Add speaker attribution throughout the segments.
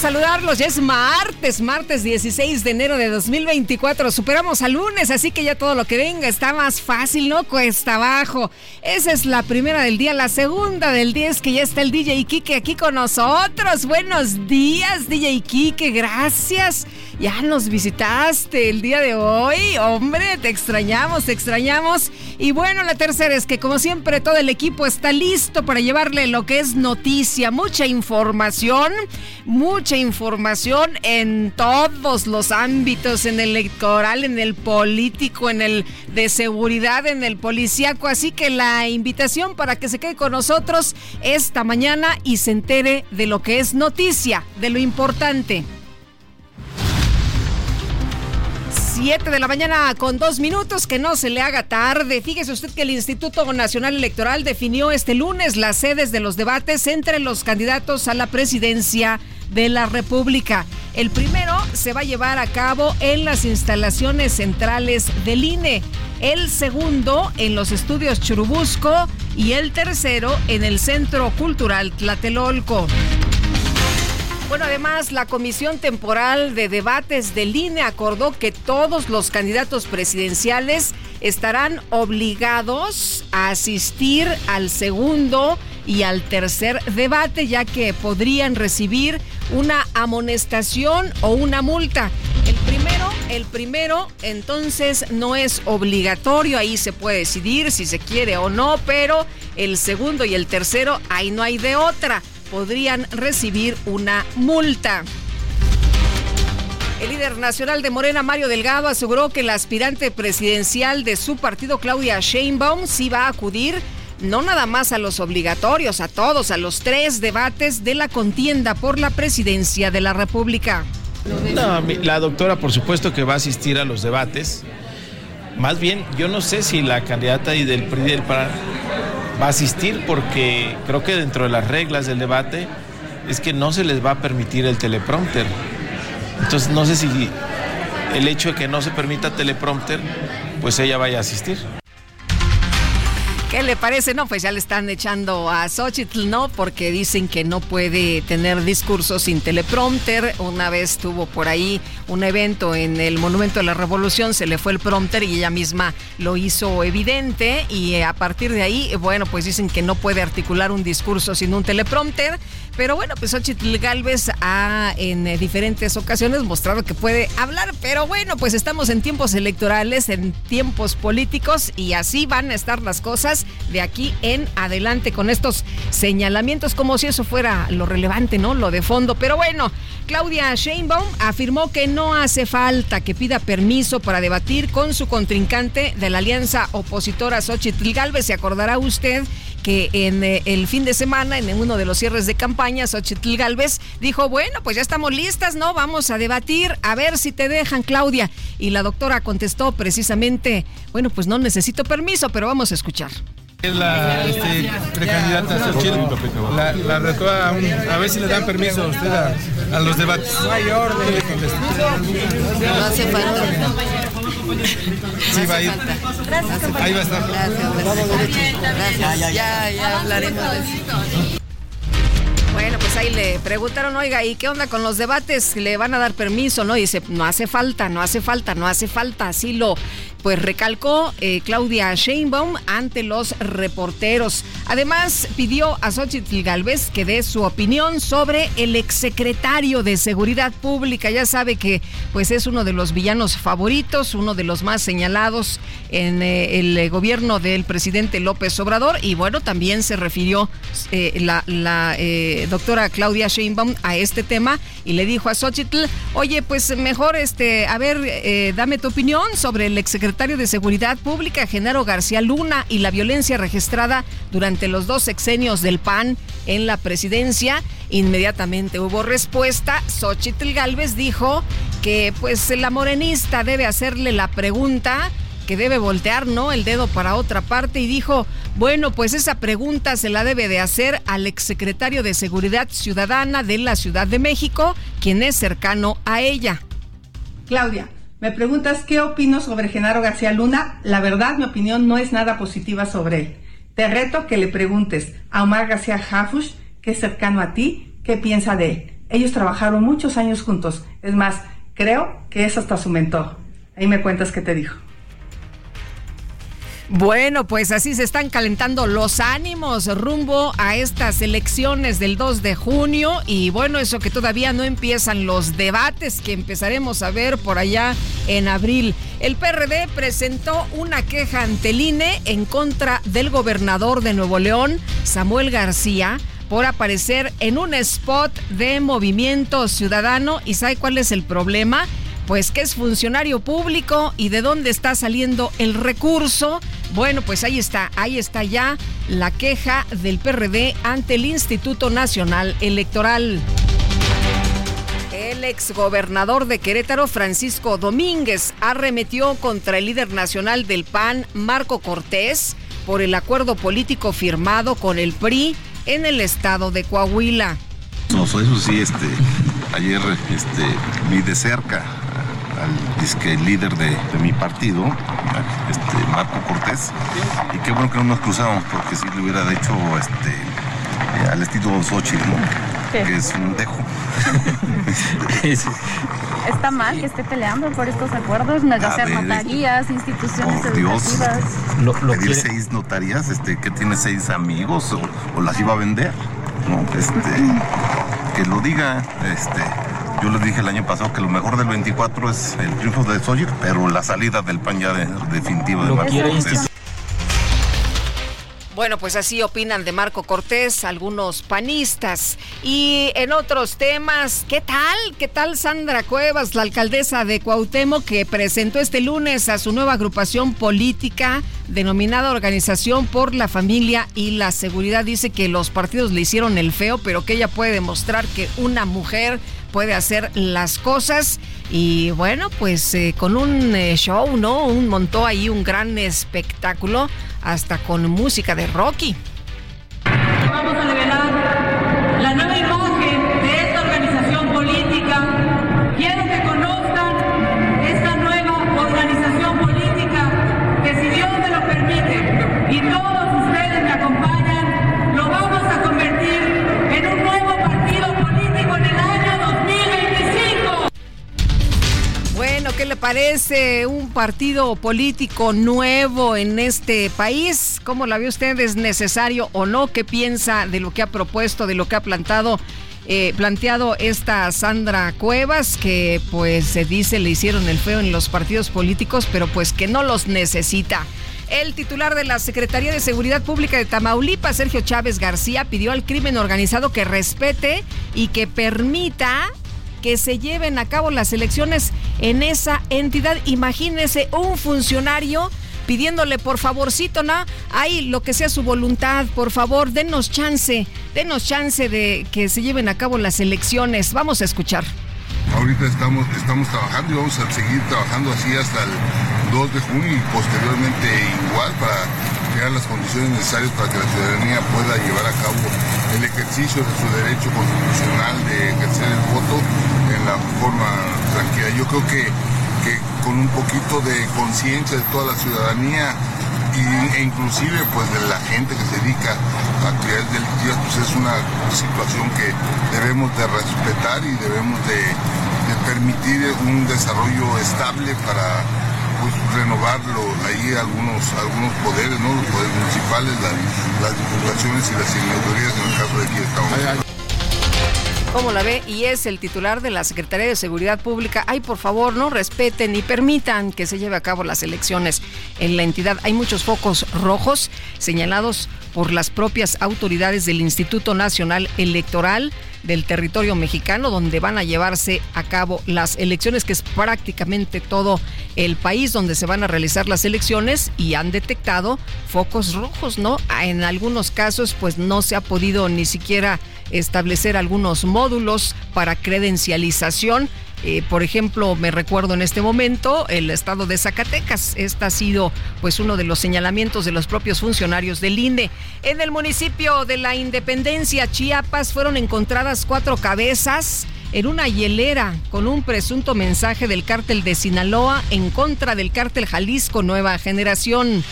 Speaker 1: Saludarlos. Ya es martes, martes 16 de enero de 2024. Superamos al lunes, así que ya todo lo que venga está más fácil, no cuesta abajo. Esa es la primera del día. La segunda del día es que ya está el DJ Kike aquí con nosotros. Buenos días, DJ Kike. Gracias. Ya nos visitaste el día de hoy. Hombre, te extrañamos, te extrañamos. Y bueno, la tercera es que como siempre todo el equipo está listo para llevarle lo que es noticia, mucha información, mucha información en todos los ámbitos, en el electoral, en el político, en el de seguridad, en el policíaco. Así que la invitación para que se quede con nosotros esta mañana y se entere de lo que es noticia, de lo importante. 7 de la mañana con dos minutos, que no se le haga tarde. Fíjese usted que el Instituto Nacional Electoral definió este lunes las sedes de los debates entre los candidatos a la presidencia de la República. El primero se va a llevar a cabo en las instalaciones centrales del INE, el segundo en los estudios Churubusco y el tercero en el Centro Cultural Tlatelolco. Bueno, además, la Comisión Temporal de Debates del INE acordó que todos los candidatos presidenciales estarán obligados a asistir al segundo y al tercer debate, ya que podrían recibir una amonestación o una multa. El primero, el primero, entonces no es obligatorio, ahí se puede decidir si se quiere o no, pero el segundo y el tercero, ahí no hay de otra podrían recibir una multa. El líder nacional de Morena, Mario Delgado, aseguró que la aspirante presidencial de su partido, Claudia Sheinbaum, sí va a acudir no nada más a los obligatorios, a todos, a los tres debates de la contienda por la presidencia de la República.
Speaker 2: No, la doctora por supuesto que va a asistir a los debates. Más bien, yo no sé si la candidata y del PRI del va a asistir porque creo que dentro de las reglas del debate es que no se les va a permitir el teleprompter. Entonces no sé si el hecho de que no se permita teleprompter, pues ella vaya a asistir.
Speaker 1: ¿Qué le parece? No, pues ya le están echando a Xochitl, ¿no? Porque dicen que no puede tener discursos sin teleprompter. Una vez tuvo por ahí un evento en el Monumento de la Revolución, se le fue el prompter y ella misma lo hizo evidente. Y a partir de ahí, bueno, pues dicen que no puede articular un discurso sin un teleprompter. Pero bueno, pues Xochitl Galvez ha en diferentes ocasiones mostrado que puede hablar. Pero bueno, pues estamos en tiempos electorales, en tiempos políticos y así van a estar las cosas de aquí en adelante con estos señalamientos como si eso fuera lo relevante, ¿no? Lo de fondo. Pero bueno, Claudia Sheinbaum afirmó que no hace falta que pida permiso para debatir con su contrincante de la alianza opositora Xochitl Galvez. Se acordará usted que en eh, el fin de semana, en uno de los cierres de campaña, Xochitl Galvez dijo, bueno, pues ya estamos listas, ¿no? Vamos a debatir, a ver si te dejan, Claudia. Y la doctora contestó precisamente, bueno, pues no necesito permiso, pero vamos a escuchar.
Speaker 3: La este, precandidata Xochitl, la, la retó a, un- a ver si le dan permiso a usted a, a los debates. No hay orden.
Speaker 4: No hace falta.
Speaker 3: Sí, va a ir. Ahí va a estar.
Speaker 4: Gracias, gracias. Gracias. Ya, ya hablaremos de eso.
Speaker 1: Bueno, pues ahí le preguntaron, oiga, ¿y qué onda con los debates? ¿Le van a dar permiso? No, y dice, no hace falta, no hace falta, no hace falta. Así lo pues recalcó eh, Claudia Sheinbaum ante los reporteros. Además, pidió a Xochitl Galvez que dé su opinión sobre el exsecretario de Seguridad Pública. Ya sabe que pues es uno de los villanos favoritos, uno de los más señalados en eh, el gobierno del presidente López Obrador. Y bueno, también se refirió eh, la, doctora Claudia Sheinbaum a este tema y le dijo a Xochitl, oye, pues mejor, este, a ver, dame tu opinión sobre el exsecretario secretario de Seguridad Pública, Genaro García Luna, y la violencia registrada durante los dos sexenios del PAN en la presidencia. Inmediatamente hubo respuesta. Xochitl Galvez dijo que pues la morenista debe hacerle la pregunta que debe voltear, ¿no? El dedo para otra parte y dijo, bueno, pues esa pregunta se la debe de hacer al exsecretario de Seguridad Ciudadana de la Ciudad de México, quien es cercano a ella.
Speaker 5: Claudia, me preguntas qué opino sobre Genaro García Luna. La verdad, mi opinión no es nada positiva sobre él. Te reto que le preguntes a Omar García Jafush, que es cercano a ti, qué piensa de él. Ellos trabajaron muchos años juntos. Es más, creo que es hasta su mentor. Ahí me cuentas qué te dijo.
Speaker 1: Bueno, pues así se están calentando los ánimos rumbo a estas elecciones del 2 de junio y bueno, eso que todavía no empiezan los debates que empezaremos a ver por allá en abril. El PRD presentó una queja ante el INE en contra del gobernador de Nuevo León, Samuel García, por aparecer en un spot de movimiento ciudadano. ¿Y sabe cuál es el problema? Pues que es funcionario público y de dónde está saliendo el recurso. Bueno, pues ahí está, ahí está ya la queja del PRD ante el Instituto Nacional Electoral. El exgobernador de Querétaro, Francisco Domínguez, arremetió contra el líder nacional del PAN, Marco Cortés, por el acuerdo político firmado con el PRI en el estado de Coahuila.
Speaker 6: No, eso sí, este, ayer este, vi de cerca al disque líder de, mi partido, este, Marco Cortés. Y qué bueno que no nos cruzamos, porque si le hubiera hecho este, eh, al estilo Sochi, que es un dejo.
Speaker 7: Está mal que esté peleando por estos acuerdos, negociar notarías, instituciones por Dios,
Speaker 6: lo, pedir seis notarías, este, que tiene seis amigos o, las iba a vender, ¿no? Este, que lo diga, este, yo les dije el año pasado que lo mejor del 24 es el triunfo de Sawyer, pero la salida del PAN ya de, definitiva de Marco Cortés.
Speaker 1: Bueno, pues así opinan de Marco Cortés algunos panistas. Y en otros temas, ¿qué tal? ¿Qué tal Sandra Cuevas, la alcaldesa de Cuauhtémoc, que presentó este lunes a su nueva agrupación política denominada Organización por la Familia y la Seguridad? Dice que los partidos le hicieron el feo, pero que ella puede demostrar que una mujer puede hacer las cosas. Y bueno, pues eh, con un eh, show, ¿no? Un montó ahí un gran espectáculo, hasta con música de Rocky.
Speaker 8: Vamos a revelar la nueva
Speaker 1: ¿qué le parece un partido político nuevo en este país? ¿Cómo la ve usted? ¿Es necesario o no? ¿Qué piensa de lo que ha propuesto, de lo que ha plantado? Eh, planteado esta Sandra Cuevas, que pues se dice le hicieron el feo en los partidos políticos, pero pues que no los necesita. El titular de la Secretaría de Seguridad Pública de Tamaulipas, Sergio Chávez García, pidió al crimen organizado que respete y que permita que se lleven a cabo las elecciones en esa entidad. Imagínese un funcionario pidiéndole por favorcito, ¿no? Ahí lo que sea su voluntad, por favor, denos chance, denos chance de que se lleven a cabo las elecciones. Vamos a escuchar.
Speaker 9: Ahorita estamos, estamos trabajando y vamos a seguir trabajando así hasta el 2 de junio y posteriormente igual para crear las condiciones necesarias para que la ciudadanía pueda llevar a cabo el ejercicio de su derecho constitucional de ejercer el voto en la forma tranquila. Yo creo que, que con un poquito de conciencia de toda la ciudadanía e inclusive pues de la gente que se dedica a actividades delictivas, pues es una situación que debemos de respetar y debemos de, permitir un desarrollo estable para pues, renovarlo ahí algunos algunos poderes, ¿no? Los poderes municipales, las, diputaciones y las senadurías en el caso de aquí estamos.
Speaker 1: ¿Cómo la ve? Y es el titular de la Secretaría de Seguridad Pública. Ay, por favor, no respeten y permitan que se lleve a cabo las elecciones en la entidad. Hay muchos focos rojos señalados por las propias autoridades del Instituto Nacional Electoral del territorio mexicano, donde van a llevarse a cabo las elecciones, que es prácticamente todo el país donde se van a realizar las elecciones y han detectado focos rojos, ¿no? En algunos casos, pues no se ha podido ni siquiera establecer algunos módulos para credencialización. Eh, por ejemplo, me recuerdo en este momento el estado de Zacatecas. Este ha sido pues uno de los señalamientos de los propios funcionarios del INE. En el municipio de la Independencia, Chiapas, fueron encontradas cuatro cabezas en una hielera con un presunto mensaje del cártel de Sinaloa en contra del cártel Jalisco Nueva Generación.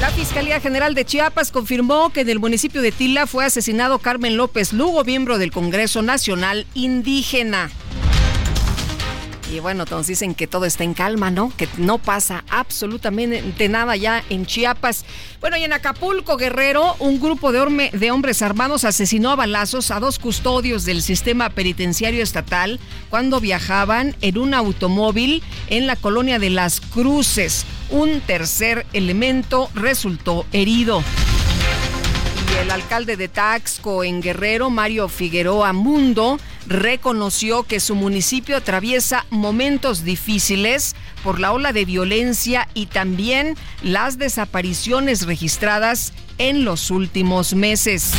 Speaker 1: La Fiscalía General de Chiapas confirmó que en el municipio de Tila fue asesinado Carmen López Lugo, miembro del Congreso Nacional Indígena. Y bueno, entonces dicen que todo está en calma, ¿no? Que no pasa absolutamente nada ya en Chiapas. Bueno, y en Acapulco, Guerrero, un grupo de, de, hombres armados asesinó a balazos a dos custodios del sistema penitenciario estatal cuando viajaban en un automóvil en la colonia de Las Cruces. Un tercer elemento resultó herido el alcalde de Taxco en Guerrero, Mario Figueroa Mundo, reconoció que su municipio atraviesa momentos difíciles por la ola de violencia y también las desapariciones registradas en los últimos meses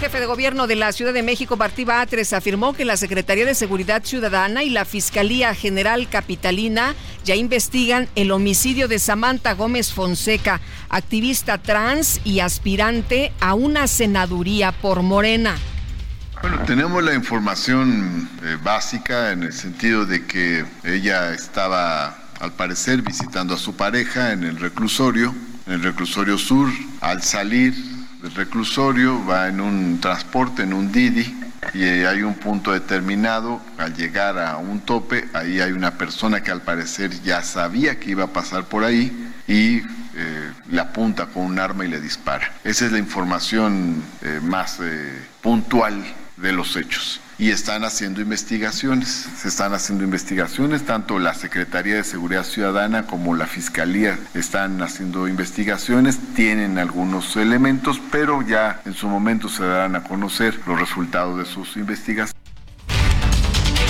Speaker 1: jefe de gobierno de la Ciudad de México, Martí Batres, afirmó que la Secretaría de Seguridad Ciudadana y la Fiscalía General Capitalina ya investigan el homicidio de Samantha Gómez Fonseca, activista trans y aspirante a una senaduría por Morena.
Speaker 10: Bueno, tenemos la información eh, básica en el sentido de que ella estaba, al parecer, visitando a su pareja en el reclusorio, en el reclusorio sur. Al salir reclusorio, va en un transporte, en un Didi, y hay un punto determinado, al llegar a un tope, ahí hay una persona que al parecer ya sabía que iba a pasar por ahí y eh, le apunta con un arma y le dispara. Esa es la información eh, más eh, puntual de los hechos y están haciendo investigaciones. Se están haciendo investigaciones, tanto la Secretaría de Seguridad Ciudadana como la Fiscalía están haciendo investigaciones, tienen algunos elementos, pero ya en su momento se darán a conocer los resultados de sus investigaciones.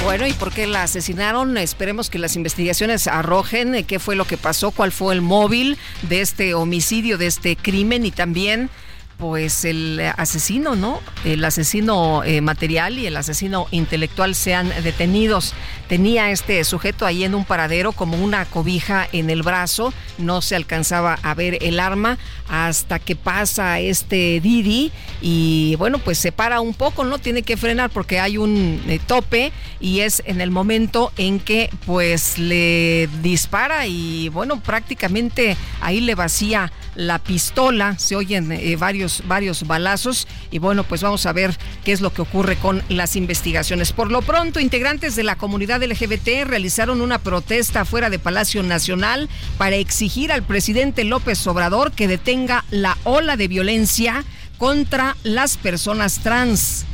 Speaker 1: Bueno, ¿y por qué la asesinaron? Esperemos que las investigaciones arrojen eh, qué fue lo que pasó, cuál fue el móvil de este homicidio, de este crimen y también pues el asesino, ¿no? El asesino eh, material y el asesino intelectual sean detenidos. Tenía este sujeto ahí en un paradero como una cobija en el brazo, no se alcanzaba a ver el arma hasta que pasa este Didi y bueno, pues se para un poco, ¿no? Tiene que frenar porque hay un eh, tope y es en el momento en que pues le dispara y bueno, prácticamente ahí le vacía la pistola, se oyen eh, varios, varios balazos y bueno, pues vamos a ver qué es lo que ocurre con las investigaciones. Por lo pronto, integrantes de la comunidad LGBT realizaron una protesta fuera de Palacio Nacional para exigir al presidente López Obrador que detenga la ola de violencia contra las personas trans.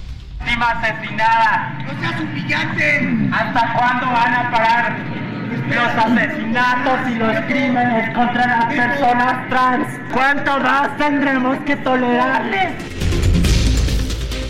Speaker 11: asesinada. ¡No seas humillante! ¿Hasta cuándo van a parar los asesinatos y los crímenes contra las personas trans. ¿Cuánto más tendremos que tolerarles?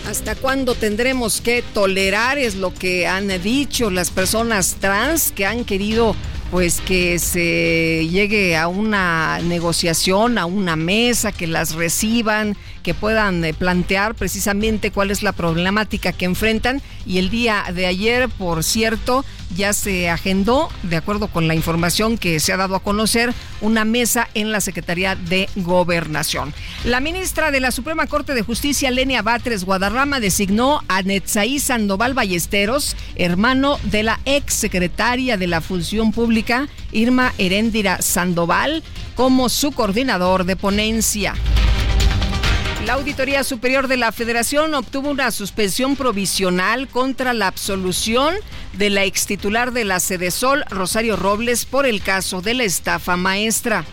Speaker 1: ¿Hasta cuándo tendremos que tolerar? Es lo que han dicho las personas trans que han querido pues que se llegue a una negociación, a una mesa, que las reciban, que puedan eh, plantear precisamente cuál es la problemática que enfrentan. Y el día de ayer, por cierto, ya se agendó, de acuerdo con la información que se ha dado a conocer, una mesa en la Secretaría de Gobernación. La ministra de la Suprema Corte de Justicia, Lenia Batres Guadarrama, designó a Netzaí Sandoval Ballesteros, hermano de la ex secretaria de la Función Pública, Irma Heréndira Sandoval, como su coordinador de ponencia. La Auditoría Superior de la Federación obtuvo una suspensión provisional contra la absolución de la extitular de la Sol, Rosario Robles, por el caso de la estafa maestra.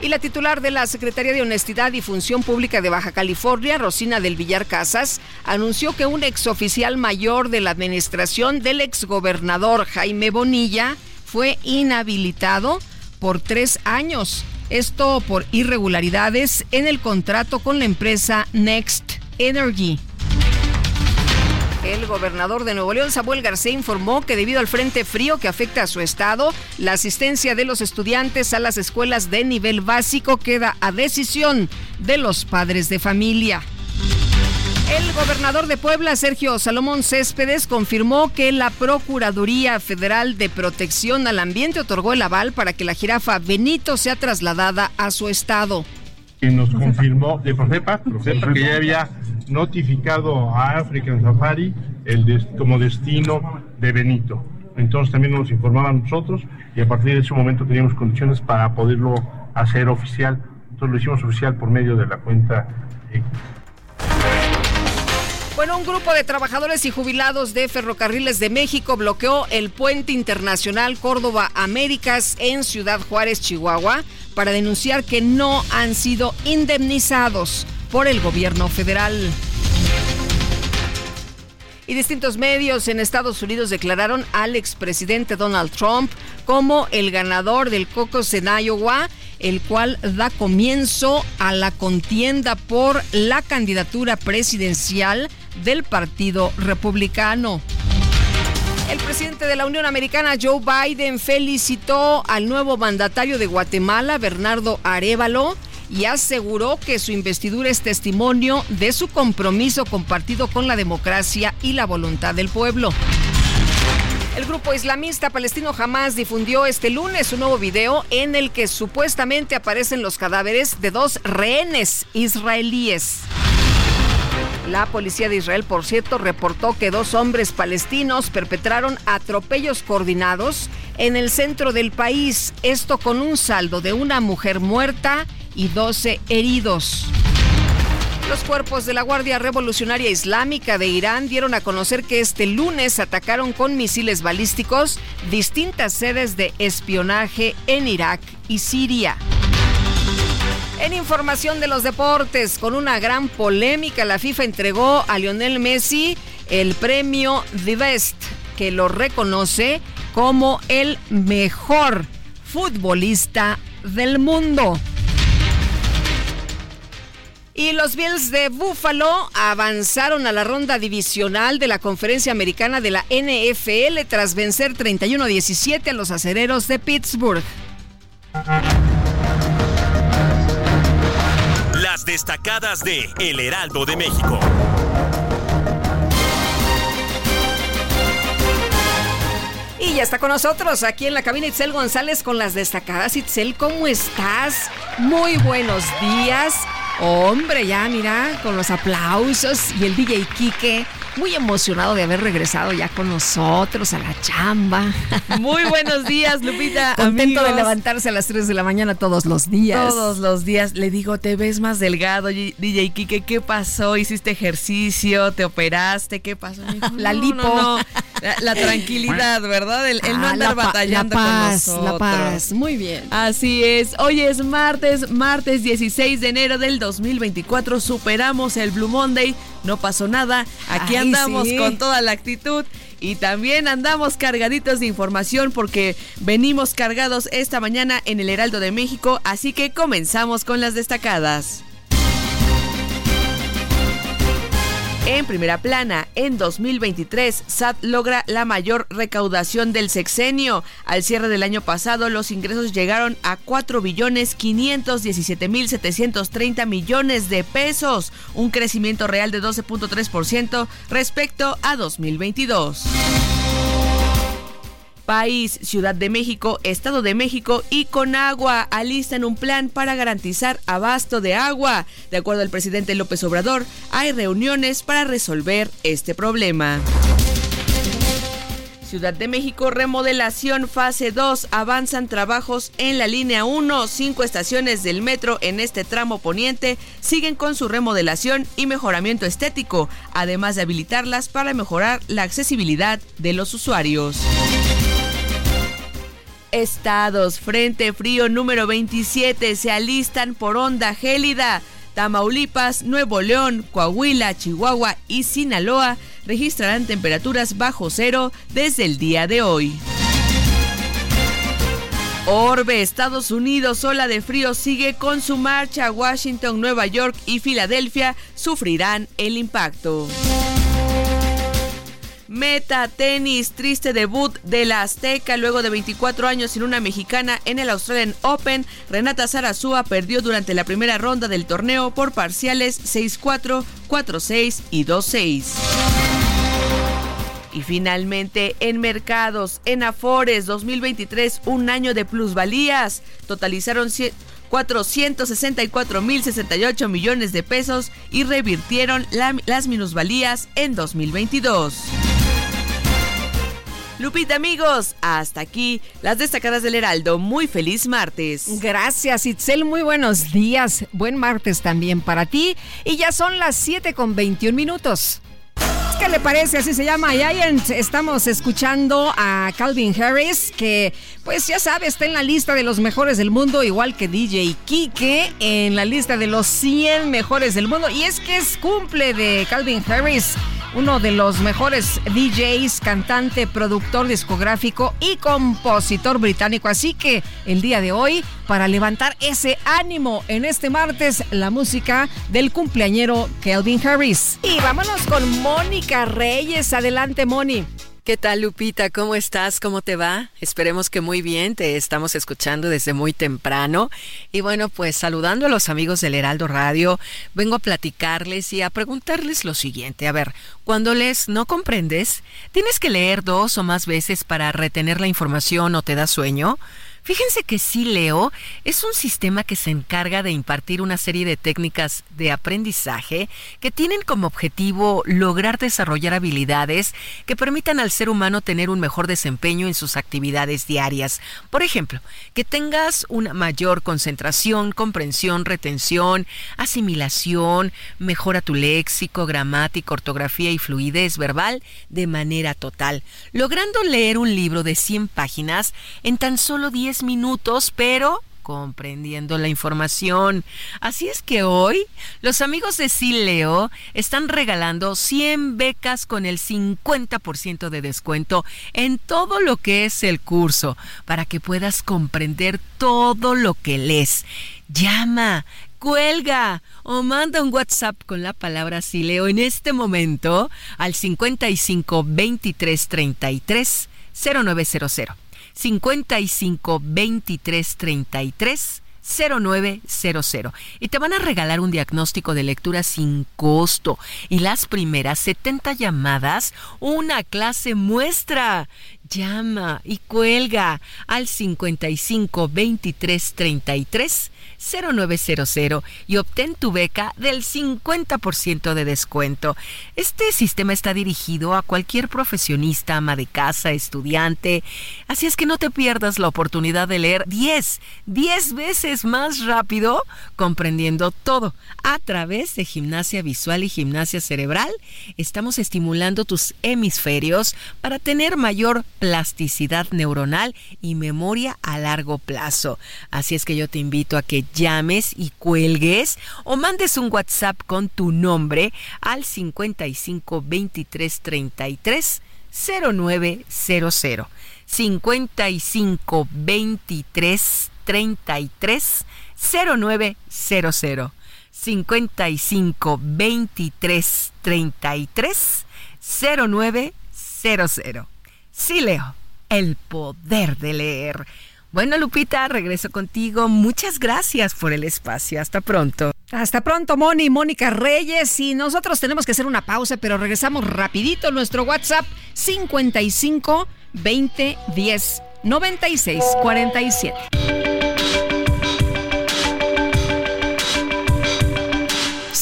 Speaker 1: Y la titular de la Secretaría de Honestidad y Función Pública de Baja California, Rosina del Villar Casas, anunció que un exoficial mayor de la administración del exgobernador Jaime Bonilla fue inhabilitado por tres años esto por irregularidades en el contrato con la empresa Next Energy. El gobernador de Nuevo León, Samuel García, informó que debido al frente frío que afecta a su estado, la asistencia de los estudiantes a las escuelas de nivel básico queda a decisión de los padres de familia. El gobernador de Puebla, Sergio Salomón Céspedes, confirmó que la Procuraduría Federal de Protección al Ambiente otorgó el aval para que la jirafa Benito sea trasladada a su estado.
Speaker 12: Nos confirmó de Profepa, que ya había notificado a African Safari el como destino de Benito. Entonces también nos informaban nosotros y a partir de ese momento teníamos condiciones para poderlo hacer oficial. Entonces lo hicimos oficial por medio de la cuenta
Speaker 1: bueno, un grupo de trabajadores y jubilados de Ferrocarriles de México bloqueó el puente internacional Córdoba Américas en Ciudad Juárez, Chihuahua, para denunciar que no han sido indemnizados por el gobierno federal. Y distintos medios en Estados Unidos declararon al expresidente Donald Trump como el ganador del Cocos en Iowa, el cual da comienzo a la contienda por la candidatura presidencial del Partido Republicano. El presidente de la Unión Americana, Joe Biden, felicitó al nuevo mandatario de Guatemala, Bernardo Arevalo, y aseguró que su investidura es testimonio de su compromiso compartido con la democracia y la voluntad del pueblo. El grupo islamista palestino Hamas difundió este lunes un nuevo video en el que supuestamente aparecen los cadáveres de dos rehenes israelíes. La policía de Israel, por cierto, reportó que dos hombres palestinos perpetraron atropellos coordinados en el centro del país, esto con un saldo de una mujer muerta y 12 heridos. Los cuerpos de la Guardia Revolucionaria Islámica de Irán dieron a conocer que este lunes atacaron con misiles balísticos distintas sedes de espionaje en Irak y Siria. En información de los deportes, con una gran polémica, la FIFA entregó a Lionel Messi el premio The Best, que lo reconoce como el mejor futbolista del mundo. Y los Bills de Buffalo avanzaron a la ronda divisional de la Conferencia Americana de la NFL tras vencer 31-17 a los acereros de Pittsburgh.
Speaker 13: destacadas de El Heraldo de México.
Speaker 1: Y ya está con nosotros aquí en la cabina Itzel González con las destacadas. Itzel, ¿cómo estás? Muy buenos días. Hombre, ya mira, con los aplausos y el DJ Quique muy emocionado de haber regresado ya con nosotros a la chamba.
Speaker 14: Muy buenos días, Lupita.
Speaker 1: Contento de levantarse a las 3 de la mañana todos los días.
Speaker 14: Todos los días. Le digo, te ves más delgado, DJ Kike. ¿Qué pasó? ¿Hiciste ejercicio? ¿Te operaste? ¿Qué pasó?
Speaker 1: la lipo.
Speaker 14: La, tranquilidad, ¿verdad? El, no ah, andar batallando
Speaker 1: la paz,
Speaker 14: con nosotros.
Speaker 1: La paz, muy bien.
Speaker 14: Así es. Hoy es martes, martes 16 de enero del 2024. Superamos el Blue Monday. No pasó nada. Aquí andamos con toda la actitud. Y también andamos cargaditos de información porque venimos cargados esta mañana en el Heraldo de México, así que comenzamos con las destacadas. En primera plana, en 2023, SAT logra la mayor recaudación del sexenio. Al cierre del año pasado, los ingresos llegaron a 4 billones 517 mil 730 millones de pesos, un crecimiento real de 12.3% respecto a 2022 país, Ciudad de México, Estado de México y Conagua alistan un plan para garantizar abasto de agua. De acuerdo al presidente López Obrador, hay reuniones para resolver este problema. Ciudad de México, remodelación fase 2. Avanzan trabajos en la línea 1. Cinco estaciones del metro en este tramo poniente siguen con su remodelación y mejoramiento estético, además de habilitarlas para mejorar la accesibilidad de los usuarios estados. Frente frío número 27 se alistan por onda gélida. Tamaulipas, Nuevo León, Coahuila, Chihuahua y Sinaloa registrarán temperaturas bajo cero desde el día de hoy. Orbe, Estados Unidos, ola de frío sigue con su marcha. Washington, Nueva York y Filadelfia sufrirán el impacto. Meta Tenis, triste debut de la Azteca luego de 24 años sin una mexicana en el Australian Open. Renata Zarazúa perdió durante la primera ronda del torneo por parciales 6-4, 4-6 y 2-6. Y finalmente, en mercados, en Afores 2023, un año de plusvalías. Totalizaron 464.068 millones de pesos y revirtieron las minusvalías en 2022. Lupita, amigos, hasta aquí las destacadas del Heraldo. Muy feliz martes.
Speaker 1: Gracias, Itzel. Muy buenos días. Buen martes también para ti. Y ya son las 7 con 21 minutos. ¿Qué le parece? Así se llama Giant. Estamos escuchando a Calvin Harris, que pues ya sabe, está en la lista de los mejores del mundo, igual que DJ Kike, en la lista de los 100 mejores del mundo. Y es que es cumple de Calvin Harris uno de los mejores DJs, cantante, productor discográfico y compositor británico. Así que el día de hoy, para levantar ese ánimo en este martes, la música del cumpleañero Kelvin Harris. Y vámonos con Mónica Reyes. Adelante, Moni.
Speaker 15: ¿Qué tal, Lupita? ¿Cómo estás? ¿Cómo te va? Esperemos que muy bien. Te estamos escuchando desde muy temprano. Y bueno, pues saludando a los amigos del Heraldo Radio, vengo a platicarles y a preguntarles lo siguiente. A ver, cuando lees no comprendes, ¿tienes que leer dos o más veces para retener la información o te da sueño? Fíjense que sí, Leo es un sistema que se encarga de impartir una serie de técnicas de aprendizaje que tienen como objetivo lograr desarrollar habilidades que permitan al ser humano tener un mejor desempeño en sus actividades diarias. Por ejemplo, que tengas una mayor concentración, comprensión, retención, asimilación, mejora tu léxico, gramática, ortografía y fluidez verbal de manera total, logrando leer un libro de 100 páginas en tan solo 10 minutos, pero comprendiendo la información. Así es que hoy los amigos de Sileo están regalando 100 becas con el 50% de descuento en todo lo que es el curso para que puedas comprender todo lo que lees. Llama, cuelga o manda un WhatsApp con la palabra Sileo en este momento al 55 23 33 0900. 55 23 33 0900 y te van a regalar un diagnóstico de lectura sin costo y las primeras 70 llamadas una clase muestra. Llama y cuelga al 55 23 33 0900 y obtén tu beca del 50% de descuento. Este sistema está dirigido a cualquier profesionista, ama de casa, estudiante, así es que no te pierdas la oportunidad de leer 10, 10 veces más rápido, comprendiendo todo. A través de gimnasia visual y gimnasia cerebral, estamos estimulando tus hemisferios para tener mayor plasticidad neuronal y memoria a largo plazo. Así es que yo te invito a que llames y cuelgues o mandes un WhatsApp con tu nombre al 55 23 33 0900. 55 23 33 0900. 55 23 33 0900. Sí, Leo, el poder de leer. Bueno, Lupita, regreso contigo. Muchas gracias por el espacio. Hasta pronto.
Speaker 1: Hasta pronto, Moni, Mónica Reyes. Y nosotros tenemos que hacer una pausa, pero regresamos rapidito. Nuestro WhatsApp 55 20 10 96 47.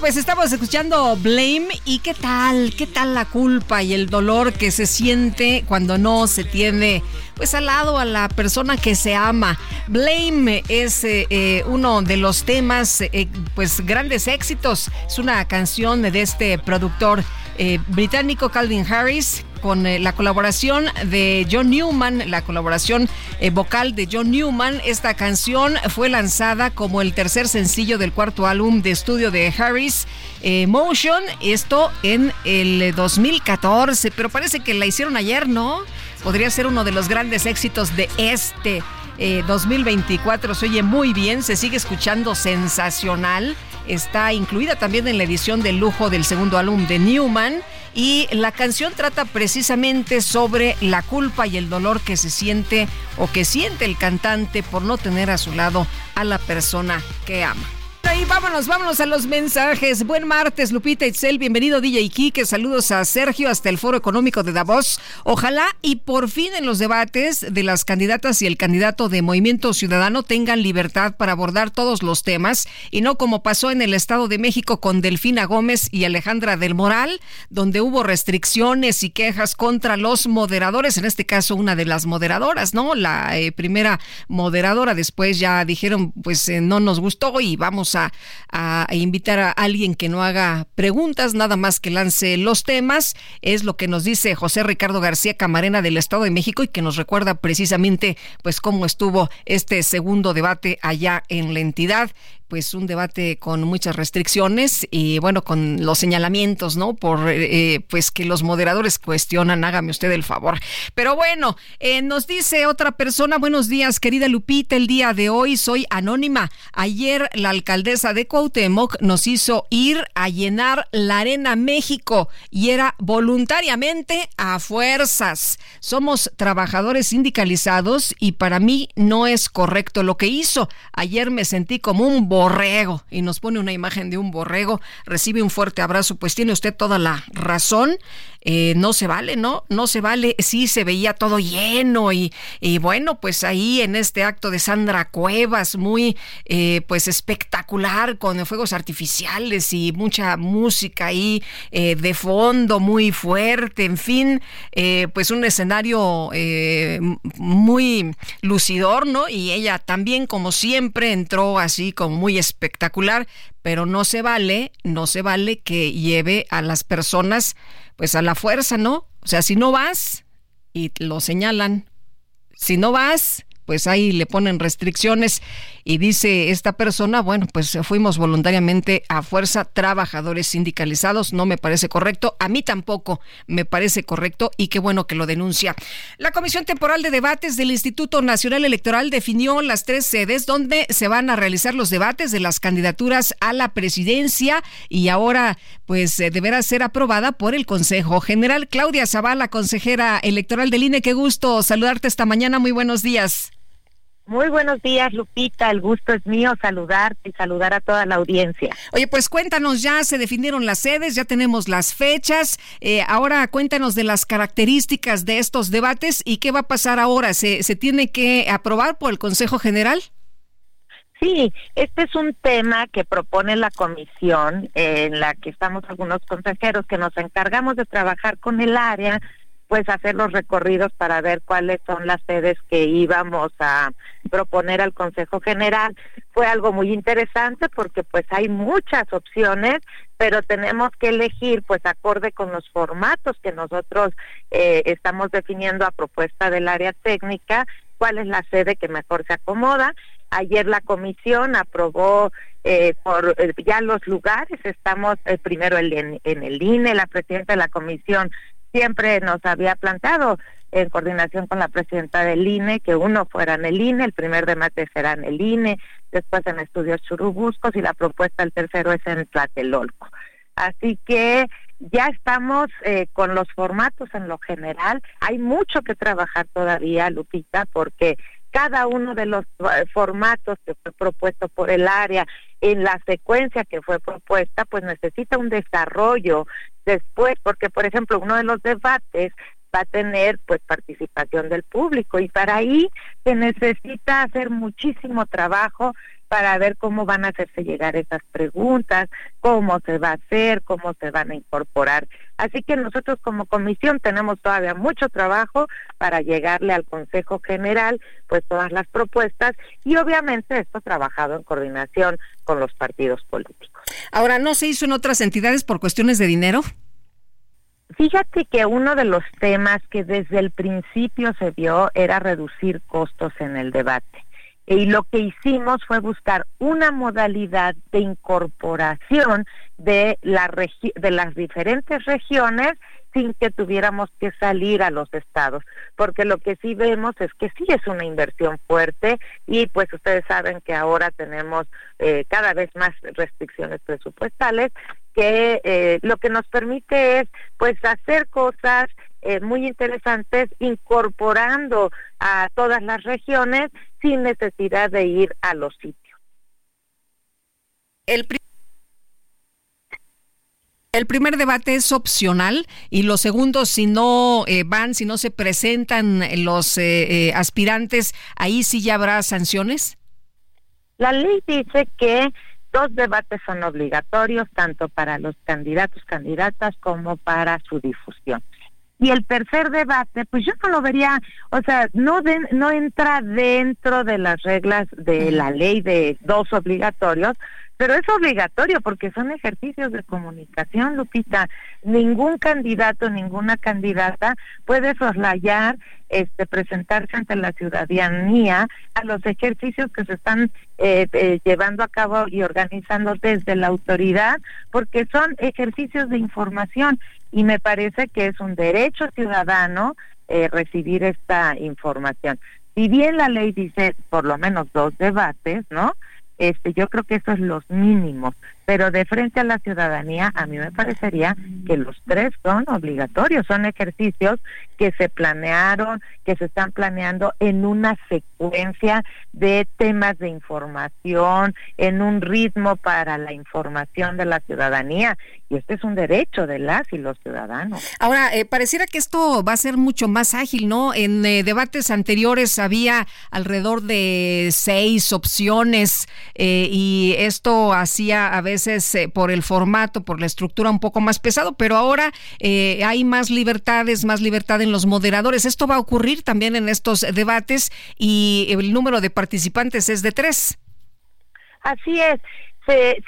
Speaker 1: Pues estamos escuchando Blame y qué tal, qué tal la culpa y el dolor que se siente cuando no se tiene pues al lado a la persona que se ama. Blame es eh, eh, uno de los temas, eh, pues grandes éxitos. Es una canción de este productor británico Calvin Harris con la colaboración de John Newman, la colaboración vocal de John Newman. Esta canción fue lanzada como el tercer sencillo del cuarto álbum de estudio de Harris, Motion, esto en el 2014, pero parece que la hicieron ayer, ¿no? podría ser uno de los grandes éxitos de este 2024. Eh, se oye muy bien, se sigue escuchando sensacional. Está incluida también en la edición de lujo del segundo álbum de Newman. Y la canción trata precisamente sobre la culpa y el dolor que se siente o que siente el cantante por no tener a su lado a la persona que ama y vámonos, vámonos a los mensajes. Buen martes, Lupita Itzel. Bienvenido, DJ Kike. Saludos a Sergio hasta el Foro Económico de Davos. Ojalá y por fin en los debates de las candidatas y el candidato de Movimiento Ciudadano tengan libertad para abordar todos los temas y no como pasó en el Estado de México con Delfina Gómez y Alejandra del Moral, donde hubo restricciones y quejas contra los moderadores. En este caso, una de las moderadoras, ¿no? La eh, primera moderadora. Después ya dijeron, pues eh, no nos gustó y vamos a invitar a alguien que no haga preguntas, nada más que lance los temas. Es lo que nos dice José Ricardo García Camarena del Estado de México y que nos recuerda precisamente pues cómo estuvo este segundo debate allá en la entidad pues un debate con muchas restricciones y bueno con los señalamientos no por eh, pues que los moderadores cuestionan hágame usted el favor. Pero bueno eh, nos dice otra persona buenos días querida Lupita el día de hoy soy anónima. Ayer la alcaldesa de Cuauhtémoc nos hizo ir a llenar la arena México y era voluntariamente a fuerzas. Somos trabajadores sindicalizados y para mí no es correcto lo que hizo. Ayer me sentí como un borrego y nos pone una imagen de un borrego, recibe un fuerte abrazo, pues tiene usted toda la razón. Eh, no se vale, ¿no? No se vale. Sí, se veía todo lleno y, y bueno, pues ahí en este acto de Sandra Cuevas, muy eh, pues espectacular, con fuegos artificiales y mucha música ahí eh, de fondo, muy fuerte, en fin, pues un escenario muy lucidor, ¿no? Y ella también, como siempre, entró así como muy espectacular, pero no se vale, no se vale que lleve a las personas pues a la fuerza, ¿no? O sea, si no vas y lo señalan, si no vas, pues ahí le ponen restricciones y dice esta persona, bueno, pues fuimos voluntariamente a fuerza trabajadores sindicalizados, no me parece correcto, a mí tampoco me parece correcto y qué bueno que lo denuncia. La Comisión Temporal de Debates del Instituto Nacional Electoral definió las tres sedes donde se van a realizar los debates de las candidaturas a la presidencia y ahora pues eh, deberá ser aprobada por el Consejo General. Claudia Zavala, consejera electoral del INE, qué gusto saludarte esta mañana, muy buenos días.
Speaker 16: Muy buenos días, Lupita. El gusto es mío saludarte y saludar a toda la audiencia.
Speaker 1: Oye, pues cuéntanos, ya se definieron las sedes, ya tenemos las fechas. Eh, ahora cuéntanos de las características de estos debates y qué va a pasar ahora. ¿Se, se tiene que aprobar por el Consejo General?
Speaker 16: Sí, este es un tema que propone la comisión en la que estamos algunos consejeros que nos encargamos de trabajar con el área pues hacer los recorridos para ver cuáles son las sedes que íbamos a proponer al Consejo General. Fue algo muy interesante porque pues hay muchas opciones, pero tenemos que elegir pues acorde con los formatos que nosotros eh, estamos definiendo a propuesta del área técnica, cuál es la sede que mejor se acomoda. Ayer la comisión aprobó eh, por eh, ya los lugares, estamos primero en, en el INE, la presidenta de la comisión siempre nos había plantado en coordinación con la presidenta del INE que uno fuera en el INE, el primer debate será en el INE, después en estudios churubuscos y la propuesta el tercero es en Tlatelolco. Así que ya estamos eh, con los formatos en lo general. Hay mucho que trabajar todavía, Lupita, porque cada uno de los eh, formatos que fue propuesto por el área en la secuencia que fue propuesta, pues necesita un desarrollo después, porque por ejemplo uno de los debates va a tener pues participación del público y para ahí se necesita hacer muchísimo trabajo para ver cómo van a hacerse llegar esas preguntas, cómo se va a hacer, cómo se van a incorporar. Así que nosotros como comisión tenemos todavía mucho trabajo para llegarle al Consejo General pues todas las propuestas y obviamente esto trabajado en coordinación con los partidos políticos.
Speaker 1: Ahora, ¿no se hizo en otras entidades por cuestiones de dinero?
Speaker 16: Fíjate que uno de los temas que desde el principio se vio era reducir costos en el debate y lo que hicimos fue buscar una modalidad de incorporación de, la de las diferentes regiones sin que tuviéramos que salir a los estados, porque lo que sí vemos es que sí es una inversión fuerte y pues ustedes saben que ahora tenemos eh, cada vez más restricciones presupuestales que eh, lo que nos permite es pues hacer cosas eh, muy interesantes incorporando a todas las regiones sin necesidad de ir a los sitios.
Speaker 1: El, el primer debate es opcional y los segundos, si no eh, van, si no se presentan los eh, aspirantes, ahí sí ya habrá sanciones.
Speaker 16: La ley dice que dos debates son obligatorios tanto para los candidatos, candidatas como para su difusión. Y el tercer debate, pues yo no lo vería, o sea, no, no entra dentro de las reglas de la ley de dos obligatorios, pero es obligatorio porque son ejercicios de comunicación, Lupita. Ningún candidato, ninguna candidata puede soslayar, este, presentarse ante la ciudadanía a los ejercicios que se están eh, eh, llevando a cabo y organizando desde la autoridad, porque son ejercicios de información y me parece que es un derecho ciudadano eh, recibir esta información. Si bien la ley dice por lo menos dos debates, ¿no? Este, yo creo que eso es los mínimos, pero de frente a la ciudadanía a mí me parecería que los tres son obligatorios, son ejercicios que se planearon, que se están planeando en una secuencia de temas de información, en un ritmo para la información de la ciudadanía y este es un derecho de las y los ciudadanos.
Speaker 1: Ahora, eh, pareciera que esto va a ser mucho más ágil, ¿no? En eh, debates anteriores había alrededor de seis opciones eh, y esto hacía a veces por el formato, por la estructura un poco más pesado, pero ahora hay más libertades, más libertad en los moderadores. Esto va a ocurrir también en estos debates y el número de participantes es de tres.
Speaker 16: Así es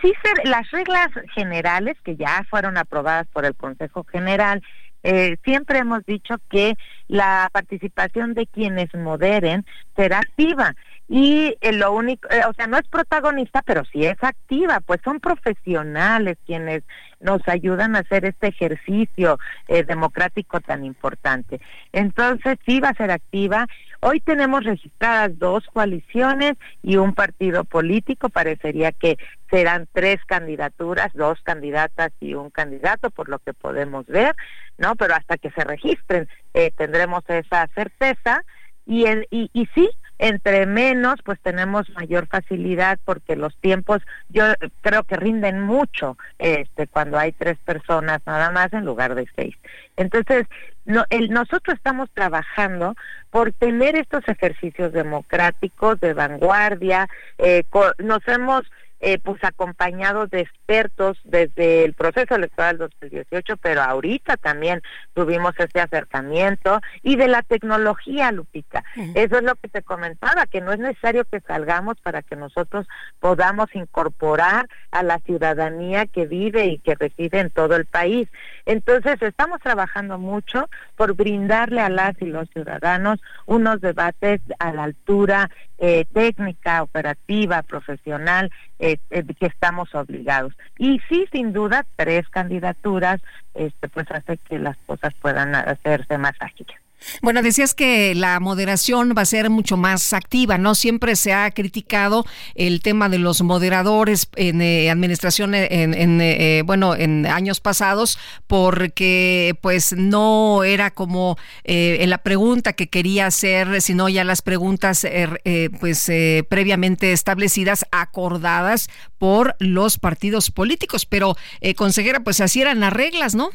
Speaker 16: sí, las reglas generales que ya fueron aprobadas por el Consejo General, eh, siempre hemos dicho que la participación de quienes moderen será activa y eh, lo único, eh, o sea, no es protagonista, pero sí es activa, pues son profesionales quienes nos ayudan a hacer este ejercicio democrático tan importante. Entonces, sí va a ser activa Hoy tenemos registradas dos coaliciones y un partido político. Parecería que serán tres candidaturas, dos candidatas y un candidato, por lo que podemos ver, ¿no? Pero hasta que se registren eh, tendremos esa certeza. Y, y, y sí, entre menos, pues tenemos mayor facilidad porque los tiempos, yo creo que rinden mucho este, cuando hay tres personas nada más en lugar de seis. Entonces, no, el, nosotros estamos trabajando por tener estos ejercicios democráticos de vanguardia. Eh, nos hemos eh, pues acompañados de expertos desde el proceso electoral 2018, pero ahorita también tuvimos este acercamiento y de la tecnología, Lupita. Eso es lo que te comentaba, que no es necesario que salgamos para que nosotros podamos incorporar a la ciudadanía que vive y que reside en todo el país. Entonces, estamos trabajando mucho por brindarle a las y los ciudadanos unos debates a la altura eh, técnica, operativa, profesional, eh, eh, que estamos obligados. Y sí, sin duda, tres candidaturas, este, pues hace que las cosas puedan hacerse más ágiles.
Speaker 1: Bueno, decías que la moderación va a ser mucho más activa, ¿no? Siempre se ha criticado el tema de los moderadores en eh, administración, en, eh, bueno, en años pasados, porque pues no era como eh, la pregunta que quería hacer, sino ya las preguntas pues previamente establecidas, acordadas por los partidos políticos. Pero, consejera, pues así eran las reglas, ¿no?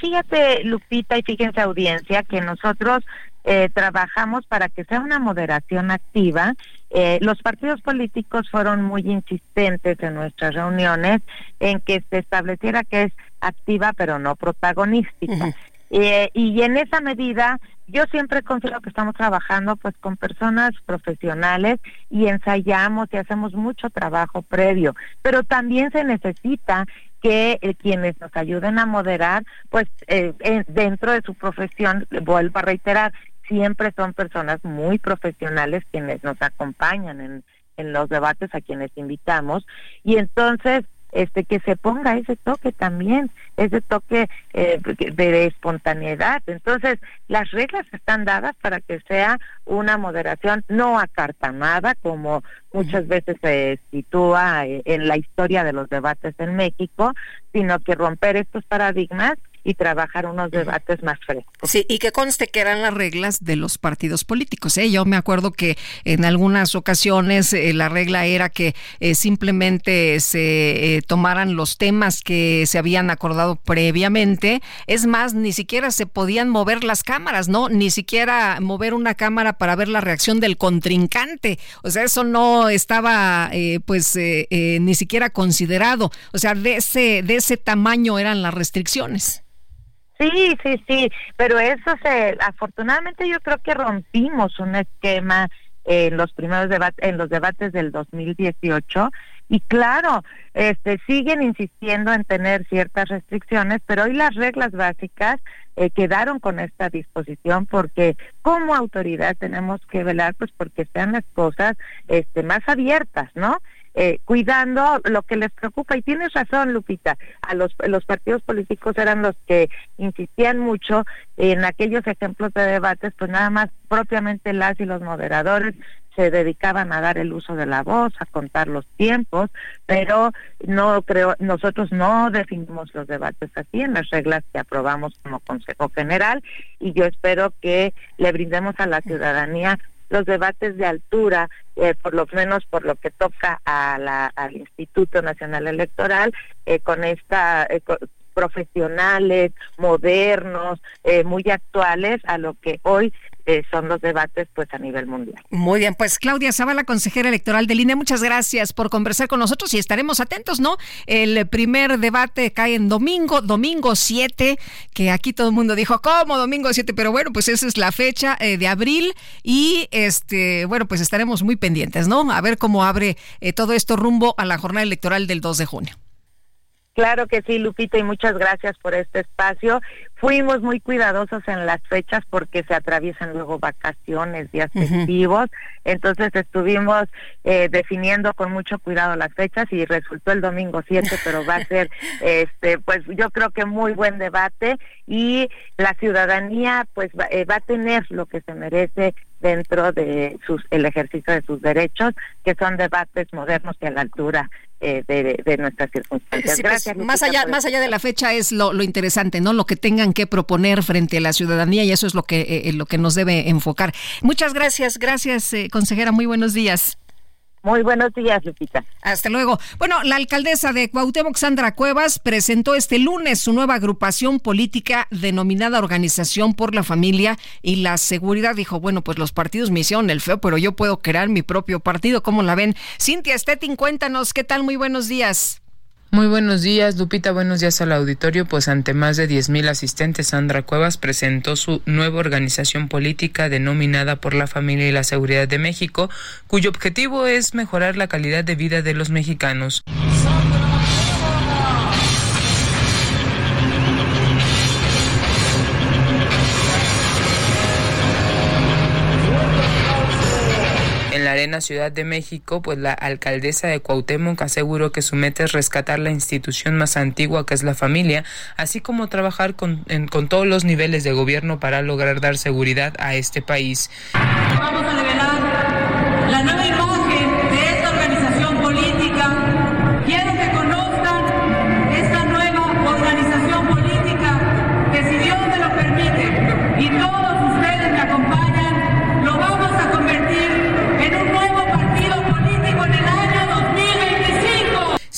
Speaker 16: Fíjate, Lupita, y fíjense audiencia, que nosotros eh, trabajamos para que sea una moderación activa. Eh, los partidos políticos fueron muy insistentes en nuestras reuniones en que se estableciera que es activa pero no protagonística. Eh, y en esa medida yo siempre considero que estamos trabajando pues con personas profesionales y ensayamos y hacemos mucho trabajo previo, pero también se necesita que eh, quienes nos ayuden a moderar, pues eh, dentro de su profesión, vuelvo a reiterar, siempre son personas muy profesionales quienes nos acompañan en, en los debates a quienes invitamos. Y entonces este que se ponga ese toque también, ese toque eh, de espontaneidad. Entonces, las reglas están dadas para que sea una moderación no acartanada, como muchas veces se sitúa eh, en la historia de los debates en México, sino que romper estos paradigmas y trabajar unos debates más frescos.
Speaker 1: Sí, y que conste que eran las reglas de los partidos políticos. ¿eh? Yo me acuerdo que en algunas ocasiones eh, la regla era que eh, simplemente se tomaran los temas que se habían acordado previamente. Es más, ni siquiera se podían mover las cámaras, ¿no? Ni siquiera mover una cámara para ver la reacción del contrincante. O sea, eso no estaba, pues, ni siquiera considerado. O sea, de ese, de ese tamaño eran las restricciones.
Speaker 16: Sí, sí, sí, pero eso se, afortunadamente yo creo que rompimos un esquema en los primeros debates, en los debates del 2018 y claro, este siguen insistiendo en tener ciertas restricciones, pero hoy las reglas básicas eh, quedaron con esta disposición porque como autoridad tenemos que velar pues porque sean las cosas este más abiertas, ¿no? Eh, cuidando lo que les preocupa. Y tienes razón, Lupita, a los, los partidos políticos eran los que insistían mucho en aquellos ejemplos de debates, pues nada más propiamente las y los moderadores se dedicaban a dar el uso de la voz, a contar los tiempos, pero no creo, nosotros no definimos los debates así en las reglas que aprobamos como Consejo General y yo espero que le brindemos a la ciudadanía los debates de altura, eh, por lo menos por lo que toca a la, al Instituto Nacional Electoral, eh, con esta eh, profesionales, modernos, muy actuales a lo que hoy son los debates pues a nivel mundial.
Speaker 1: Muy bien, pues Claudia Zavala, consejera electoral de INE, muchas gracias por conversar con nosotros y estaremos atentos, ¿no? El primer debate cae en domingo, domingo 7, que aquí todo el mundo dijo, ¿cómo domingo 7? Pero bueno, pues esa es la fecha eh, de abril y este, bueno, pues estaremos muy pendientes, ¿no? A ver cómo abre eh, todo esto rumbo a la jornada electoral del 2 de junio.
Speaker 16: Claro que sí, Lupita, y muchas gracias por este espacio. Fuimos muy cuidadosos en las fechas porque se atraviesan luego vacaciones, días festivos, entonces estuvimos eh, definiendo con mucho cuidado las fechas y resultó el domingo 7, pero va a ser, este, pues yo creo que muy buen debate y la ciudadanía pues va, eh, va a tener lo que se merece dentro de sus, el ejercicio de sus derechos, que son debates modernos y a la altura eh, de, nuestras circunstancias.
Speaker 1: Pues, Gracias. más allá, más allá de la fecha es lo, interesante, ¿no? Lo que tengan que proponer frente a la ciudadanía y eso es lo que, eh, lo que nos debe enfocar. Muchas gracias, gracias, eh, consejera. Muy buenos días.
Speaker 16: Muy buenos días, Lupita.
Speaker 1: Hasta luego. Bueno, la alcaldesa de Cuauhtémoc, Sandra Cuevas, presentó este lunes su nueva agrupación política denominada Organización por la Familia y la Seguridad. Dijo, bueno, pues los partidos me hicieron el feo, pero yo puedo crear mi propio partido. ¿Cómo la ven? Cintia Stettin, cuéntanos, ¿qué tal? Muy buenos días.
Speaker 17: Muy buenos días, Lupita. Buenos días al auditorio. Pues ante más de 10.000 asistentes, Sandra Cuevas presentó su nueva organización política denominada por la Familia y la Seguridad de México, cuyo objetivo es mejorar la calidad de vida de los mexicanos. La Ciudad de México, pues la alcaldesa de Cuauhtémoc aseguró que su meta es rescatar la institución más antigua que es la familia, así como trabajar con todos los niveles de gobierno para lograr dar seguridad a este país.
Speaker 8: Vamos a revelar la nueva imagen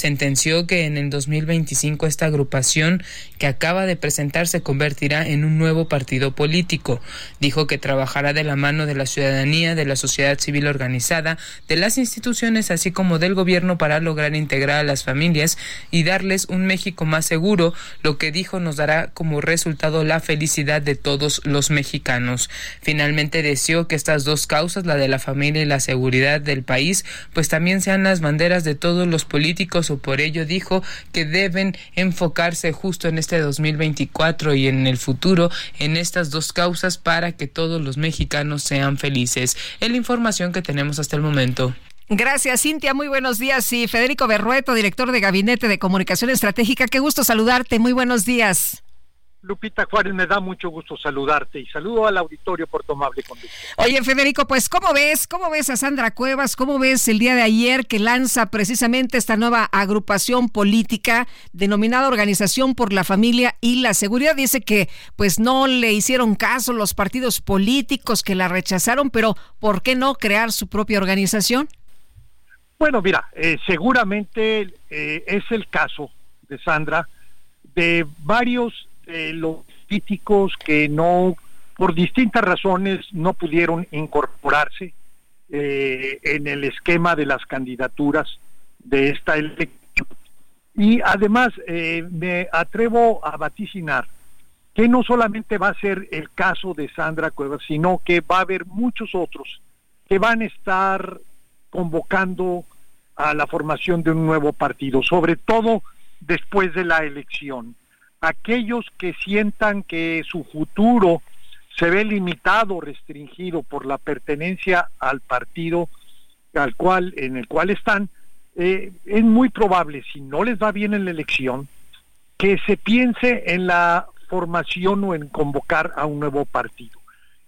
Speaker 17: sentenció que en el 2025 esta agrupación que acaba de presentar se convertirá en un nuevo partido político. Dijo que trabajará de la mano de la ciudadanía, de la sociedad civil organizada, de las instituciones, así como del gobierno para lograr integrar a las familias y darles un México más seguro, lo que dijo nos dará como resultado la felicidad de todos los mexicanos. Finalmente deseó que estas dos causas, la de la familia y la seguridad del país, pues también sean las banderas de todos los políticos por ello dijo que deben enfocarse justo en este 2024 y en el futuro en estas dos causas para que todos los mexicanos sean felices. Es la información que tenemos hasta el momento.
Speaker 1: Gracias, Cintia. Muy buenos días. Y Federico Berrueto, director de Gabinete de Comunicación Estratégica. Qué gusto saludarte. Muy buenos días.
Speaker 18: Lupita Juárez, me da mucho gusto saludarte y saludo al auditorio por tu amable conducta.
Speaker 1: Oye, Federico, pues ¿cómo ves? ¿Cómo ves a Sandra Cuevas? ¿Cómo ves el día de ayer que lanza precisamente esta nueva agrupación política denominada Organización por la Familia y la Seguridad? Dice que pues no le hicieron caso los partidos políticos que la rechazaron, pero ¿por qué no crear su propia organización?
Speaker 18: Bueno, mira, eh, seguramente eh, es el caso de Sandra de varios de los políticos que no, por distintas razones, no pudieron incorporarse eh, en el esquema de las candidaturas de esta elección. Y además eh, me atrevo a vaticinar que no solamente va a ser el caso de Sandra Cuevas, sino que va a haber muchos otros que van a estar convocando a la formación de un nuevo partido, sobre todo después de la elección. Aquellos que sientan que su futuro se ve limitado, restringido por la pertenencia al partido al cual, en el cual están, eh, es muy probable, si no les va bien en la elección, que se piense en la formación o en convocar a un nuevo partido.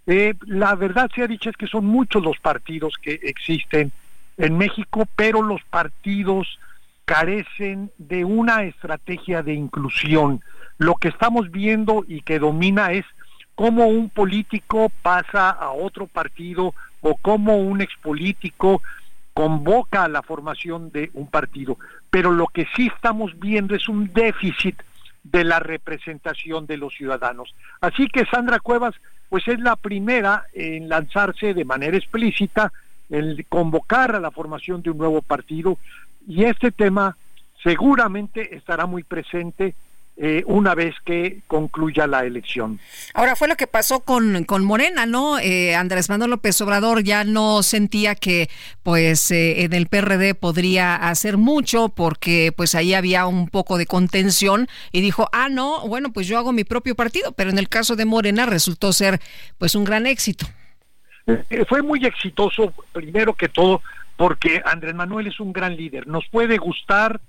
Speaker 18: Eh, la verdad se ha dicho es que son muchos los partidos que existen en México, pero los partidos carecen de una estrategia de inclusión. Lo que estamos viendo y que domina es cómo un político pasa a otro partido o cómo un expolítico convoca a la formación de un partido. Pero lo que sí estamos viendo es un déficit de la representación de los ciudadanos. Así que Sandra Cuevas, pues es la primera en lanzarse de manera explícita, en convocar a la formación de un nuevo partido, y este tema seguramente estará muy presente eh, una vez que concluya la elección.
Speaker 1: Ahora fue lo que pasó con, con Morena, ¿no? Eh, Andrés Manuel López Obrador ya no sentía que pues eh, en el PRD podría hacer mucho porque pues ahí había un poco de contención y dijo, ah, no, bueno, pues yo hago mi propio partido, pero en el caso de Morena resultó ser pues un gran éxito.
Speaker 18: Eh, fue muy exitoso, primero que todo, porque Andrés Manuel es un gran líder. Nos puede gustar,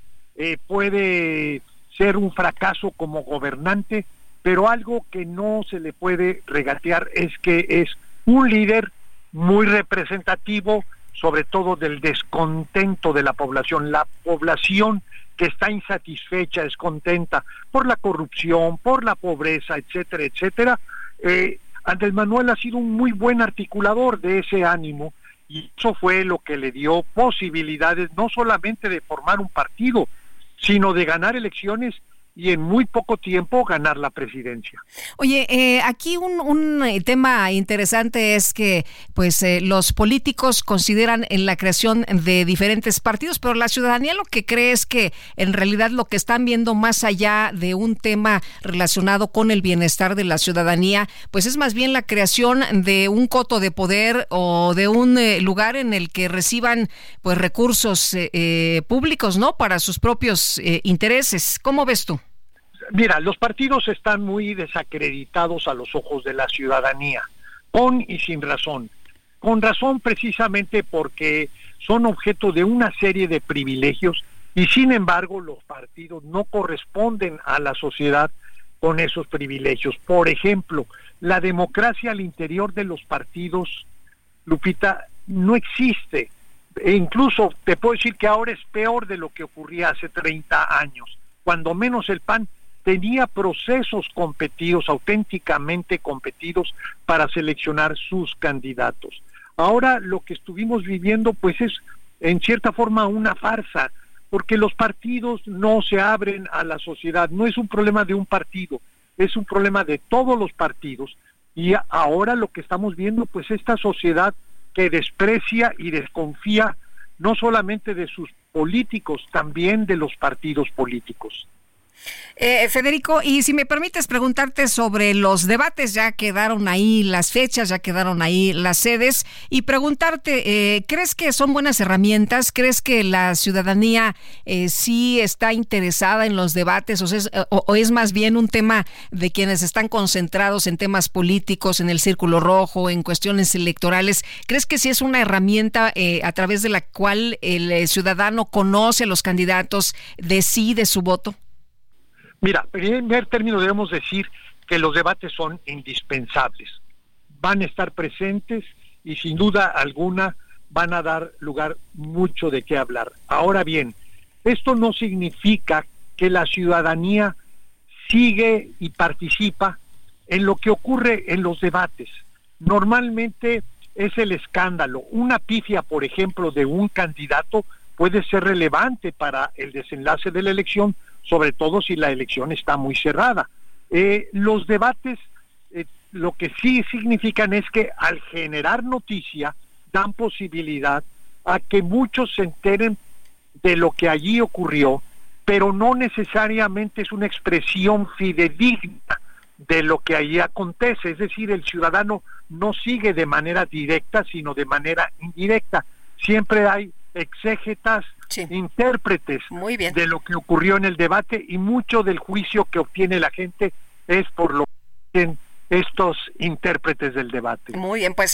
Speaker 18: puede ser un fracaso como gobernante, pero algo que no se le puede regatear es que es un líder muy representativo, sobre todo del descontento de la población. La población que está insatisfecha, descontenta por la corrupción, por la pobreza, etcétera, etcétera. Eh, Andrés Manuel ha sido un muy buen articulador de ese ánimo Y eso fue lo que le dio posibilidades no solamente de formar un partido, sino de ganar elecciones y en muy poco tiempo ganar la presidencia.
Speaker 1: Oye, eh, aquí un, eh, tema interesante es que pues eh, los políticos consideran en la creación de diferentes partidos, pero la ciudadanía lo que cree es que en realidad lo que están viendo más allá de un tema relacionado con el bienestar de la ciudadanía, pues es más bien la creación de un coto de poder o de un lugar en el que reciban pues recursos públicos, ¿no? Para sus propios intereses. ¿Cómo ves tú?
Speaker 18: Mira, los partidos están muy desacreditados a los ojos de la ciudadanía, con y sin razón. Con razón precisamente porque son objeto de una serie de privilegios y sin embargo los partidos no corresponden a la sociedad con esos privilegios. Por ejemplo, la democracia al interior de los partidos, Lupita, no existe. E incluso te puedo decir que ahora es peor de lo que ocurría hace 30 años. Cuando menos el PAN tenía procesos competidos, auténticamente competidos, para seleccionar sus candidatos. Ahora lo que estuvimos viviendo pues es en cierta forma una farsa, porque los partidos no se abren a la sociedad, no es un problema de un partido, es un problema de todos los partidos y ahora lo que estamos viendo pues esta sociedad que desprecia y desconfía no solamente de sus políticos, también de los partidos políticos.
Speaker 1: Eh, Federico, y si me permites preguntarte sobre los debates, ya quedaron ahí las fechas, ya quedaron ahí las sedes, y preguntarte, eh, ¿crees que son buenas herramientas? ¿Crees que la ciudadanía eh, sí está interesada en los debates o es, o es, más bien un tema de quienes están concentrados en temas políticos, en el círculo rojo, en cuestiones electorales? ¿Crees que sí es una herramienta a través de la cual el ciudadano conoce a los candidatos, decide su voto?
Speaker 18: Mira, en primer término debemos decir que los debates son indispensables. Van a estar presentes y sin duda alguna van a dar lugar mucho de qué hablar. Ahora bien, esto no significa que la ciudadanía sigue y participa en lo que ocurre en los debates. Normalmente es el escándalo. Una pifia, por ejemplo, de un candidato puede ser relevante para el desenlace de la elección, sobre todo si la elección está muy cerrada. Eh, los debates eh, lo que sí significan es que al generar noticia dan posibilidad a que muchos se enteren de lo que allí ocurrió, pero no necesariamente es una expresión fidedigna de lo que allí acontece, es decir, el ciudadano no sigue de manera directa, sino de manera indirecta. Siempre hay exégetas, intérpretes de lo que ocurrió en el debate y mucho del juicio que obtiene la gente es por lo que estos intérpretes del debate.
Speaker 1: Muy bien, pues.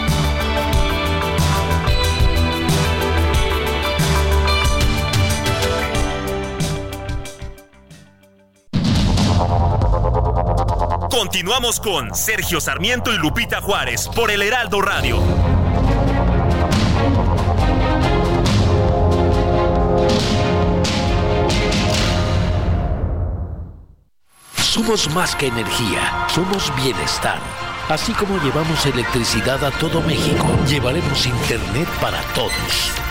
Speaker 13: Continuamos con Sergio Sarmiento y Lupita Juárez por el Heraldo Radio.
Speaker 19: Somos más que energía, somos bienestar. Así como llevamos electricidad a todo México, llevaremos Internet para todos.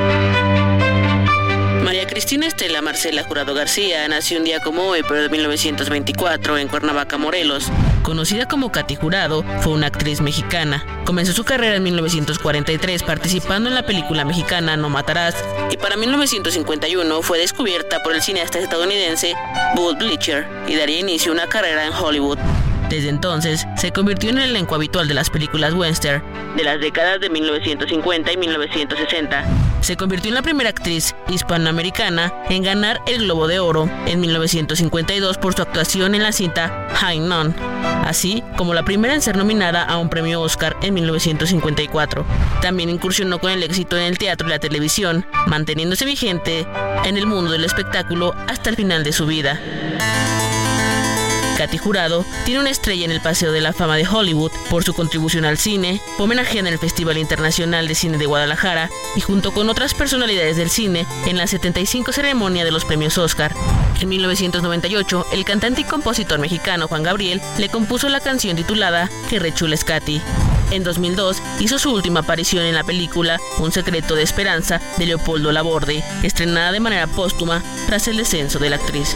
Speaker 20: Cristina Estela Marcela Jurado García nació un día como hoy, pero de 1924, en Cuernavaca, Morelos. Conocida como Katy Jurado, fue una actriz mexicana. Comenzó su carrera en 1943 participando en la película mexicana No Matarás y para 1951 fue descubierta por el cineasta estadounidense Bud Bleacher y daría inicio a una carrera en Hollywood. Desde entonces, se convirtió en el elenco habitual de las películas western de las décadas de 1950 y 1960 se convirtió en la primera actriz hispanoamericana en ganar el Globo de Oro en 1952 por su actuación en la cinta High Noon, así como la primera en ser nominada a un premio Oscar en 1954. También incursionó con el éxito en el teatro y la televisión, manteniéndose vigente en el mundo del espectáculo hasta el final de su vida. Katy Jurado tiene una estrella en el Paseo de la Fama de Hollywood por su contribución al cine, homenajeada en el Festival Internacional de Cine de Guadalajara y junto con otras personalidades del cine en la 75 ceremonia de los premios Oscar. En 1998, el cantante y compositor mexicano Juan Gabriel le compuso la canción titulada Que rechules Katy. En 2002 hizo su última aparición en la película Un secreto de esperanza de Leopoldo Laborde, estrenada de manera póstuma tras el descenso de la actriz.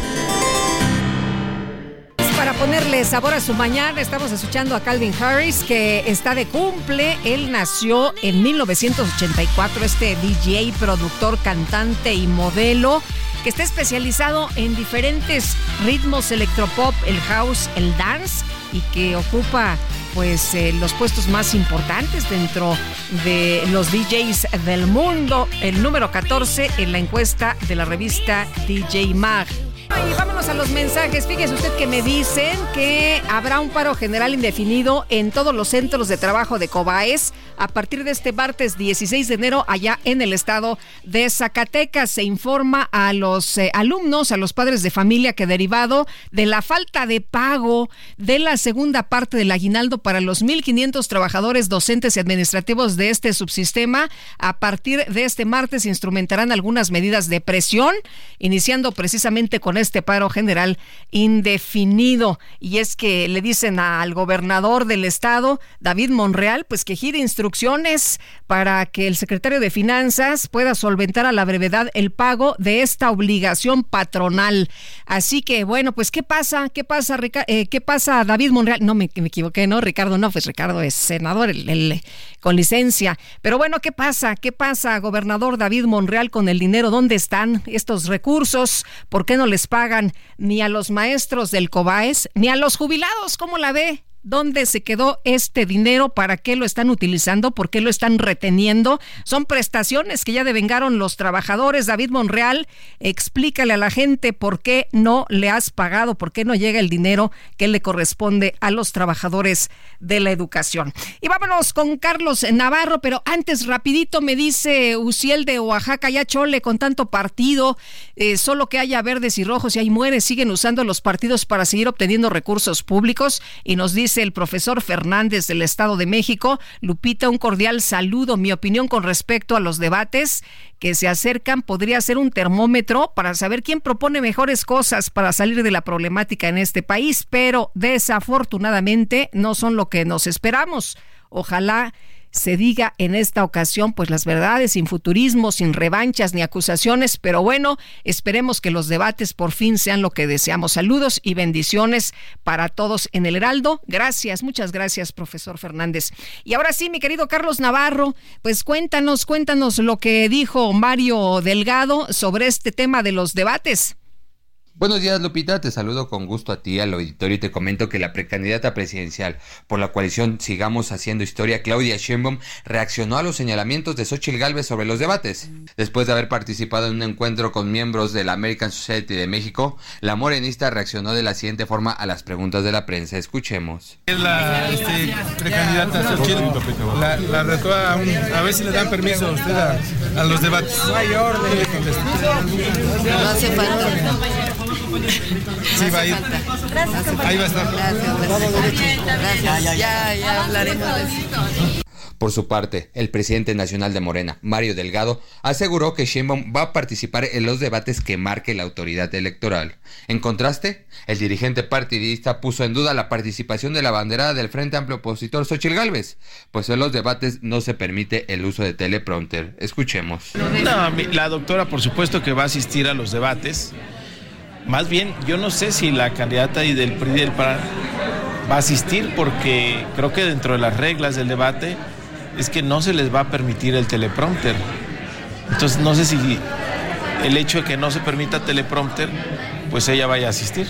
Speaker 1: Para ponerle sabor a su mañana, estamos escuchando a Calvin Harris, que está de cumple. Él nació en 1984, este DJ, productor, cantante y modelo, que está especializado en diferentes ritmos electropop, el house, el dance, y que ocupa pues eh, los puestos más importantes dentro de los DJs del mundo, el número 14 en la encuesta de la revista DJ Mag. Y vámonos a los mensajes. Fíjese usted que me dicen que habrá un paro general indefinido en todos los centros de trabajo de Cobaes a partir de este martes 16 de enero allá en el estado de Zacatecas. Se informa a los eh, alumnos, a los padres de familia que derivado de la falta de pago de la segunda parte del aguinaldo para los 1.500 trabajadores docentes y administrativos de este subsistema, a partir de este martes instrumentarán algunas medidas de presión, iniciando precisamente con este paro general indefinido. Y es que le dicen al gobernador del estado, David Monreal, pues que gire instrucciones para que el secretario de Finanzas pueda solventar a la brevedad el pago de esta obligación patronal. Así que, bueno, pues, ¿qué pasa? ¿Qué pasa, eh, ¿qué pasa, David Monreal? No, me, equivoqué, ¿no? Ricardo, no, pues Ricardo es senador el, con licencia. Pero bueno, ¿qué pasa? ¿Qué pasa, gobernador David Monreal, con el dinero? ¿Dónde están estos recursos? ¿Por qué no les pagan ni a los maestros del COBAES, ni a los jubilados? ¿Cómo la ve? ¿Dónde se quedó este dinero? ¿Para qué lo están utilizando? ¿Por qué lo están reteniendo? Son prestaciones que ya devengaron los trabajadores. David Monreal, explícale a la gente por qué no le has pagado, por qué no llega el dinero que le corresponde a los trabajadores de la educación. Y vámonos con Carlos Navarro, pero antes rapidito me dice Uciel de Oaxaca, ya chole con tanto partido, eh, solo que haya verdes y rojos y ahí muere, siguen usando los partidos para seguir obteniendo recursos públicos y nos dice el profesor Fernández del Estado de México. Lupita, un cordial saludo. Mi opinión con respecto a los debates que se acercan podría ser un termómetro para saber quién propone mejores cosas para salir de la problemática en este país, pero desafortunadamente no son lo que nos esperamos. Ojalá se diga en esta ocasión pues las verdades sin futurismo, sin revanchas ni acusaciones, pero bueno, esperemos que los debates por fin sean lo que deseamos. Saludos y bendiciones para todos en el Heraldo. Gracias, muchas gracias, profesor Fernández. Y ahora sí, mi querido Carlos Navarro, pues cuéntanos, cuéntanos lo que dijo Mario Delgado sobre este tema de los debates.
Speaker 21: Buenos días, Lupita. Te saludo con gusto a ti, al auditorio, y te comento que la precandidata presidencial por la coalición Sigamos Haciendo Historia, Claudia Sheinbaum, reaccionó a los señalamientos de Xochitl Gálvez sobre los debates. Después de haber participado en un encuentro con miembros de la American Society de México, la morenista reaccionó de la siguiente forma a las preguntas de la prensa. Escuchemos.
Speaker 3: La este, precandidata la, la retó a, a, ver si le dan permiso a usted a, los debates. No hay orden.
Speaker 4: No hace falta.
Speaker 3: Sí, va a ir. Ahí va a estar.
Speaker 4: Gracias, gracias. Ya, ya hablaremos de eso.
Speaker 21: Por su parte, el presidente nacional de Morena, Mario Delgado, aseguró que Sheinbaum va a participar en los debates que marque la autoridad electoral. En contraste, el dirigente partidista puso en duda la participación de la banderada del Frente Amplio Opositor Xochitl Gálvez, pues en los debates no se permite el uso de teleprompter. Escuchemos.
Speaker 2: No, la doctora por supuesto que va a asistir a los debates. Más bien, yo no sé si la candidata y del PRI del PAN va a asistir porque creo que dentro de las reglas del debate es que no se les va a permitir el teleprompter. Entonces no sé si el hecho de que no se permita teleprompter, pues ella vaya a asistir.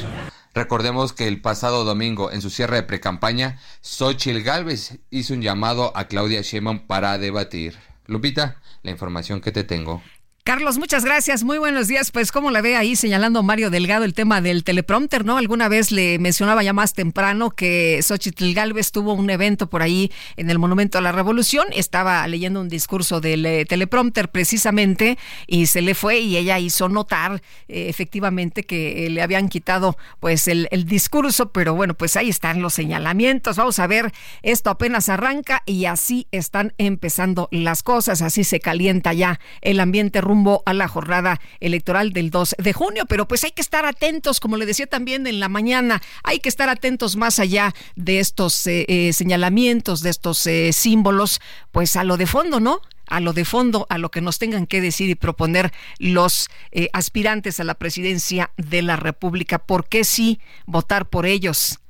Speaker 21: Recordemos que el pasado domingo, en su cierre de precampaña, Xochitl Gálvez hizo un llamado a Claudia Sheinbaum para debatir. Lupita, la información que te tengo.
Speaker 1: Carlos, muchas gracias. Muy buenos días. Pues, ¿cómo la ve ahí señalando Mario Delgado el tema del teleprompter, no? Alguna vez le mencionaba ya más temprano que Xochitl Galvez tuvo un evento por ahí en el Monumento a la Revolución. Estaba leyendo un discurso del eh, teleprompter precisamente y se le fue y ella hizo notar eh, efectivamente que eh, le habían quitado pues el, el discurso, pero bueno, pues ahí están los señalamientos. Vamos a ver, esto apenas arranca y así están empezando las cosas, así se calienta ya el ambiente rumbo a la jornada electoral del 2 de junio, pero pues hay que estar atentos, como le decía también en la mañana, hay que estar atentos más allá de estos eh, eh, señalamientos, de estos eh, símbolos, pues a lo de fondo, ¿no? a lo de fondo, a lo que nos tengan que decir y proponer los aspirantes a la presidencia de la República. ¿Por qué sí votar por ellos?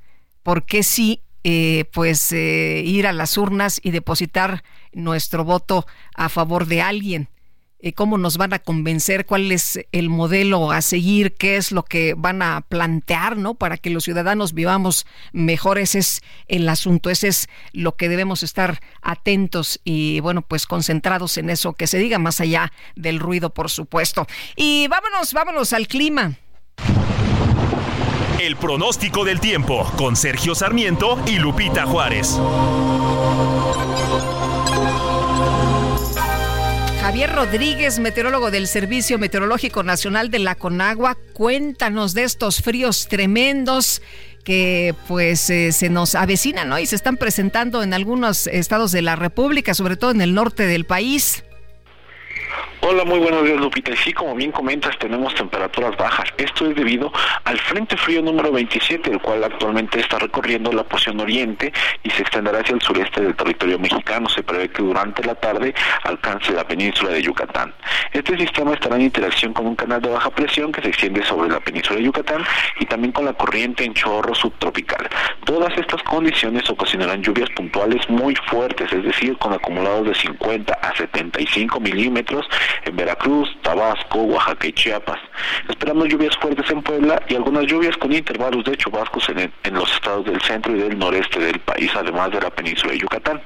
Speaker 1: ¿Por qué sí, pues, ir a las urnas y depositar nuestro voto a favor de alguien? Eh, cómo nos van a convencer, cuál es el modelo a seguir, qué es lo que van a plantear, ¿no? Para que los ciudadanos vivamos mejor. Ese es el asunto, ese es lo que debemos estar atentos y, bueno, pues concentrados en eso, que se diga más allá del ruido, por supuesto. Y vámonos, vámonos al clima.
Speaker 13: El pronóstico del tiempo con Sergio Sarmiento y Lupita Juárez.
Speaker 1: Javier Rodríguez, meteorólogo del Servicio Meteorológico Nacional de la Conagua, cuéntanos de estos fríos tremendos que pues eh, se nos avecinan ¿no? y se están presentando en algunos estados de la República, sobre todo en el norte del país.
Speaker 22: Hola, muy buenos días Lupita. Y sí, como bien comentas, tenemos temperaturas bajas. Esto es debido al Frente Frío número 27, el cual actualmente está recorriendo la porción oriente y se extenderá hacia el sureste del territorio mexicano. Se prevé que durante la tarde alcance la península de Yucatán. Este sistema estará en interacción con un canal de baja presión que se extiende sobre la península de Yucatán y también con la corriente en chorro subtropical. Todas estas condiciones ocasionarán lluvias puntuales muy fuertes, es decir, con acumulados de 50 a 75 milímetros en Veracruz, Tabasco, Oaxaca y Chiapas. Esperamos lluvias fuertes en Puebla y algunas lluvias con intervalos de chubascos en, en los estados del centro y del noreste del país, además de la península de Yucatán.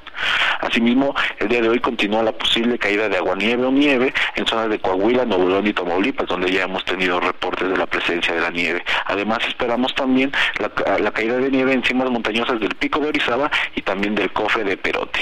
Speaker 22: Asimismo, el día de hoy continúa la posible caída de aguanieve o nieve en zonas de Coahuila, Nuevo León y Tamaulipas, donde ya hemos tenido reportes de la presencia de la nieve. Además, esperamos también la, la caída de nieve en cimas montañosas del Pico de Orizaba y también del Cofre de Perote.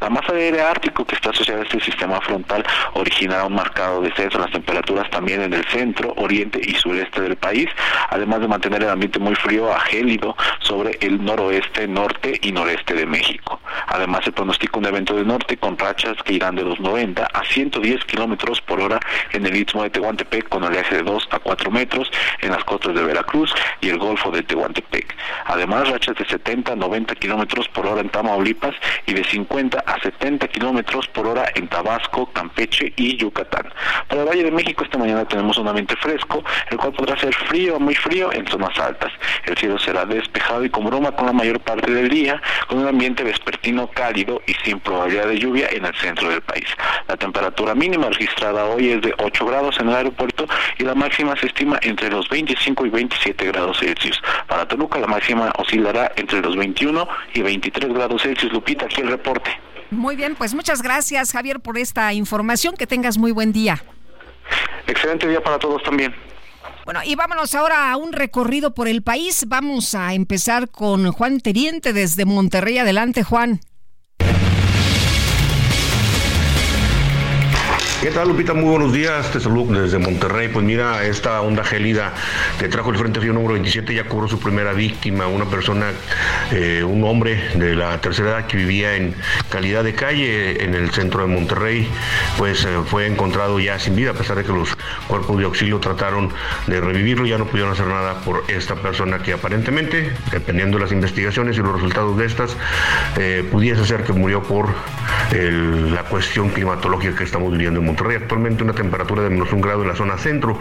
Speaker 22: La masa de aire ártico que está asociada a este sistema frontal originará un marcado descenso en las temperaturas también en el centro, oriente y sureste del país, además de mantener el ambiente muy frío a gélido sobre el noroeste, norte y noreste de México. Además se pronostica un evento de norte con rachas que irán de los 90 a 110 kilómetros por hora en el istmo de Tehuantepec con oleaje de 2 a 4 metros en las costas de Veracruz y el golfo de Tehuantepec. Además rachas de 70 a 90 kilómetros por hora en Tamaulipas y de 50 a 70 kilómetros por hora en Tabasco, Campeche y Yucatán. Para el Valle de México esta mañana tenemos un ambiente fresco, el cual podrá ser frío o muy frío en zonas altas. El cielo será despejado y con broma con la mayor parte del día, con un ambiente vespertino cálido y sin probabilidad de lluvia en el centro del país. La temperatura mínima registrada hoy es de 8 grados en el aeropuerto y la máxima se estima entre los 25 y 27 grados Celsius. Para Toluca la máxima oscilará entre los 21 y 23 grados Celsius. Lupita, aquí el reporte.
Speaker 1: Muy bien, pues muchas gracias Javier por esta información. Que tengas muy buen día.
Speaker 22: Excelente día para todos también.
Speaker 1: Bueno, y vámonos ahora a un recorrido por el país. Vamos a empezar con Juan Teriente desde Monterrey. Adelante, Juan.
Speaker 23: ¿Qué tal, Lupita? Muy buenos días. Te saludo desde Monterrey. Pues mira, esta onda gélida que trajo el Frente Frío número 27 ya cobró su primera víctima, una persona, eh, un hombre de la tercera edad que vivía en calidad de calle en el centro de Monterrey, pues eh, fue encontrado ya sin vida, a pesar de que los cuerpos de auxilio trataron de revivirlo, ya no pudieron hacer nada por esta persona que aparentemente, dependiendo de las investigaciones y los resultados de estas, eh, pudiese ser que murió por la cuestión climatológica que estamos viviendo en Monterrey. Monterrey, actualmente una temperatura de menos un grado en la zona centro.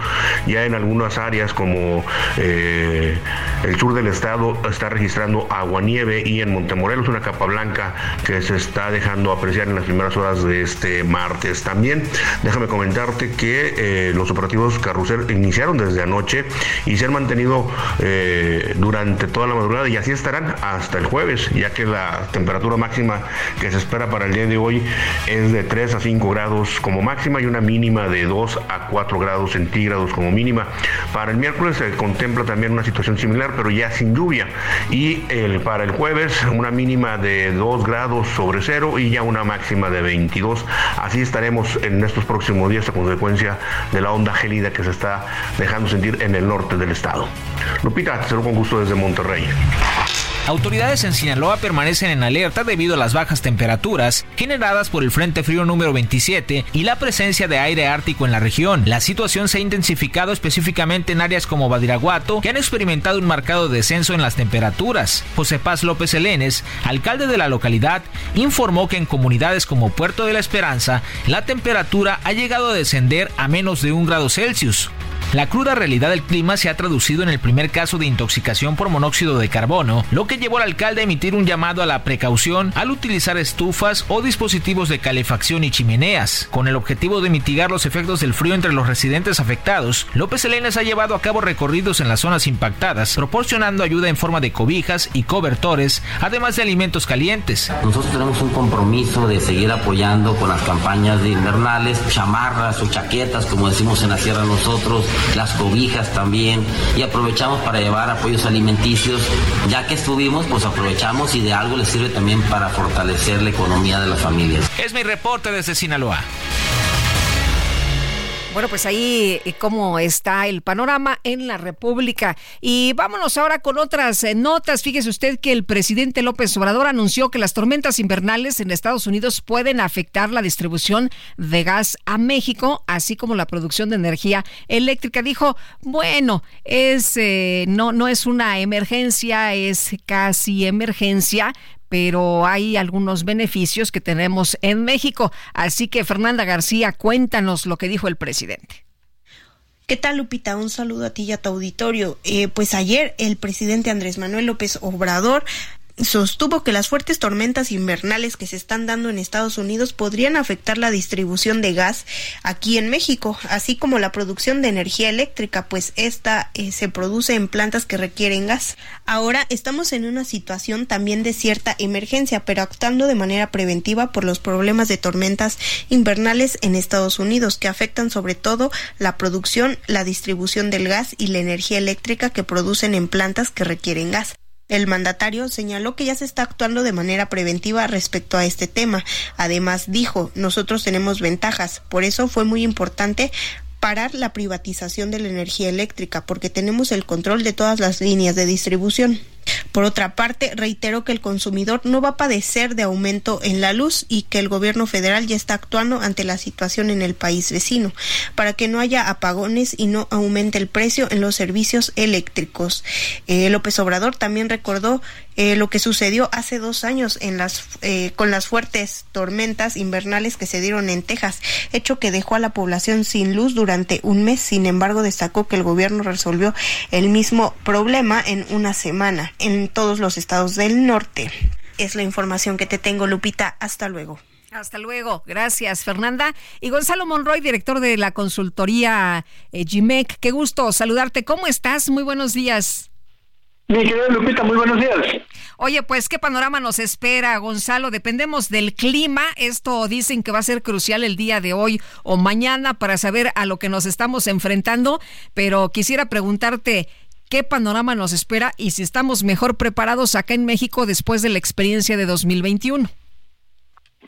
Speaker 23: Ya en algunas áreas como eh, el sur del estado está registrando aguanieve y en Montemorelos una capa blanca que se está dejando apreciar en las primeras horas de este martes. También déjame comentarte que eh, los operativos Carrusel iniciaron desde anoche y se han mantenido eh, durante toda la madrugada y así estarán hasta el jueves, ya que la temperatura máxima que se espera para el día de hoy es de 3 a 5 grados como y una mínima de 2 a 4 grados centígrados como mínima. Para el miércoles se contempla también una situación similar, pero ya sin lluvia. Y para el jueves una mínima de 2 grados sobre cero y ya una máxima de 22. Así estaremos en estos próximos días a consecuencia de la onda gélida que se está dejando sentir en el norte del estado. Lupita, te saludo con gusto desde Monterrey.
Speaker 24: Autoridades en Sinaloa permanecen en alerta debido a las bajas temperaturas generadas por el Frente Frío número 27 y la presencia de aire ártico en la región. La situación se ha intensificado específicamente en áreas como Badiraguato, que han experimentado un marcado descenso en las temperaturas. José Paz López Elenes, alcalde de la localidad, informó que en comunidades como Puerto de la Esperanza, la temperatura ha llegado a descender a menos de un grado Celsius. La cruda realidad del clima se ha traducido en el primer caso de intoxicación por monóxido de carbono, lo que llevó al alcalde a emitir un llamado a la precaución al utilizar estufas o dispositivos de calefacción y chimeneas. Con el objetivo de mitigar los efectos del frío entre los residentes afectados, López Elenes ha llevado a cabo recorridos en las zonas impactadas, proporcionando ayuda en forma de cobijas y cobertores, además de alimentos calientes.
Speaker 25: Nosotros tenemos un compromiso de seguir apoyando con las campañas de invernales, chamarras o chaquetas, como decimos en la sierra nosotros, las cobijas también y aprovechamos para llevar apoyos alimenticios. Ya que estuvimos, pues aprovechamos y de algo les sirve también para fortalecer la economía de las familias.
Speaker 24: Es mi reporte desde Sinaloa.
Speaker 1: Bueno, pues ahí eh, cómo está el panorama en la República. Y vámonos ahora con otras eh, notas. Fíjese usted que el presidente López Obrador anunció que las tormentas invernales en Estados Unidos pueden afectar la distribución de gas a México, así como la producción de energía eléctrica. Dijo, bueno, es eh, no, no es una emergencia, es casi emergencia, pero hay algunos beneficios que tenemos en México. Así que Fernanda García, cuéntanos lo que dijo el presidente.
Speaker 26: ¿Qué tal, Lupita? Un saludo a ti y a tu auditorio. Eh, pues ayer el presidente Andrés Manuel López Obrador sostuvo que las fuertes tormentas invernales que se están dando en Estados Unidos podrían afectar la distribución de gas aquí en México, así como la producción de energía eléctrica, pues esta eh, se produce en plantas que requieren gas. Ahora estamos en una situación también de cierta emergencia, pero actuando de manera preventiva por los problemas de tormentas invernales en Estados Unidos que afectan sobre todo la producción, la distribución del gas y la energía eléctrica que producen en plantas que requieren gas. El mandatario señaló que ya se está actuando de manera preventiva respecto a este tema. Además, dijo, nosotros tenemos ventajas, por eso fue muy importante parar la privatización de la energía eléctrica, porque tenemos el control de todas las líneas de distribución. Por otra parte, reitero que el consumidor no va a padecer de aumento en la luz y que el gobierno federal ya está actuando ante la situación en el país vecino para que no haya apagones y no aumente el precio en los servicios eléctricos. Eh, López Obrador también recordó eh, lo que sucedió hace dos años eh, con las fuertes tormentas invernales que se dieron en Texas, hecho que dejó a la población sin luz durante un mes. Sin embargo, destacó que el gobierno resolvió el mismo problema en una semana en todos los estados del norte. Es la información que te tengo, Lupita. Hasta luego.
Speaker 1: Hasta luego. Gracias, Fernanda. Y Gonzalo Monroy, director de la consultoría eh, GIMEC. Qué gusto saludarte. ¿Cómo estás? Muy buenos días.
Speaker 27: Mi querida Lupita, muy buenos días.
Speaker 1: Oye, pues, ¿qué panorama nos espera, Gonzalo? Dependemos del clima. Esto dicen que va a ser crucial el día de hoy o mañana para saber a lo que nos estamos enfrentando. Pero quisiera preguntarte, ¿qué panorama nos espera y si estamos mejor preparados acá en México después de la experiencia de 2021?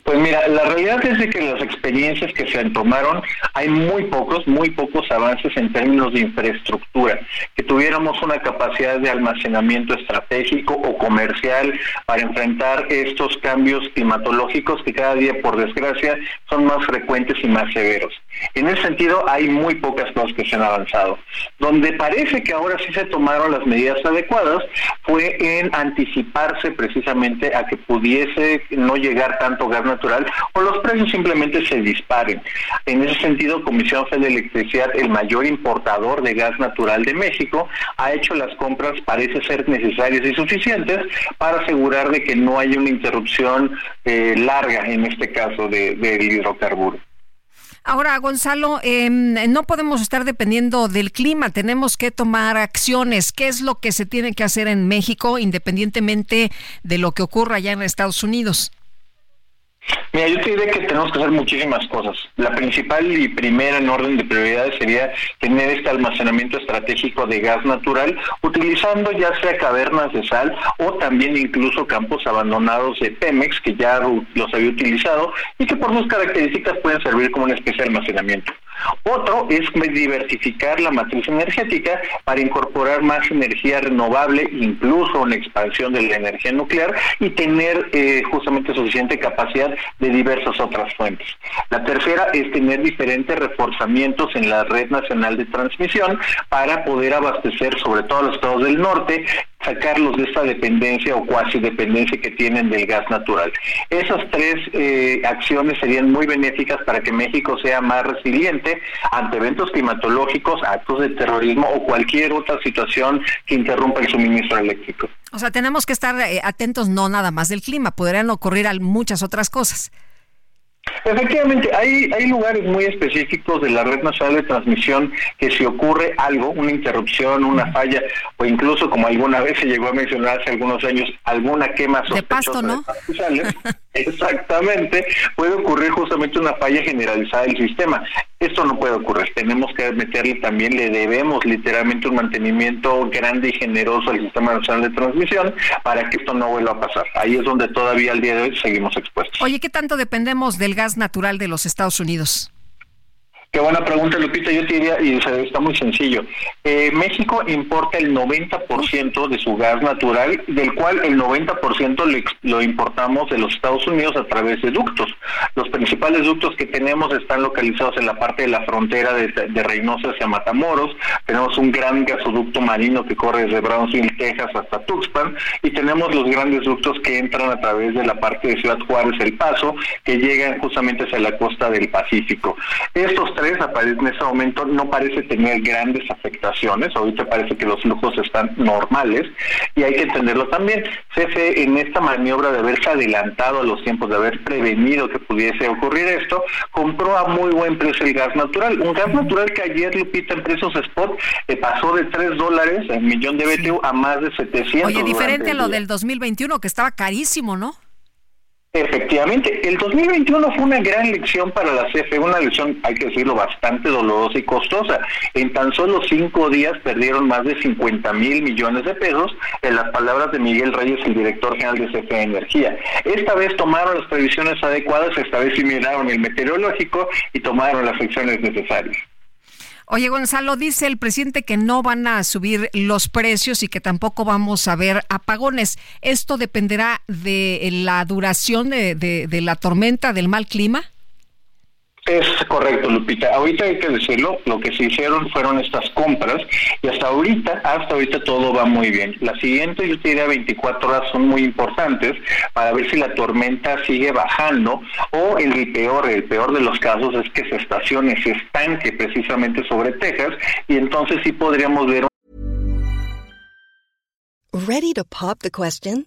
Speaker 27: Pues mira, la realidad es de que las experiencias que se tomaron, hay muy pocos, muy pocos avances en términos de infraestructura, que tuviéramos una capacidad de almacenamiento estratégico o comercial para enfrentar estos cambios climatológicos que cada día, por desgracia, son más frecuentes y más severos. En ese sentido, hay muy pocas cosas que se han avanzado. Donde parece que ahora sí se tomaron las medidas adecuadas fue en anticiparse precisamente a que pudiese no llegar tanto gas natural o los precios simplemente se disparen. En ese sentido, Comisión Federal de Electricidad, el mayor importador de gas natural de México, ha hecho las compras, parece ser necesarias y suficientes para asegurar de que no haya una interrupción eh, larga, en este caso, del de, hidrocarburo.
Speaker 1: Ahora, Gonzalo, em, no podemos estar dependiendo del clima, tenemos que tomar acciones. ¿Qué es lo que se tiene que hacer en México independientemente de lo que ocurra allá en Estados Unidos?
Speaker 27: Mira, yo te diré que tenemos que hacer muchísimas cosas. La principal y primera en orden de prioridades sería tener este almacenamiento estratégico de gas natural, utilizando ya sea cavernas de sal o también incluso campos abandonados de Pemex, que ya los había utilizado y que por sus características pueden servir como una especie de almacenamiento. Otro es diversificar la matriz energética para incorporar más energía renovable, incluso una expansión de la energía nuclear y tener eh, justamente suficiente capacidad de diversas otras fuentes. La tercera es tener diferentes reforzamientos en la red nacional de transmisión para poder abastecer sobre todo a los estados del norte sacarlos de esta dependencia o cuasi dependencia que tienen del gas natural. Esas tres eh, acciones serían muy benéficas para que México sea más resiliente ante eventos climatológicos, actos de terrorismo o cualquier otra situación que interrumpa el suministro eléctrico.
Speaker 1: O sea, tenemos que estar eh, atentos no nada más del clima, podrían ocurrir muchas otras cosas.
Speaker 27: Efectivamente, hay, hay lugares muy específicos de la red nacional de transmisión que si ocurre algo, una interrupción, una falla, o incluso como alguna vez se llegó a mencionar hace algunos años, alguna quema
Speaker 1: de pasto, ¿no?
Speaker 27: exactamente, puede ocurrir justamente una falla generalizada del sistema. Esto no puede ocurrir. Tenemos que meterle también, le debemos literalmente un mantenimiento grande y generoso al Sistema Nacional de Transmisión para que esto no vuelva a pasar. Ahí es donde todavía al día de hoy seguimos expuestos.
Speaker 1: Oye, ¿qué tanto dependemos del gas natural de los Estados Unidos?
Speaker 27: Qué buena pregunta, Lupita. Yo te diría, y está muy sencillo. Eh, México importa el 90% de su gas natural, del cual el 90% lo importamos de los Estados Unidos a través de ductos. Los principales ductos que tenemos están localizados en la parte de la frontera de, Reynosa hacia Matamoros. Tenemos un gran gasoducto marino que corre desde Brownsville, Texas, hasta Tuxpan. Y tenemos los grandes ductos que entran a través de la parte de Ciudad Juárez, El Paso, que llegan justamente hacia la costa del Pacífico. Estos tres en ese momento no parece tener grandes afectaciones, ahorita parece que los flujos están normales y hay que entenderlo también. CFE en esta maniobra de haberse adelantado a los tiempos, de haber prevenido que pudiese ocurrir esto, compró a muy buen precio el gas natural. Un gas natural que ayer, Lupita, en precios spot eh, pasó de 3 dólares en millón de BTU a más de 700.
Speaker 1: Oye, diferente a lo del 2021 que estaba carísimo, ¿no?
Speaker 27: Efectivamente, el 2021 fue una gran lección para la CFE, una lección, hay que decirlo, bastante dolorosa y costosa. En tan solo cinco días perdieron más de 50 mil millones de pesos, en las palabras de Miguel Reyes, el director general de CFE Energía. Esta vez tomaron las previsiones adecuadas, esta vez sí el meteorológico y tomaron las acciones necesarias.
Speaker 1: Oye, Gonzalo, dice el presidente que no van a subir los precios y que tampoco vamos a ver apagones. ¿Esto dependerá de la duración de, de la tormenta, del mal clima?
Speaker 27: Es correcto, Lupita. Ahorita hay que decirlo, lo que se hicieron fueron estas compras y hasta ahorita, hasta ahorita todo va muy bien. La siguiente, yo te diría 24 horas son muy importantes para ver si la tormenta sigue bajando o el peor, el peor de los casos es que se estacione, se estanque precisamente sobre Texas y entonces sí podríamos ver.
Speaker 28: Ready to pop the question?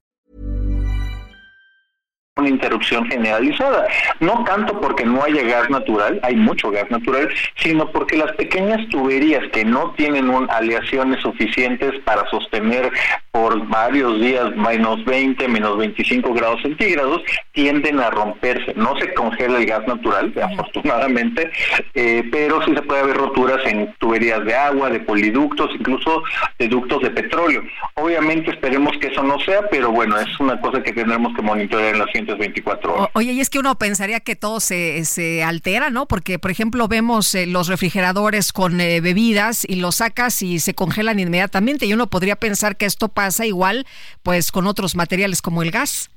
Speaker 27: una interrupción generalizada, no tanto porque no haya gas natural, hay mucho gas natural, sino porque las pequeñas tuberías que no tienen aleaciones suficientes para sostener por varios días menos 20, menos 25 grados centígrados, tienden a romperse. No se congela el gas natural, afortunadamente, eh, pero sí se puede haber roturas en tuberías de agua, de poliductos, incluso de ductos de petróleo. Obviamente esperemos que eso no sea, pero bueno, es una cosa que tendremos que monitorear en la ciencia 224 horas.
Speaker 1: Oye, y es que uno pensaría que todo se, se altera, ¿no? Porque, por ejemplo, vemos eh, los refrigeradores con eh, bebidas y los sacas y se congelan inmediatamente y uno podría pensar que esto pasa igual pues con otros materiales como el gas.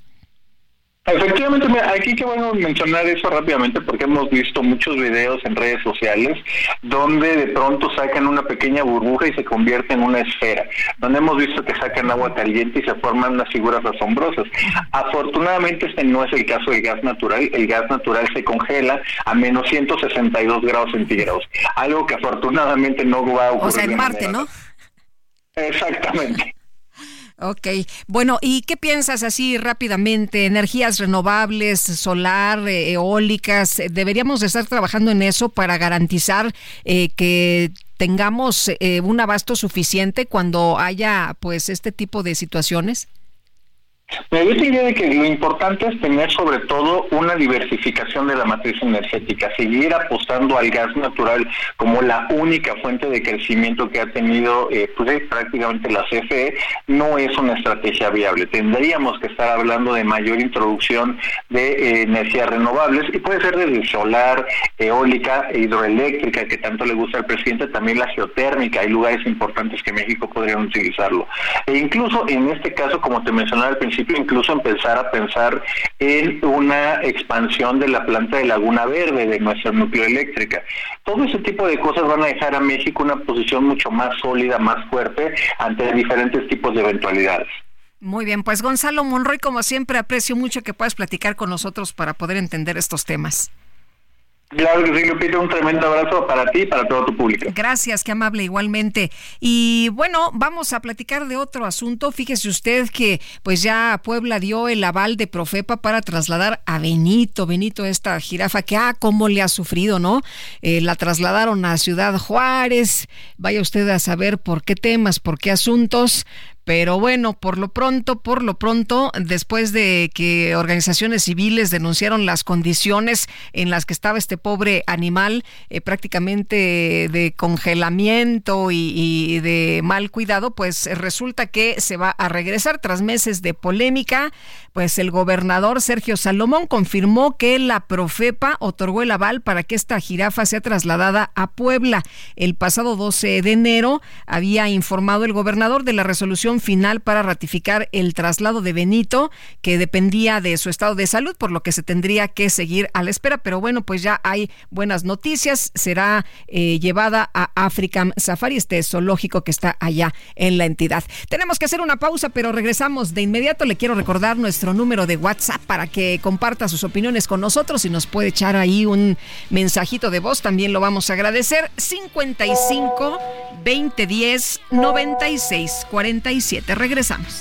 Speaker 27: Efectivamente, aquí que bueno mencionar eso rápidamente porque hemos visto muchos videos en redes sociales donde de pronto sacan una pequeña burbuja y se convierte en una esfera, donde hemos visto que sacan agua caliente y se forman unas figuras asombrosas. Afortunadamente este no es el caso del gas natural, el gas natural se congela a menos 162 grados centígrados, algo que afortunadamente no va a ocurrir.
Speaker 1: O sea, en Marte, ¿no?
Speaker 27: Exactamente.
Speaker 1: Ok, bueno, ¿y qué piensas así rápidamente? Energías renovables, solar, eh, eólicas, ¿deberíamos estar trabajando en eso para garantizar eh, que tengamos eh, un abasto suficiente cuando haya pues este tipo de situaciones?
Speaker 27: Me yo te de que lo importante es tener sobre todo una diversificación de la matriz energética, seguir apostando al gas natural como la única fuente de crecimiento que ha tenido eh, pues, prácticamente la CFE, no es una estrategia viable. Tendríamos que estar hablando de mayor introducción de eh, energías renovables y puede ser desde solar, eólica, hidroeléctrica, que tanto le gusta al presidente, también la geotérmica, hay lugares importantes que México podría utilizarlo. E incluso en este caso, como te mencionaba al principio, incluso empezar a pensar en una expansión de la planta de Laguna Verde, de nuestra nucleoeléctrica. Todo ese tipo de cosas van a dejar a México una posición mucho más sólida, más fuerte ante diferentes tipos de eventualidades.
Speaker 1: Muy bien, pues Gonzalo Monroy, como siempre, aprecio mucho que puedas platicar con nosotros para poder entender estos temas.
Speaker 27: Claro que sí, Lupita, un tremendo abrazo para ti y para todo tu público.
Speaker 1: Gracias, qué amable igualmente. Y bueno, vamos a platicar de otro asunto. Fíjese usted que pues ya Puebla dio el aval de Profepa para trasladar a Benito, Benito esta jirafa que ah, cómo le ha sufrido, ¿no? Eh, la trasladaron a Ciudad Juárez. Vaya usted a saber por qué temas, por qué asuntos, pero bueno, por lo pronto, por lo pronto, después de que organizaciones civiles denunciaron las condiciones en las que estaba este pobre animal, eh, prácticamente de congelamiento y, de mal cuidado, pues resulta que se va a regresar tras meses de polémica. Pues el gobernador Sergio Salomón confirmó que la Profepa otorgó el aval para que esta jirafa sea trasladada a Puebla. El pasado 12 de enero había informado el gobernador de la resolución final para ratificar el traslado de Benito, que dependía de su estado de salud, por lo que se tendría que seguir a la espera. Pero bueno, pues ya hay buenas noticias. Será eh, llevada a African Safari, este zoológico que está allá en la entidad. Tenemos que hacer una pausa, pero regresamos de inmediato. Le quiero recordar nuestro número de WhatsApp para que comparta sus opiniones con nosotros y nos puede echar ahí un mensajito de voz. También lo vamos a agradecer. 55 2010 96 45 Regresamos.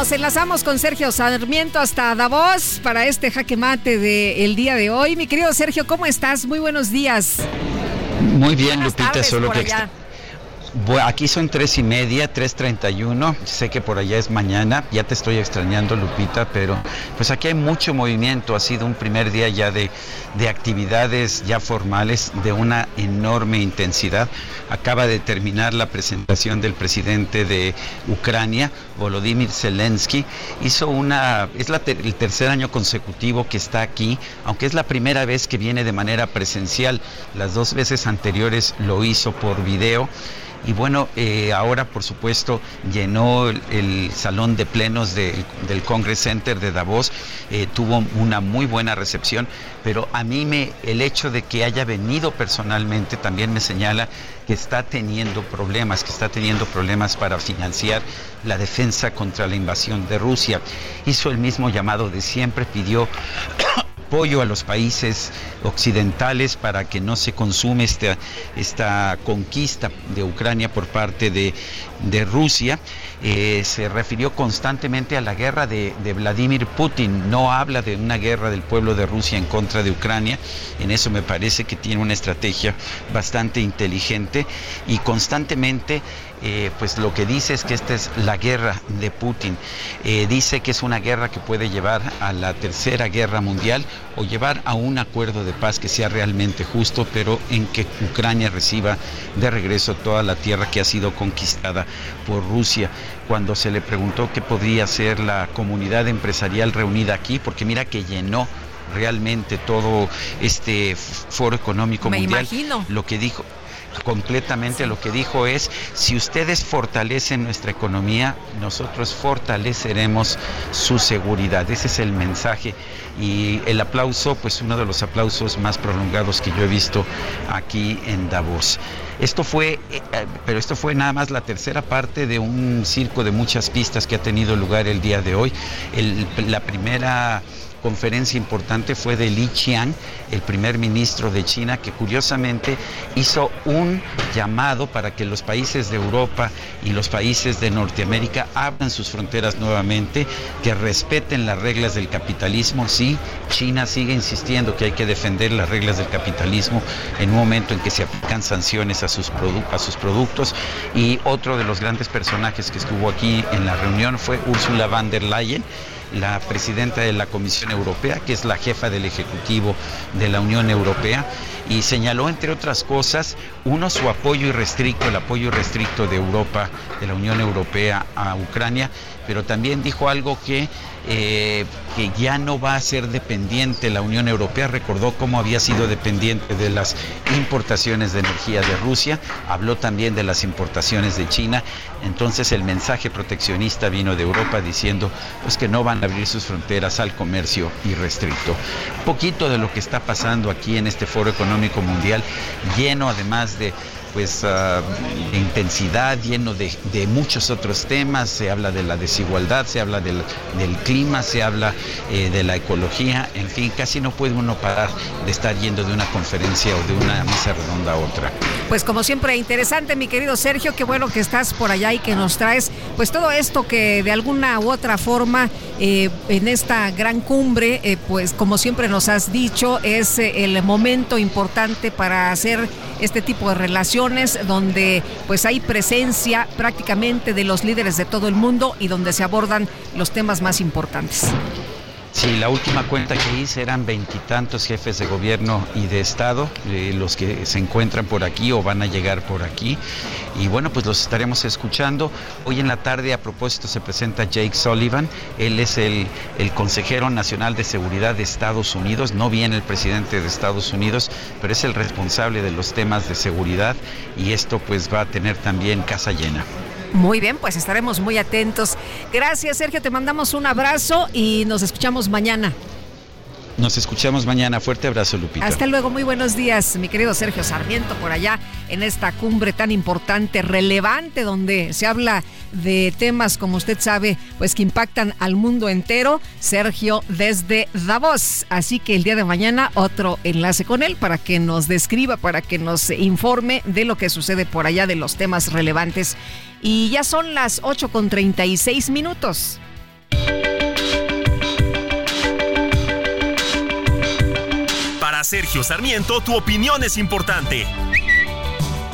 Speaker 1: Nos enlazamos con Sergio Sarmiento hasta Davos para este jaque mate del día de hoy. Mi querido Sergio, ¿cómo estás? Muy buenos días.
Speaker 29: Muy bien, Lupita, solo que aquí son tres y media, tres treinta y uno. Sé que por allá es mañana. Ya te estoy extrañando, Lupita, pero pues aquí hay mucho movimiento. Ha sido un primer día ya de, de actividades ya formales de una enorme intensidad. Acaba de terminar la presentación del presidente de Ucrania, Volodymyr Zelensky. Hizo una, es el tercer año consecutivo que está aquí, aunque es la primera vez que viene de manera presencial. Las dos veces anteriores lo hizo por video Y bueno, eh, ahora por supuesto llenó el, salón de plenos del Congress Center de Davos, eh, tuvo una muy buena recepción, pero a mí me, el hecho de que haya venido personalmente también me señala que está teniendo problemas, que está teniendo problemas para financiar la defensa contra la invasión de Rusia. Hizo el mismo llamado de siempre, pidió apoyo a los países occidentales para que no se consume esta, esta conquista de Ucrania por parte de, Rusia. Eh, se refirió constantemente a la guerra de, de, Vladimir Putin. No habla de una guerra del pueblo de Rusia en contra de Ucrania. En eso me parece que tiene una estrategia bastante inteligente y constantemente eh, pues lo que dice es que esta es la guerra de Putin. Eh, dice que es una guerra que puede llevar a la tercera guerra mundial o llevar a un acuerdo de paz que sea realmente justo, pero en que Ucrania reciba de regreso toda la tierra que ha sido conquistada por Rusia. Cuando se le preguntó qué podría ser la comunidad empresarial reunida aquí, porque mira que llenó realmente todo este foro económico
Speaker 1: Me
Speaker 29: mundial.
Speaker 1: Imagino.
Speaker 29: Lo que dijo, completamente lo que dijo es, si ustedes fortalecen nuestra economía, nosotros fortaleceremos su seguridad. Ese es el mensaje y el aplauso, pues uno de los aplausos más prolongados que yo he visto aquí en Davos. Esto fue, eh, pero esto fue nada más la tercera parte de un circo de muchas pistas que ha tenido lugar el día de hoy. la primera conferencia importante fue de Li Qiang, el primer ministro de China, que curiosamente hizo un llamado para que los países de Europa y los países de Norteamérica abran sus fronteras nuevamente, que respeten las reglas del capitalismo. Sí, China sigue insistiendo que hay que defender las reglas del capitalismo en un momento en que se aplican sanciones a sus, a sus productos. Y otro de los grandes personajes que estuvo aquí en la reunión fue Ursula von der Leyen la presidenta de la Comisión Europea, que es la jefa del Ejecutivo de la Unión Europea, y señaló, entre otras cosas, uno, su apoyo irrestricto, el apoyo irrestricto de Europa, de la Unión Europea a Ucrania, pero también dijo algo que eh, que ya no va a ser dependiente la Unión Europea. Recordó cómo había sido dependiente de las importaciones de energía de Rusia, habló también de las importaciones de China. Entonces el mensaje proteccionista vino de Europa diciendo pues que no van a abrir sus fronteras al comercio irrestricto. Poquito de lo que está pasando aquí en este Foro Económico Mundial, lleno además de pues uh, intensidad, lleno de, muchos otros temas, se habla de la desigualdad, se habla del, clima, se habla eh, de la ecología, en fin, casi no puede uno parar de estar yendo de una conferencia o de una mesa redonda a otra.
Speaker 1: Pues como siempre, interesante, mi querido Sergio, qué bueno que estás por allá y que nos traes pues todo esto que de alguna u otra forma eh, en esta gran cumbre, eh, pues como siempre nos has dicho, es el momento importante para hacer este tipo de relaciones donde pues hay presencia prácticamente de los líderes de todo el mundo y donde se abordan los temas más importantes.
Speaker 29: Sí, la última cuenta que hice eran veintitantos jefes de gobierno y de Estado, eh, los que se encuentran por aquí o van a llegar por aquí. Y bueno, pues los estaremos escuchando. Hoy en la tarde, a propósito, se presenta Jake Sullivan. Él es el, el consejero nacional de seguridad de Estados Unidos. No viene el presidente de Estados Unidos, pero es el responsable de los temas de seguridad. Y esto pues va a tener también casa llena.
Speaker 1: Muy bien, pues estaremos muy atentos. Gracias, Sergio. Te mandamos un abrazo y nos escuchamos mañana.
Speaker 29: Nos escuchamos mañana. Fuerte abrazo, Lupita.
Speaker 1: Hasta luego. Muy buenos días, mi querido Sergio Sarmiento, por allá en esta cumbre tan importante, relevante, donde se habla de temas, como usted sabe, pues que impactan al mundo entero. Sergio desde Davos. Así que el día de mañana otro enlace con él para que nos describa, para que nos informe de lo que sucede por allá, de los temas relevantes. Y ya son las 8 con 36 minutos.
Speaker 13: Sergio Sarmiento, tu opinión es importante.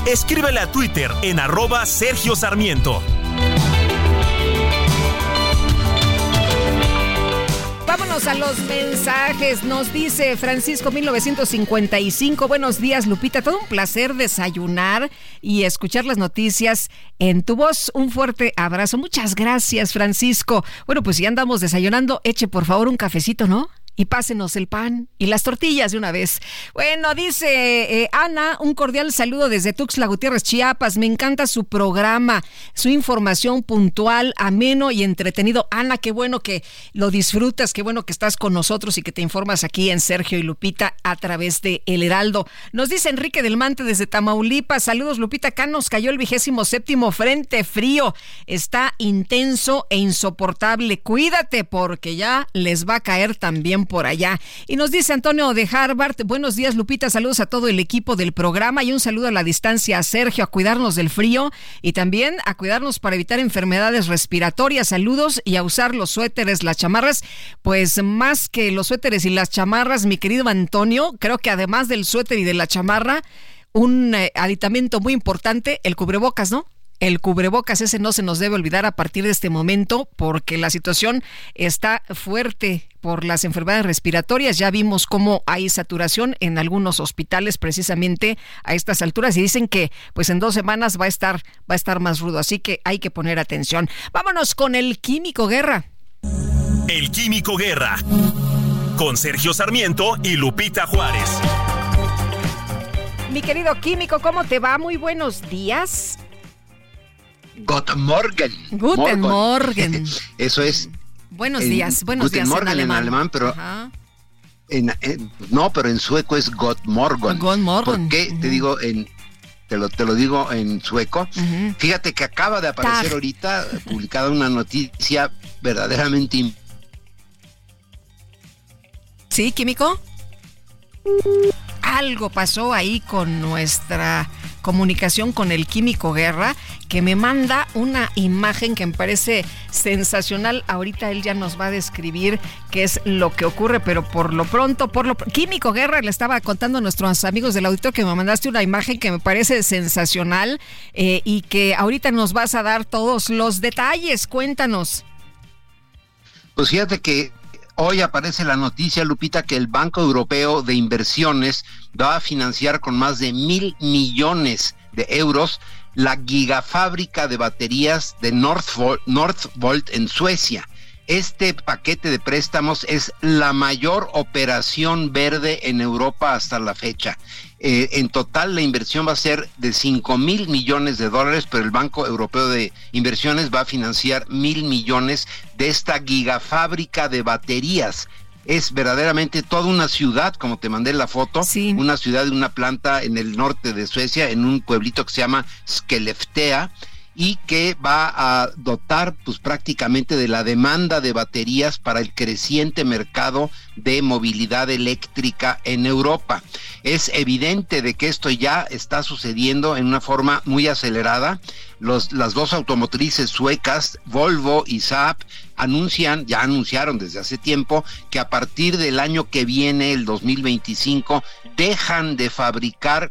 Speaker 13: Escríbele a Twitter en arroba Sergio Sarmiento.
Speaker 1: Vámonos a los mensajes. Nos dice Francisco 1955. Buenos días, Lupita. Todo un placer desayunar y escuchar las noticias en tu voz. Un fuerte abrazo. Muchas gracias, Francisco. Bueno, pues si andamos desayunando, eche por favor un cafecito, ¿no? Y pásenos el pan y las tortillas de una vez. Bueno, dice eh, Ana, un cordial saludo desde Tuxtla Gutiérrez, Chiapas. Me encanta su programa, su información puntual, ameno y entretenido. Ana, qué bueno que lo disfrutas, qué bueno que estás con nosotros y que te informas aquí en Sergio y Lupita a través de El Heraldo. Nos dice Enrique del Mante desde Tamaulipas. Saludos, Lupita. Acá nos cayó el vigésimo séptimo frente frío. Está intenso e insoportable. Cuídate porque ya les va a caer también por allá. Y nos dice Antonio de Harvard, buenos días Lupita, saludos a todo el equipo del programa y un saludo a la distancia a Sergio, a cuidarnos del frío y también a cuidarnos para evitar enfermedades respiratorias. Saludos y a usar los suéteres, las chamarras. Pues más que los suéteres y las chamarras, mi querido Antonio, creo que además del suéter y de la chamarra, un eh, aditamento muy importante, el cubrebocas, ¿no? El cubrebocas ese no se nos debe olvidar a partir de este momento porque la situación está fuerte por las enfermedades respiratorias. Ya vimos cómo hay saturación en algunos hospitales precisamente a estas alturas y dicen que pues en dos semanas va a estar va a estar más rudo, así que hay que poner atención. Vámonos con el Químico Guerra.
Speaker 13: El Químico Guerra con Sergio Sarmiento y Lupita Juárez.
Speaker 1: Mi querido Químico, ¿cómo te va? Muy buenos días.
Speaker 30: Guten Morgen.
Speaker 1: Guten Morgen.
Speaker 30: Eso es.
Speaker 1: Buenos días, buenos
Speaker 30: Guten
Speaker 1: días.
Speaker 30: Morgen en alemán, pero. En, no, pero en sueco es Gott Morgen.
Speaker 1: Gott Morgen.
Speaker 30: ¿Por qué te digo en te lo, te lo digo en sueco. Fíjate que acaba de aparecer ahorita publicada una noticia verdaderamente
Speaker 1: ¿Sí, químico? Algo pasó ahí con nuestra comunicación con el químico Guerra, que me manda una imagen que me parece sensacional. Ahorita él ya nos va a describir qué es lo que ocurre, pero por lo pronto, por lo químico Guerra le estaba contando a nuestros amigos del auditorio que me mandaste una imagen que me parece sensacional eh, y que ahorita nos vas a dar todos los detalles. Cuéntanos.
Speaker 30: Pues fíjate que Hoy aparece la noticia, Lupita, que el Banco Europeo de Inversiones va a financiar con más de mil millones de euros la gigafábrica de baterías de Northvolt, Northvolt en Suecia. Este paquete de préstamos es la mayor operación verde en Europa hasta la fecha. Eh, en total la inversión va a ser de 5 mil millones de dólares, pero el Banco Europeo de Inversiones va a financiar mil millones de esta gigafábrica de baterías. Es verdaderamente toda una ciudad, como te mandé la foto, una ciudad de una planta en el norte de Suecia, en un pueblito que se llama Skelleftea y que va a dotar pues prácticamente de la demanda de baterías para el creciente mercado de movilidad eléctrica en Europa. Es evidente de que esto ya está sucediendo en una forma muy acelerada. Los, las dos automotrices suecas, Volvo y Saab, anuncian, ya anunciaron desde hace tiempo, que a partir del año que viene, el 2025, dejan de fabricar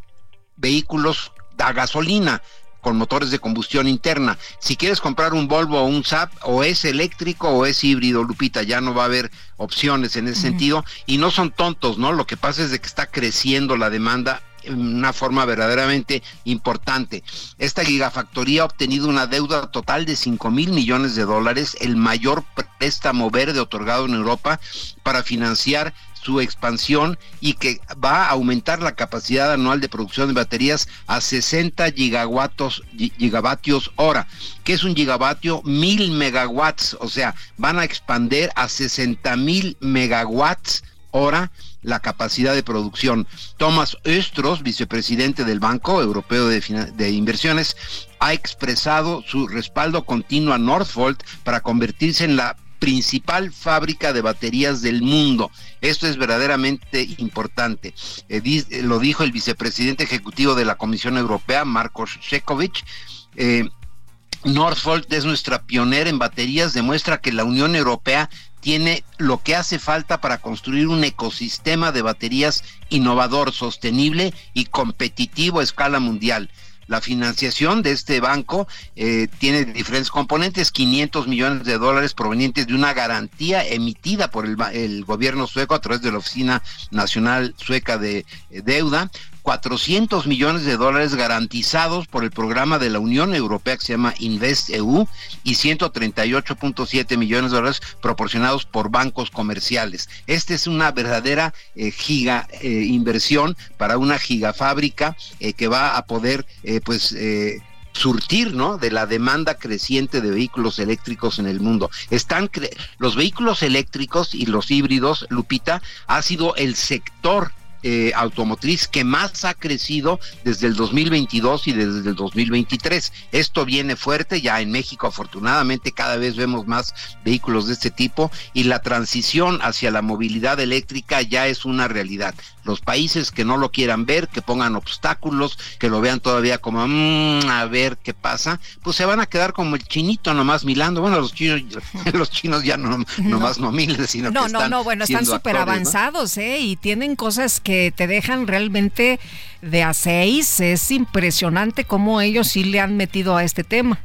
Speaker 30: vehículos a gasolina con motores de combustión interna. Si quieres comprar un Volvo o un SAP, o es eléctrico o es híbrido, Lupita, ya no va a haber opciones en ese sentido. Y no son tontos, ¿no? Lo que pasa es de que está creciendo la demanda en una forma verdaderamente importante. Esta gigafactoría ha obtenido una deuda total de 5 mil millones de dólares, el mayor préstamo verde otorgado en Europa para financiar su expansión y que va a aumentar la capacidad anual de producción de baterías a 60 gigawatts, gigavatios hora. que es un gigavatio? Mil megawatts, o sea, van a expander a 60 mil megawatts hora la capacidad de producción. Thomas Östros, vicepresidente del Banco Europeo de, de, Inversiones, ha expresado su respaldo continuo a Northvolt para convertirse en la principal fábrica de baterías del mundo. Esto es verdaderamente importante. Eh, eh, lo dijo el vicepresidente ejecutivo de la Comisión Europea, Marcos Shekovic. Eh, Northvolt es nuestra pionera en baterías, demuestra que la Unión Europea tiene lo que hace falta para construir un ecosistema de baterías innovador, sostenible y competitivo a escala mundial. La financiación de este banco eh, tiene diferentes componentes, 500 millones de dólares provenientes de una garantía emitida por el, gobierno sueco a través de la Oficina Nacional Sueca de eh, Deuda, 400 millones de dólares garantizados por el programa de la Unión Europea que se llama Invest EU y 138.7 millones de dólares proporcionados por bancos comerciales. Esta es una verdadera eh, giga eh, inversión para una gigafábrica eh, que va a poder pues surtir, ¿no? De la demanda creciente de vehículos eléctricos en el mundo. Están los vehículos eléctricos y los híbridos, Lupita, ha sido el sector eh, automotriz que más ha crecido desde el 2022 y desde el 2023. Esto viene fuerte, ya en México afortunadamente cada vez vemos más vehículos de este tipo y la transición hacia la movilidad eléctrica ya es una realidad. Los países que no lo quieran ver, que pongan obstáculos, que lo vean todavía como mm, a ver qué pasa, pues se van a quedar como el chinito nomás milando. Bueno, los chinos, los chinos ya no, nomás no, miles, sino
Speaker 1: no,
Speaker 30: que están
Speaker 1: no, no, bueno, están súper avanzados, ¿eh? Y tienen cosas que te dejan realmente de a seis. Es impresionante cómo ellos sí le han metido a este tema.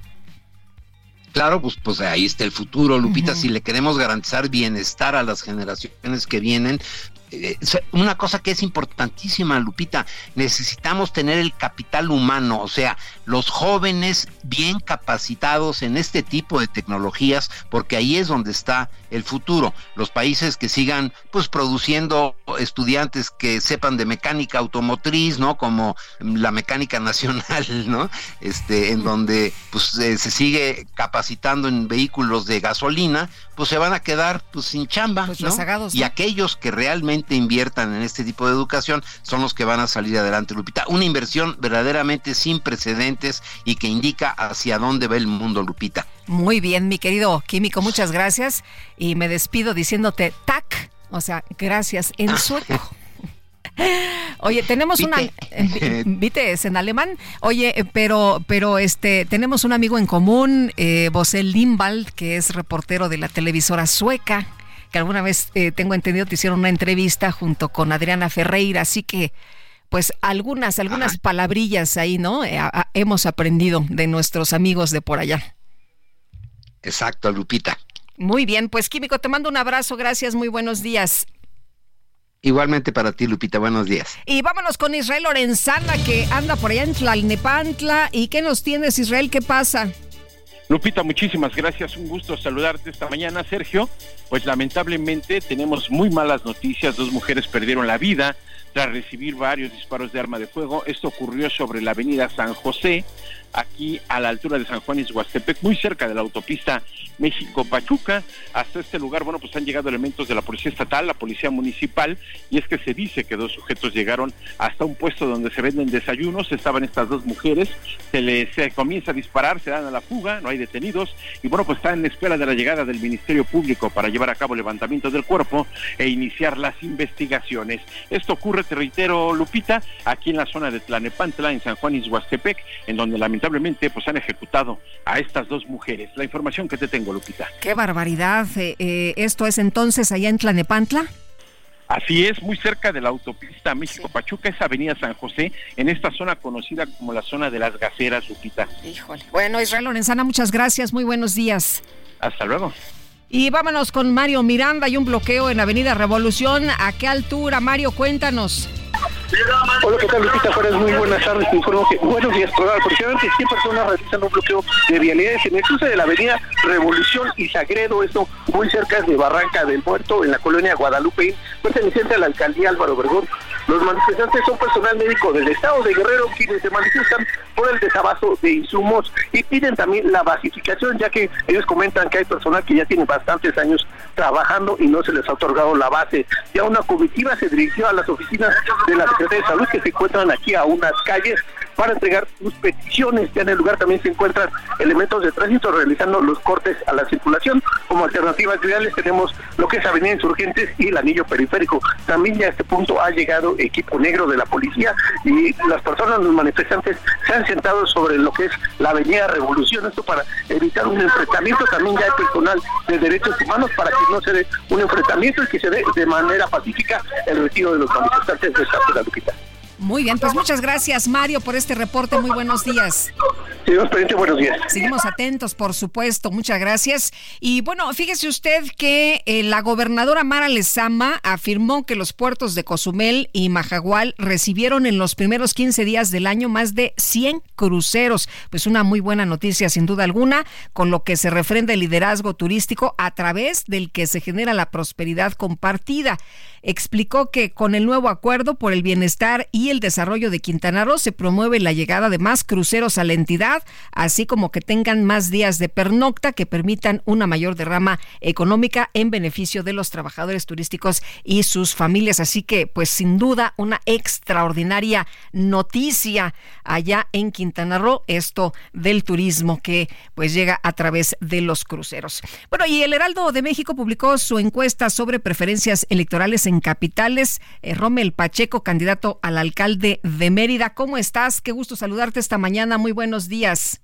Speaker 30: Claro, pues, pues ahí está el futuro, Lupita. Si le queremos garantizar bienestar a las generaciones que vienen, una cosa que es importantísima, Lupita, necesitamos tener el capital humano, o sea, los jóvenes bien capacitados en este tipo de tecnologías, porque ahí es donde está el futuro. Los países que sigan pues produciendo estudiantes que sepan de mecánica automotriz, ¿no? Como la mecánica nacional, ¿no? Este, en donde pues eh, se sigue capacitando en vehículos de gasolina, pues se van a quedar pues sin chamba, pues, ¿no? Y aquellos que realmente inviertan en este tipo de educación son los que van a salir adelante, Lupita. Una inversión verdaderamente sin precedentes y que indica hacia dónde va el mundo, Lupita.
Speaker 1: Muy bien, mi querido Químico, muchas gracias. Y me despido diciéndote tac, o sea, gracias en sueco. Oye, tenemos una eh, ¿viste? es en alemán. Oye, eh, pero pero este tenemos un amigo en común, eh, Bosel Limbald, que es reportero de la televisora sueca, que alguna vez eh, tengo entendido te hicieron una entrevista junto con Adriana Ferreira, así que pues algunas algunas palabrillas ahí, ¿no? hemos aprendido de nuestros amigos de por allá.
Speaker 30: Exacto, Lupita.
Speaker 1: Muy bien, pues Químico, te mando un abrazo, gracias, muy buenos días.
Speaker 30: Igualmente para ti, Lupita, buenos días.
Speaker 1: Y vámonos con Israel Lorenzana, que anda por allá en Tlalnepantla. ¿Y qué nos tienes, Israel? ¿Qué pasa?
Speaker 31: Lupita, muchísimas gracias. Un gusto saludarte esta mañana, Sergio. Pues lamentablemente tenemos muy malas noticias. Dos mujeres perdieron la vida tras recibir varios disparos de arma de fuego. Esto ocurrió sobre la avenida San José, aquí a la altura de San Juan Huastepec, muy cerca de la autopista México-Pachuca. Hasta este lugar, bueno, pues han llegado elementos de la Policía Estatal, la Policía Municipal, y es que se dice que dos sujetos llegaron hasta un puesto donde se venden desayunos, estaban estas dos mujeres, se les comienza a disparar, se dan a la fuga, no hay detenidos, y bueno, pues están en espera de la llegada del Ministerio Público para llevar a cabo el levantamiento del cuerpo e iniciar las investigaciones. Esto ocurre, te reitero, Lupita, aquí en la zona de Tlanepantla, en San Juan Izhuastepec, en donde lamentablemente pues han ejecutado a estas dos mujeres. La información que te tengo. Lupita.
Speaker 1: Qué barbaridad. Eh, eh, ¿Esto es entonces allá en Tlanepantla?
Speaker 31: Así es, muy cerca de la autopista México-Pachuca, es Avenida San José, en esta zona conocida como la zona de las gaceras, Lupita.
Speaker 1: Híjole. Bueno, Israel Lorenzana, muchas gracias, muy buenos días.
Speaker 31: Hasta luego.
Speaker 1: Y vámonos con Mario Miranda, hay un bloqueo en Avenida Revolución. ¿A qué altura, Mario? Cuéntanos.
Speaker 32: Hola, ¿qué tal, Lupita Juárez? Muy buenas tardes. Te informo que, buenos días, aproximadamente 100 personas realizan un bloqueo de vialidades en el cruce de la avenida Revolución y Sagredo, esto muy cerca de Barranca del Muerto, en la colonia Guadalupe, perteneciente a la alcaldía Álvaro Obregón. Los manifestantes son personal médico del estado de Guerrero quienes se manifiestan por el desabasto de insumos y piden también la basificación, ya que ellos comentan que hay personal que ya tiene bastantes años trabajando y no se les ha otorgado la base. Ya una comitiva se dirigió a las oficinas de la De Salud que se encuentran aquí a unas calles para entregar sus peticiones. Ya en el lugar también se encuentran elementos de tránsito realizando los cortes a la circulación. Como alternativas viales tenemos lo que es Avenida Insurgentes y el anillo periférico. También ya a este punto ha llegado equipo negro de la policía y las personas, los manifestantes, se han sentado sobre lo que es la Avenida Revolución. Esto para evitar un enfrentamiento. También ya hay personal de derechos humanos para que no se dé un enfrentamiento y que se dé de manera pacífica el retiro de los manifestantes de esta ciudad, Lupita.
Speaker 1: Muy bien, pues muchas gracias Mario por este reporte. Muy buenos días.
Speaker 32: Seguimos buenos días.
Speaker 1: Seguimos atentos, por supuesto. Muchas gracias. Y bueno, fíjese usted que eh, la gobernadora Mara Lezama afirmó que los puertos de Cozumel y Majagual recibieron en los primeros 15 días del año más de 100 cruceros. Pues una muy buena noticia, sin duda alguna, con lo que se refrenda el liderazgo turístico a través del que se genera la prosperidad compartida. Explicó que con el nuevo acuerdo por el bienestar y el desarrollo de Quintana Roo se promueve la llegada de más cruceros a la entidad, así como que tengan más días de pernocta que permitan una mayor derrama económica en beneficio de los trabajadores turísticos y sus familias. Así que, pues sin duda, una extraordinaria noticia allá en Quintana Roo, esto del turismo que pues llega a través de los cruceros. Bueno, y el Heraldo de México publicó su encuesta sobre preferencias electorales en capitales. Eh, Rommel Pacheco, candidato al alcalde de Mérida. ¿Cómo estás? Qué gusto saludarte esta mañana. Muy buenos días.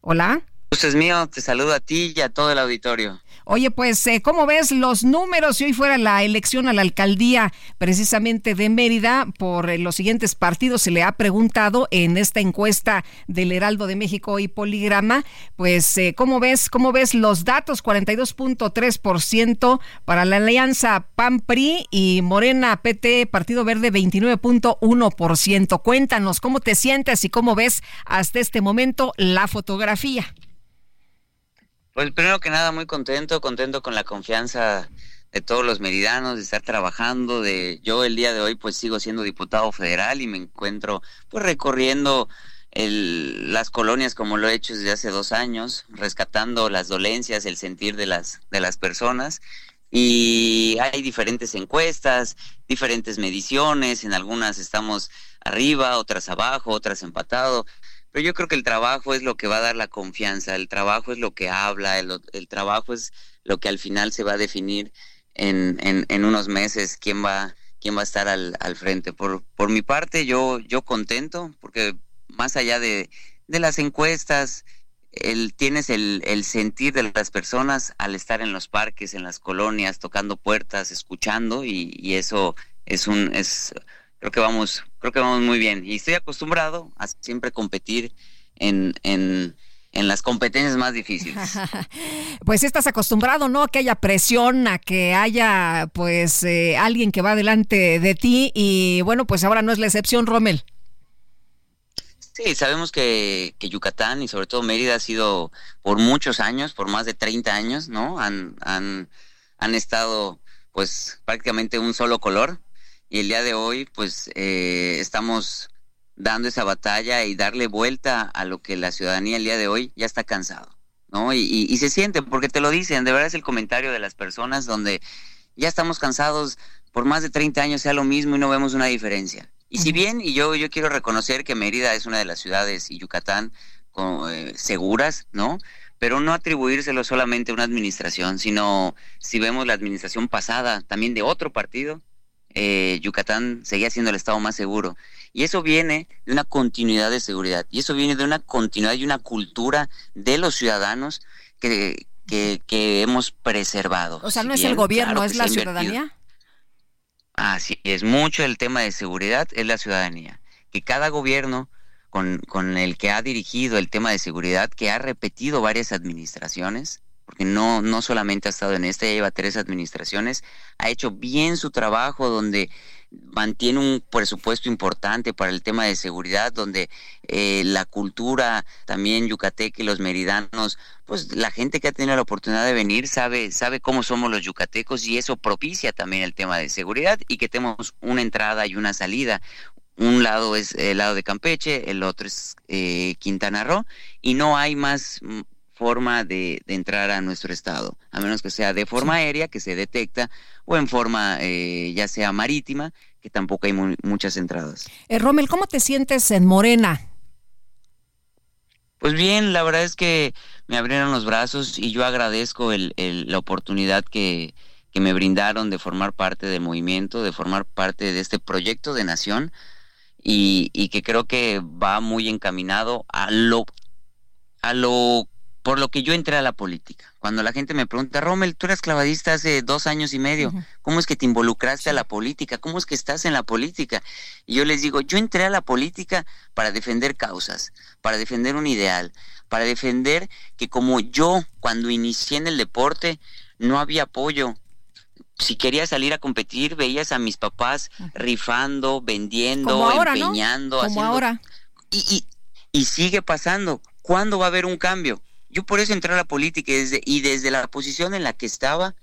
Speaker 1: Hola.
Speaker 33: Gusto es mío, te saludo a ti y a todo el auditorio.
Speaker 1: Oye, pues, eh, ¿cómo ves los números si hoy fuera la elección a la alcaldía precisamente de Mérida por eh, los siguientes partidos? Se le ha preguntado en esta encuesta del Heraldo de México y Poligrama, pues, eh, ¿cómo ves, cómo ves los datos? 42.3% para la alianza PAN-PRI y Morena PT Partido Verde 29.1%. Cuéntanos cómo te sientes y cómo ves hasta este momento la fotografía.
Speaker 33: Pues primero que nada muy contento, contento con la confianza de todos los meridanos, de estar trabajando, de yo el día de hoy pues sigo siendo diputado federal y me encuentro pues recorriendo el, las colonias como lo he hecho desde hace dos años, rescatando las dolencias, el sentir de las, de las personas y hay diferentes encuestas, diferentes mediciones, en algunas estamos arriba, otras abajo, otras empatado. Pero yo creo que el trabajo es lo que va a dar la confianza, el trabajo es lo que habla, el, trabajo es lo que al final se va a definir en, en, unos meses quién va, quién va a estar al, al frente. Por, por mi parte, yo, yo contento, porque más allá de, de las encuestas, el, tienes el, el, sentir de las personas al estar en los parques, en las colonias, tocando puertas, escuchando, y, y eso es un, es creo que vamos, creo que vamos muy bien. Y estoy acostumbrado a siempre competir en, en, en las competencias más difíciles.
Speaker 1: pues estás acostumbrado, ¿no? A que haya presión, a que haya pues eh, alguien que va delante de ti y bueno, pues ahora no es la excepción, Rommel.
Speaker 33: Sí, sabemos que, que, Yucatán y sobre todo Mérida ha sido por muchos años, por más de 30 años, ¿no? Han, han, han estado pues prácticamente un solo color y el día de hoy pues eh, estamos dando esa batalla y darle vuelta a lo que la ciudadanía el día de hoy ya está cansado, ¿no? Y, y, se siente, porque te lo dicen, de verdad es el comentario de las personas donde ya estamos cansados, por más de 30 años sea lo mismo y no vemos una diferencia. Y si bien, y yo, yo quiero reconocer que Mérida es una de las ciudades y Yucatán con, eh, seguras, ¿no? Pero no atribuírselo solamente a una administración, sino si vemos la administración pasada también de otro partido, eh, Yucatán seguía siendo el estado más seguro. Y eso viene de una continuidad de seguridad. Y eso viene de una continuidad y una cultura de los ciudadanos que, que, hemos preservado.
Speaker 1: O sea, no es el gobierno, es la ciudadanía.
Speaker 33: Así es, mucho el tema de seguridad es la ciudadanía. Que cada gobierno con, con el que ha dirigido el tema de seguridad, que ha repetido varias administraciones, porque no, no solamente ha estado en esta, ya lleva tres administraciones, ha hecho bien su trabajo donde mantiene un presupuesto importante para el tema de seguridad, donde eh, la cultura también yucateca y los meridanos, pues la gente que ha tenido la oportunidad de venir sabe, sabe cómo somos los yucatecos y eso propicia también el tema de seguridad y que tenemos una entrada y una salida. Un lado es el lado de Campeche, el otro es eh, Quintana Roo y no hay más forma de, entrar a nuestro estado, a menos que sea de forma aérea, que se detecta, o en forma eh, ya sea marítima, que tampoco hay muchas entradas.
Speaker 1: Eh, Rommel, ¿cómo te sientes en Morena?
Speaker 33: Pues bien, la verdad es que me abrieron los brazos y yo agradezco el, la oportunidad que, que me brindaron de formar parte del movimiento, de formar parte de este proyecto de nación y, y que creo que va muy encaminado a lo, a lo por lo que yo entré a la política. Cuando la gente me pregunta, Rommel, tú eras clavadista hace dos años y medio, ¿cómo es que te involucraste a la política? ¿Cómo es que estás en la política? Y yo les digo, yo entré a la política para defender causas, para defender un ideal, para defender que como yo cuando inicié en el deporte no había apoyo, si querías salir a competir, veías a mis papás rifando, vendiendo, empeñando,
Speaker 1: Como ahora.
Speaker 33: Y, y, y, sigue pasando. ¿Cuándo va a haber un cambio? Yo por eso entré a la política y desde, la posición en la que estaba,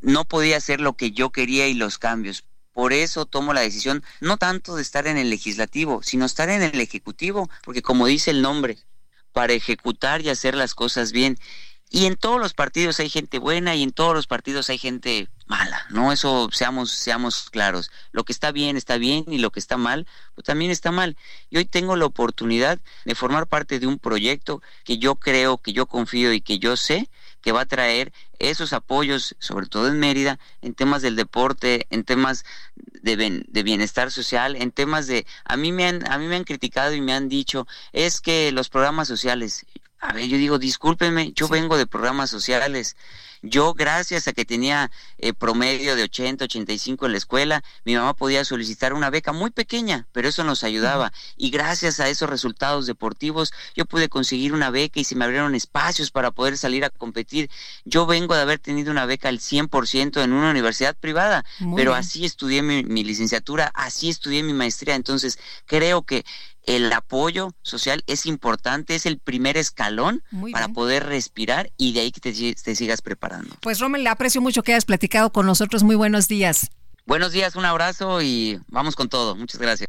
Speaker 33: no podía hacer lo que yo quería y los cambios. Por eso tomo la decisión no tanto de estar en el legislativo, sino estar en el ejecutivo, porque como dice el nombre, para ejecutar y hacer las cosas bien. Y en todos los partidos hay gente buena y en todos los partidos hay gente mala, ¿no? Eso seamos, seamos claros. Lo que está bien está bien y lo que está mal, pues también está mal. Y hoy tengo la oportunidad de formar parte de un proyecto que yo creo, que yo confío y que yo sé que va a traer esos apoyos, sobre todo en Mérida, en temas del deporte, en temas de, de, bienestar social, en temas de... A mí, me han, a mí me han criticado y me han dicho, es que los programas sociales, a ver, yo digo, discúlpenme, yo vengo de programas sociales. Yo, gracias a que tenía eh, promedio de 80, 85 en la escuela, mi mamá podía solicitar una beca muy pequeña, pero eso nos ayudaba. Y gracias a esos resultados deportivos, yo pude conseguir una beca y se me abrieron espacios para poder salir a competir. Yo vengo de haber tenido una beca al 100% en una universidad privada, pero así estudié mi licenciatura, así estudié mi maestría. Entonces, creo que el apoyo social es importante, es el primer escalón para poder respirar y de ahí que te, sigas preparando.
Speaker 1: Pues Rommel, le aprecio mucho que hayas platicado con nosotros. Muy buenos días.
Speaker 33: Buenos días, un abrazo y vamos con todo. Muchas gracias.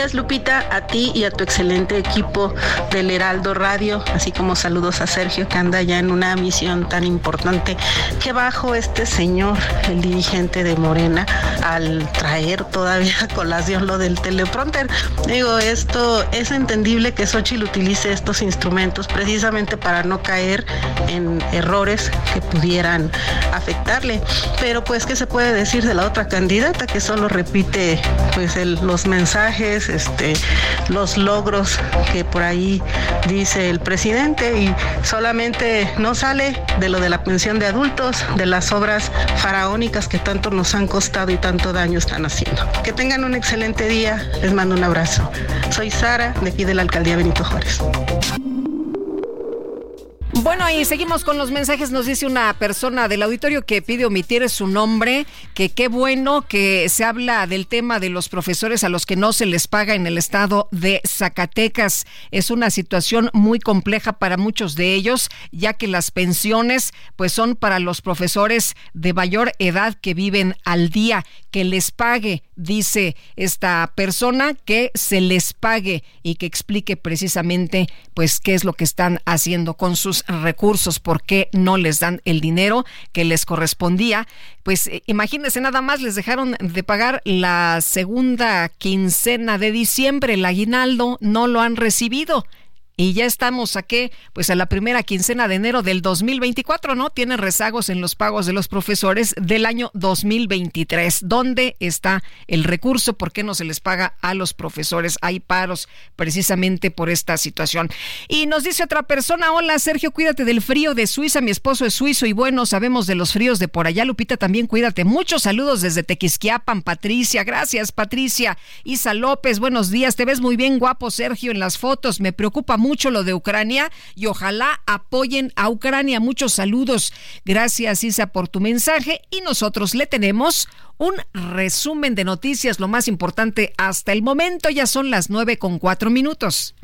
Speaker 34: Días, Lupita, a ti y a tu excelente equipo del Heraldo Radio, así como saludos a Sergio que anda ya en una misión tan importante que bajo este señor, el dirigente de Morena, al traer todavía a colación lo del teleprompter. Digo, esto es entendible que Xochitl utilice estos instrumentos precisamente para no caer en errores que pudieran afectarle. Pero pues, ¿qué se puede decir de la otra candidata que solo repite pues los mensajes este, los logros que por ahí dice el presidente y solamente no sale de lo de la pensión de adultos, de las obras faraónicas que tanto nos han costado y tanto daño están haciendo. Que tengan un excelente día, les mando un abrazo. Soy Sara, de aquí de la Alcaldía Benito Juárez.
Speaker 1: Bueno, y seguimos con los mensajes. Nos dice una persona del auditorio que pide omitir su nombre, que qué bueno que se habla del tema de los profesores a los que no se les paga en el estado de Zacatecas. Es una situación muy compleja para muchos de ellos, ya que las pensiones pues son para los profesores de mayor edad que viven al día. Que les pague, dice esta persona, que se les pague y que explique precisamente pues qué es lo que están haciendo con sus recursos, por qué no les dan el dinero que les correspondía. Pues eh, imagínense, nada más les dejaron de pagar la segunda quincena de diciembre, el aguinaldo, no lo han recibido. Y ya estamos a qué? Pues a la primera quincena de enero del 2024, ¿no? Tienen rezagos en los pagos de los profesores del año 2023. ¿Dónde está el recurso? ¿Por qué no se les paga a los profesores? Hay paros precisamente por esta situación. Y nos dice otra persona, hola Sergio, cuídate del frío de Suiza, mi esposo es suizo y bueno, sabemos de los fríos de por allá. Lupita, también cuídate. Muchos saludos desde Tequisquiapan, Patricia. Gracias, Patricia. Isa López, buenos días. Te ves muy bien guapo, Sergio, en las fotos. Me preocupa mucho mucho lo de Ucrania y ojalá apoyen a Ucrania. Muchos saludos. Gracias, Isa, por tu mensaje. Y nosotros le tenemos un resumen de noticias, lo más importante hasta el momento. Ya son las nueve con cuatro minutos.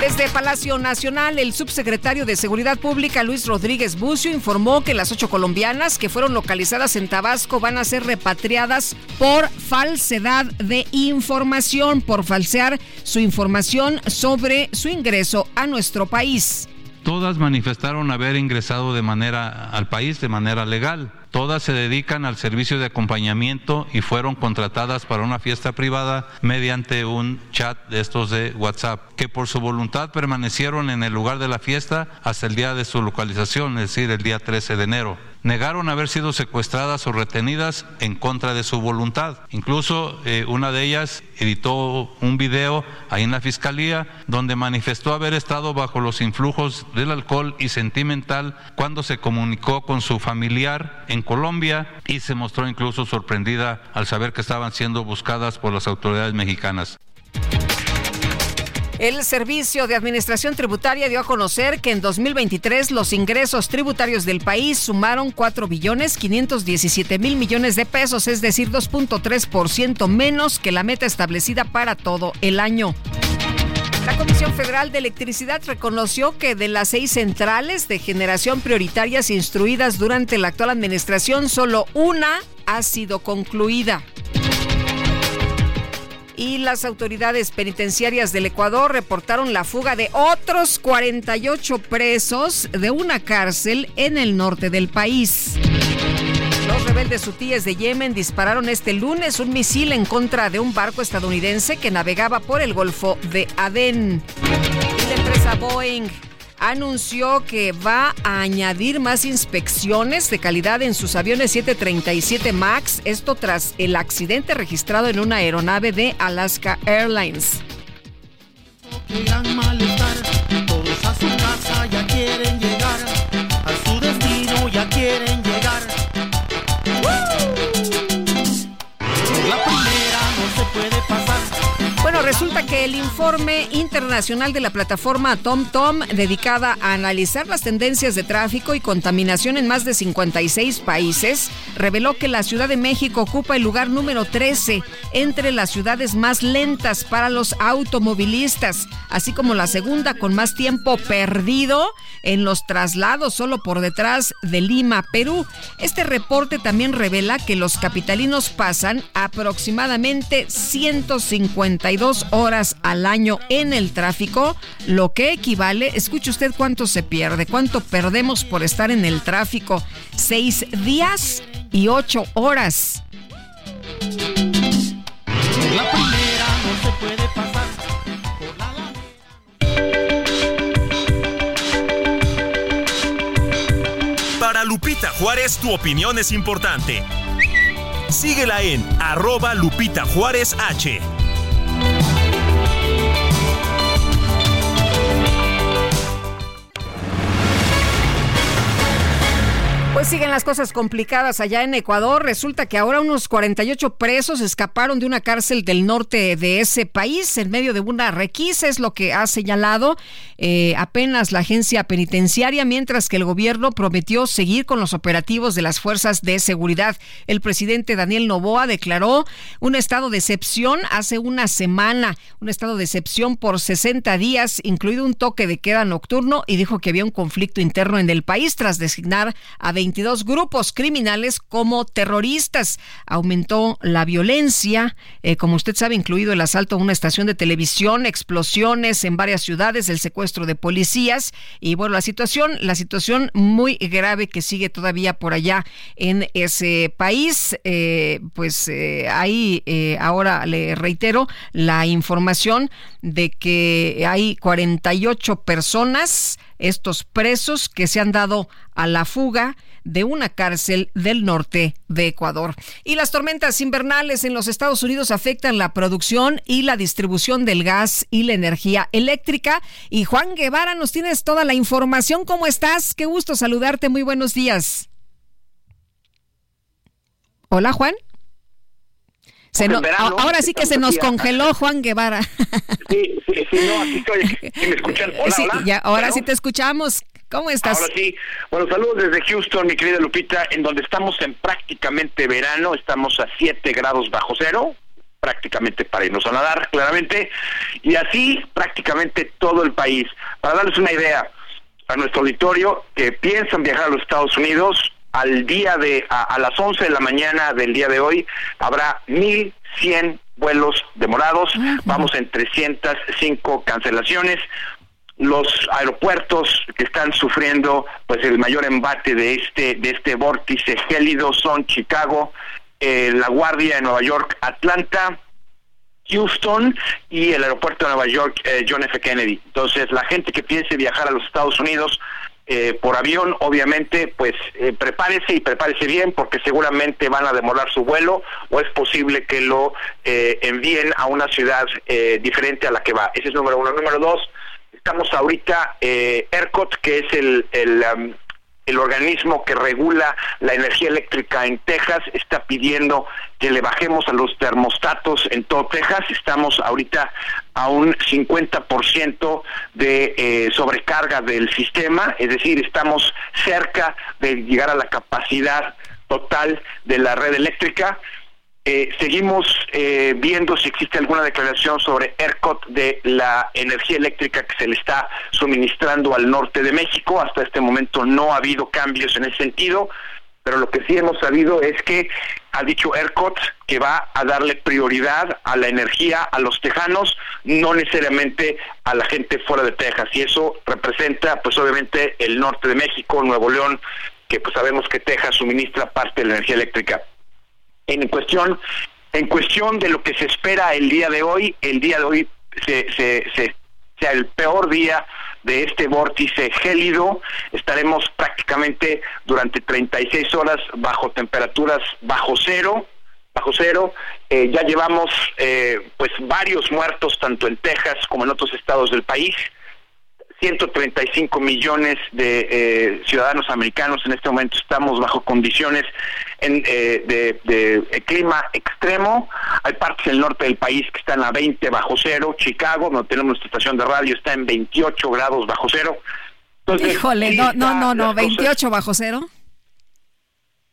Speaker 1: Desde Palacio Nacional, el subsecretario de Seguridad Pública, Luis Rodríguez Bucio, informó que las ocho colombianas que fueron localizadas en Tabasco van a ser repatriadas por falsedad de información, por falsear su información sobre su ingreso a nuestro país.
Speaker 35: Todas manifestaron haber ingresado de manera al país de manera legal. Todas se dedican al servicio de acompañamiento y fueron contratadas para una fiesta privada mediante un chat de estos de WhatsApp, que por su voluntad permanecieron en el lugar de la fiesta hasta el día de su localización, es decir, el día 13 de enero negaron haber sido secuestradas o retenidas en contra de su voluntad. Incluso eh, una de ellas editó un video ahí en la fiscalía donde manifestó haber estado bajo los influjos del alcohol y sentimental cuando se comunicó con su familiar en Colombia y se mostró incluso sorprendida al saber que estaban siendo buscadas por las autoridades mexicanas.
Speaker 1: El Servicio de Administración Tributaria dio a conocer que en 2023 los ingresos tributarios del país sumaron 4 billones 517 mil millones de pesos, es decir, 2.3% menos que la meta establecida para todo el año. La Comisión Federal de Electricidad reconoció que de las seis centrales de generación prioritarias instruidas durante la actual administración, solo una ha sido concluida y las autoridades penitenciarias del Ecuador reportaron la fuga de otros 48 presos de una cárcel en el norte del país. Los rebeldes hutíes de Yemen dispararon este lunes un misil en contra de un barco estadounidense que navegaba por el Golfo de Adén. La empresa Boeing anunció que va a añadir más inspecciones de calidad en sus aviones 737 MAX, esto tras el accidente registrado en una aeronave de Alaska Airlines. Resulta que el informe internacional de la plataforma TomTom, dedicada a analizar las tendencias de tráfico y contaminación en más de 56 países, reveló que la Ciudad de México ocupa el lugar número 13 entre las ciudades más lentas para los automovilistas, así como la segunda con más tiempo perdido en los traslados, solo por detrás de Lima, Perú. Este reporte también revela que los capitalinos pasan aproximadamente 150 horas al año en el tráfico, lo que equivale, escuche usted cuánto se pierde, cuánto perdemos por estar en el tráfico, seis días y ocho horas. La primera no se puede pasar.
Speaker 13: Para Lupita Juárez, tu opinión es importante. Síguela en arroba Lupita Juárez H.
Speaker 1: siguen las cosas complicadas allá en Ecuador. Resulta que ahora unos 48 presos escaparon de una cárcel del norte de ese país en medio de una requisa, es lo que ha señalado eh, apenas la agencia penitenciaria, mientras que el gobierno prometió seguir con los operativos de las fuerzas de seguridad. El presidente Daniel Novoa declaró un estado de excepción hace una semana, un estado de excepción por 60 días, incluido un toque de queda nocturno, y dijo que había un conflicto interno en el país tras designar a 20 22 grupos criminales como terroristas. Aumentó la violencia, eh, como usted sabe, incluido el asalto a una estación de televisión, explosiones en varias ciudades, el secuestro de policías y bueno, la situación, la situación muy grave que sigue todavía por allá en ese país. Eh, pues eh, ahí ahora le reitero la información de que hay 48 personas, estos presos que se han dado a la fuga de una cárcel del norte de Ecuador. Y las tormentas invernales en los Estados Unidos afectan la producción y la distribución del gas y la energía eléctrica. Y Juan Guevara, nos tienes toda la información. ¿Cómo estás? Qué gusto saludarte. Muy buenos días. Hola, Juan. Ahora sí que se nos congeló Juan Guevara.
Speaker 36: Sí, sí, sí, no, aquí estoy. ¿Me escuchan? Hola,
Speaker 1: Ya, ahora sí te escuchamos. ¿Cómo estás?
Speaker 36: Ahora sí. Bueno, saludos desde Houston, mi querida Lupita, en donde estamos en prácticamente verano, estamos a 7 grados bajo cero. prácticamente para irnos a nadar, claramente, y así prácticamente todo el país. Para darles una idea a nuestro auditorio que piensan viajar a los Estados Unidos, al día de, a, las 11 de la mañana del día de hoy, habrá 1.100 vuelos demorados, vamos en 305 cancelaciones, los aeropuertos que están sufriendo pues el mayor embate de este de este vórtice gélido son Chicago, eh, La Guardia de Nueva York, Atlanta, Houston y el aeropuerto de Nueva York eh, John F. Kennedy. Entonces, la gente que piense viajar a los Estados Unidos eh, por avión, obviamente, pues prepárese y prepárese bien porque seguramente van a demorar su vuelo o es posible que lo envíen a una ciudad diferente a la que va. Ese es número uno. Número dos, estamos ahorita, ERCOT, que es el, el organismo que regula la energía eléctrica en Texas está pidiendo que le bajemos a los termostatos en todo Texas. Estamos ahorita a un 50% de eh, sobrecarga del sistema, es decir, estamos cerca de llegar a la capacidad total de la red eléctrica. Eh, seguimos eh, viendo si existe alguna declaración sobre ERCOT de la energía eléctrica que se le está suministrando al norte de México. Hasta este momento no ha habido cambios en ese sentido, pero lo que sí hemos sabido es que ha dicho ERCOT que va a darle prioridad a la energía a los tejanos, no necesariamente a la gente fuera de Texas. Y eso representa, pues obviamente, el norte de México, Nuevo León, que pues sabemos que Texas suministra parte de la energía eléctrica en cuestión en cuestión de lo que se espera el día de hoy, el día de hoy se, sea el peor día de este vórtice gélido, estaremos prácticamente durante 36 horas bajo temperaturas bajo cero, bajo cero. Eh, ya llevamos eh, pues varios muertos tanto en Texas como en otros estados del país. 135 millones de eh, ciudadanos americanos en este momento estamos bajo condiciones eh, de, clima extremo. Hay partes del norte del país que están a 20 bajo cero. Chicago, donde tenemos nuestra estación de radio, está en 28 grados bajo cero.
Speaker 1: Híjole, no, no, no, no, 28 bajo cero.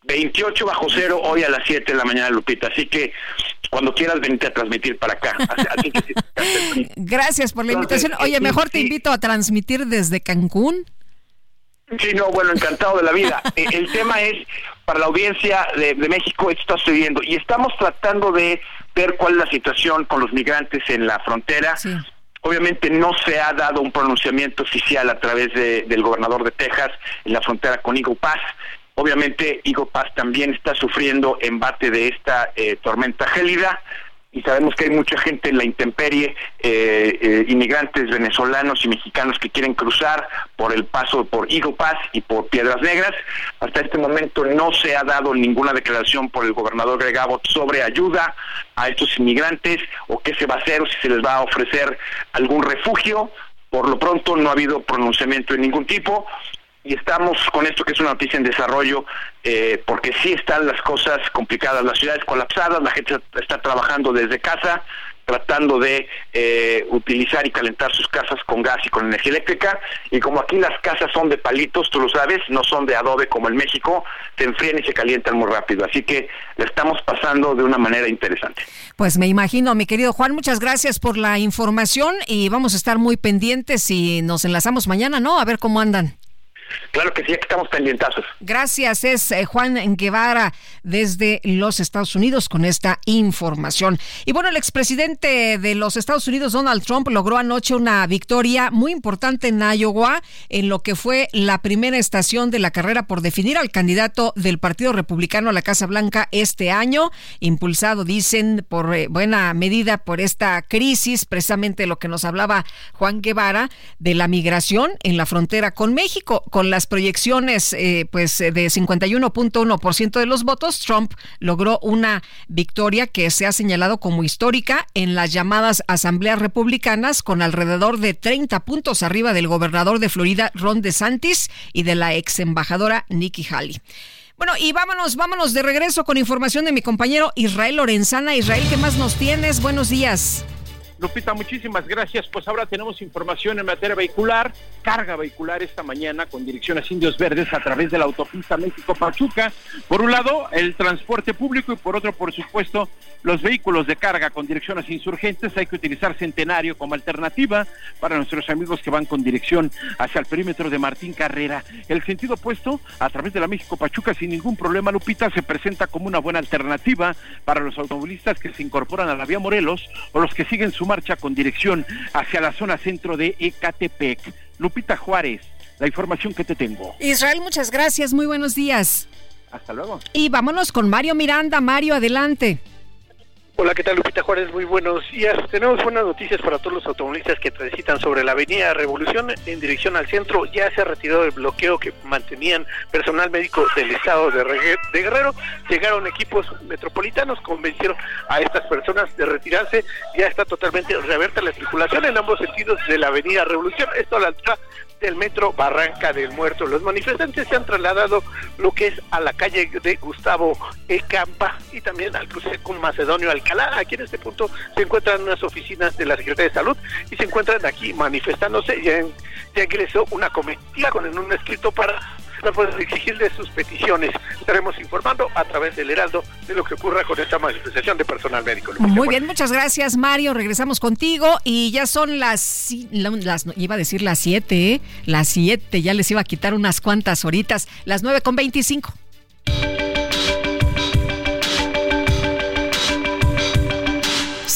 Speaker 36: 28 bajo cero hoy a las 7 de la mañana, Lupita. Así que cuando quieras venirte a transmitir para acá.
Speaker 1: Gracias por la invitación. Oye, mejor te invito a transmitir desde Cancún.
Speaker 36: Sí, no, bueno, encantado de la vida. Eh, el tema es, para la audiencia de, México, esto está sucediendo y estamos tratando de ver cuál es la situación con los migrantes en la frontera. Obviamente no se ha dado un pronunciamiento oficial a través del gobernador de Texas en la frontera con Pass. Obviamente, Igo Paz también está sufriendo embate de esta eh, tormenta gélida y sabemos que hay mucha gente en la intemperie, eh, eh, inmigrantes venezolanos y mexicanos que quieren cruzar por el paso por Eagle Pass y por Piedras Negras. Hasta este momento no se ha dado ninguna declaración por el gobernador Greg Abbott sobre ayuda a estos inmigrantes o qué se va a hacer o si se les va a ofrecer algún refugio. Por lo pronto no ha habido pronunciamiento de ningún tipo y estamos con esto que es una noticia en desarrollo, eh, porque sí están las cosas complicadas, las ciudades colapsadas, la gente está trabajando desde casa, tratando de eh, utilizar y calentar sus casas con gas y con energía eléctrica. Y como aquí las casas son de palitos, tú lo sabes, no son de adobe como en México, se enfrían y se calientan muy rápido. Así que le estamos pasando de una manera interesante.
Speaker 1: Pues me imagino, mi querido Juan, muchas gracias por la información y vamos a estar muy pendientes y nos enlazamos mañana, ¿no? A ver cómo andan.
Speaker 36: Claro que sí, aquí estamos pendientazos.
Speaker 1: Gracias, es eh, Juan Guevara desde los Estados Unidos con esta información. Y bueno, el expresidente de los Estados Unidos, Donald Trump, logró anoche una victoria muy importante en Iowa, en lo que fue la primera estación de la carrera por definir al candidato del Partido Republicano a la Casa Blanca este año, impulsado, dicen, por eh, buena medida por esta crisis, precisamente lo que nos hablaba Juan Guevara, de la migración en la frontera con México con las proyecciones eh, pues de 51.1% de los votos, Trump logró una victoria que se ha señalado como histórica en las llamadas asambleas republicanas con alrededor de 30 puntos arriba del gobernador de Florida Ron DeSantis y de la ex embajadora Nikki Haley. Bueno, y vámonos, vámonos de regreso con información de mi compañero Israel Lorenzana. Israel, ¿qué más nos tienes? Buenos días.
Speaker 31: Lupita, muchísimas gracias. Pues ahora tenemos información en materia vehicular, carga vehicular esta mañana con dirección a Indios Verdes a través de la autopista México-Pachuca. Por un lado, el transporte público y por otro, por supuesto, los vehículos de carga con dirección a Insurgentes. Hay que utilizar Centenario como alternativa para nuestros amigos que van con dirección hacia el perímetro de Martín Carrera. El sentido opuesto, a través de la México-Pachuca, sin ningún problema, Lupita, se presenta como una buena alternativa para los automovilistas que se incorporan a la vía Morelos o los que siguen su marcha con dirección hacia la zona centro de Ecatepec. Lupita Juárez, la información que te tengo.
Speaker 1: Israel, muchas gracias, muy buenos días.
Speaker 31: Hasta luego.
Speaker 1: Y vámonos con Mario Miranda. Mario, adelante.
Speaker 37: Hola, ¿qué tal Lupita Juárez? Muy buenos días. Tenemos buenas noticias para todos los automovilistas que transitan sobre la avenida Revolución en dirección al centro. Ya se ha retirado el bloqueo que mantenían personal médico del estado de, Guerrero. Llegaron equipos metropolitanos, convencieron a estas personas de retirarse. Ya está totalmente reabierta la circulación en ambos sentidos de la avenida Revolución. Esto a la altura del metro Barranca del Muerto. Los manifestantes se han trasladado lo que es a la calle de Gustavo E. Campa y también al cruce con Macedonio Alcalá. Aquí en este punto se encuentran unas oficinas de la Secretaría de Salud y se encuentran aquí manifestándose. Ya, ya ingresó una comitiva con un escrito para pues, exigirle sus peticiones. Estaremos informando a través del Heraldo de lo que ocurra con esta manifestación de personal médico.
Speaker 1: Muy bien, muchas gracias Mario. Regresamos contigo y ya son las, las iba a decir las 7, ¿eh? las 7, ya les iba a quitar unas cuantas horitas, las 9 con 25.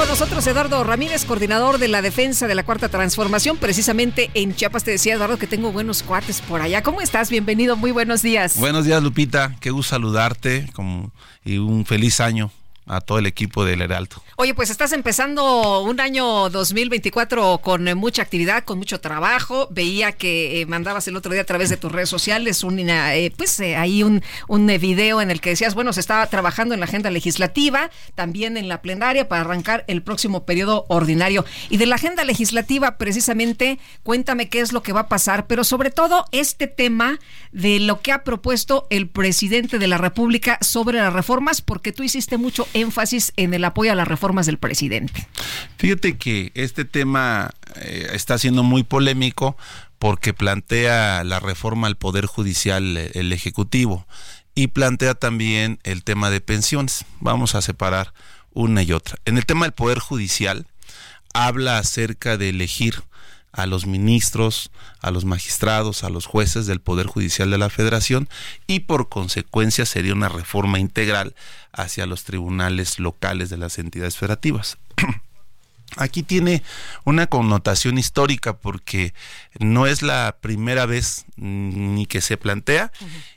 Speaker 1: Con nosotros Eduardo Ramírez, coordinador de la defensa de la Cuarta Transformación, precisamente en Chiapas. Te decía, Eduardo, que tengo buenos cuates por allá. ¿Cómo estás? Bienvenido, muy buenos días.
Speaker 2: Buenos días, Lupita. Qué gusto saludarte. Y un feliz año a todo el equipo del Heraldo.
Speaker 1: Oye, pues estás empezando un año 2024 con mucha actividad, con mucho trabajo. Veía que eh, mandabas el otro día a través de tus redes sociales un, eh, pues eh, ahí un, un video en el que decías, bueno, se estaba trabajando en la agenda legislativa, también en la plenaria para arrancar el próximo periodo ordinario. Y de la agenda legislativa, precisamente, cuéntame qué es lo que va a pasar, pero sobre todo este tema de lo que ha propuesto el presidente de la República sobre las reformas, porque tú hiciste mucho énfasis en el apoyo a las reformas del presidente.
Speaker 2: Fíjate que este tema eh, está siendo muy polémico porque plantea la reforma al Poder Judicial, eh, el Ejecutivo, y plantea también el tema de pensiones. Vamos a separar una y otra. En el tema del Poder Judicial, habla acerca de elegir a los ministros, a los magistrados, a los jueces del Poder Judicial de la Federación y por consecuencia sería una reforma integral hacia los tribunales locales de las entidades federativas. Aquí tiene una connotación histórica porque no es la primera vez ni que se plantea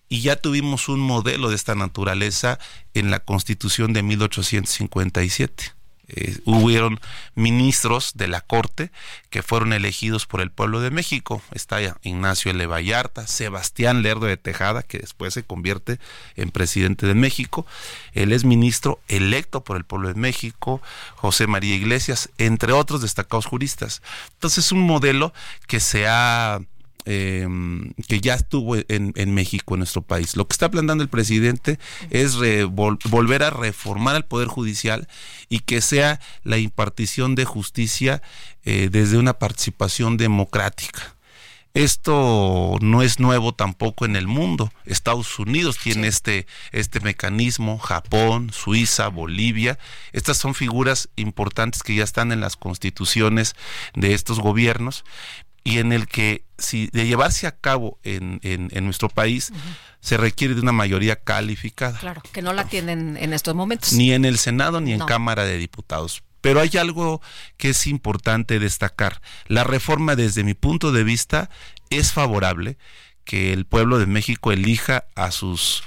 Speaker 2: y ya tuvimos un modelo de esta naturaleza en la Constitución de 1857 eh, hubieron ministros de la Corte que fueron elegidos por el pueblo de México. Está Ignacio L. Vallarta, Sebastián Lerdo de Tejada, que después se convierte en presidente de México. Él es ministro electo por el pueblo de México, José María Iglesias, entre otros destacados juristas. Entonces, es un modelo que se ha eh, que ya estuvo en, México, en nuestro país. Lo que está planteando el presidente es volver a reformar el Poder Judicial y que sea la impartición de justicia eh, desde una participación democrática. Esto no es nuevo tampoco en el mundo. Estados Unidos tiene este, este mecanismo, Japón, Suiza, Bolivia. Estas son figuras importantes que ya están en las constituciones de estos gobiernos y en el que si de llevarse a cabo en, en, nuestro país se requiere de una mayoría calificada.
Speaker 1: Claro, que no la tienen en estos momentos.
Speaker 2: Ni en el Senado ni en Cámara de Diputados.
Speaker 38: Pero hay algo que es importante destacar. La reforma, desde mi punto de vista, es favorable que el pueblo de México elija a sus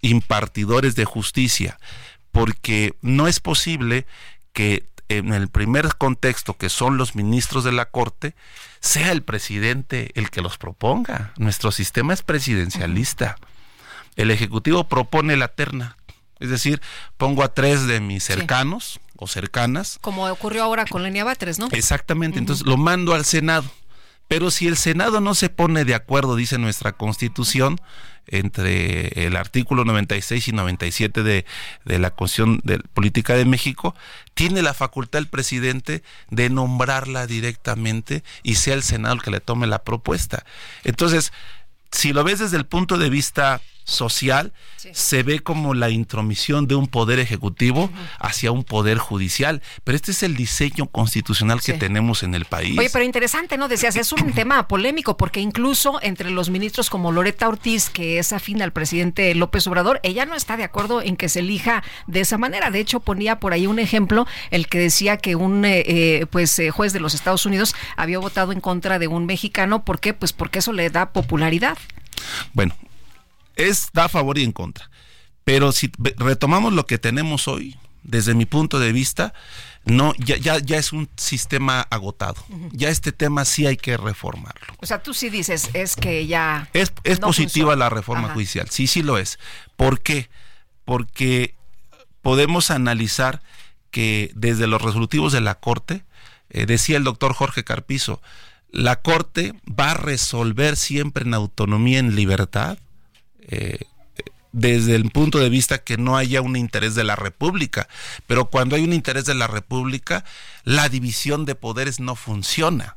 Speaker 38: impartidores de justicia, porque no es posible que en el primer contexto, que son los ministros de la Corte, sea el presidente el que los proponga. Nuestro sistema es presidencialista. El Ejecutivo propone la terna, es decir, pongo a tres de mis cercanos o cercanas.
Speaker 1: Como ocurrió ahora con Lenia Batres, ¿no?
Speaker 38: Exactamente, entonces lo mando al Senado. Pero si el Senado no se pone de acuerdo, dice nuestra Constitución, entre el artículo 96 y 97 de, de la Constitución de Política de México, tiene la facultad el presidente de nombrarla directamente y sea el Senado el que le tome la propuesta. Entonces, si lo ves desde el punto de vista social se ve como la intromisión de un poder ejecutivo hacia un poder judicial. Pero este es el diseño constitucional que tenemos en el país.
Speaker 1: Oye, pero interesante, ¿no? Decías, es un tema polémico porque incluso entre los ministros como Loreta Ortiz, que es afín al presidente López Obrador, ella no está de acuerdo en que se elija de esa manera. De hecho, ponía por ahí un ejemplo, el que decía que un eh, eh, pues eh, juez de los Estados Unidos había votado en contra de un mexicano. ¿Por qué? Pues porque eso le da popularidad.
Speaker 38: Bueno, es da a favor y en contra. Pero si retomamos lo que tenemos hoy, desde mi punto de vista, no, ya, ya, ya es un sistema agotado. Ya este tema sí hay que reformarlo.
Speaker 1: O sea, tú sí dices, es que ya...
Speaker 38: Es, es positiva la reforma judicial, sí, sí lo es. ¿Por qué? Porque podemos analizar que desde los resolutivos de la Corte, eh, decía el doctor Jorge Carpizo, la Corte va a resolver siempre en autonomía, en libertad, eh, desde el punto de vista que no haya un interés de la República. Pero cuando hay un interés de la República, la división de poderes no funciona.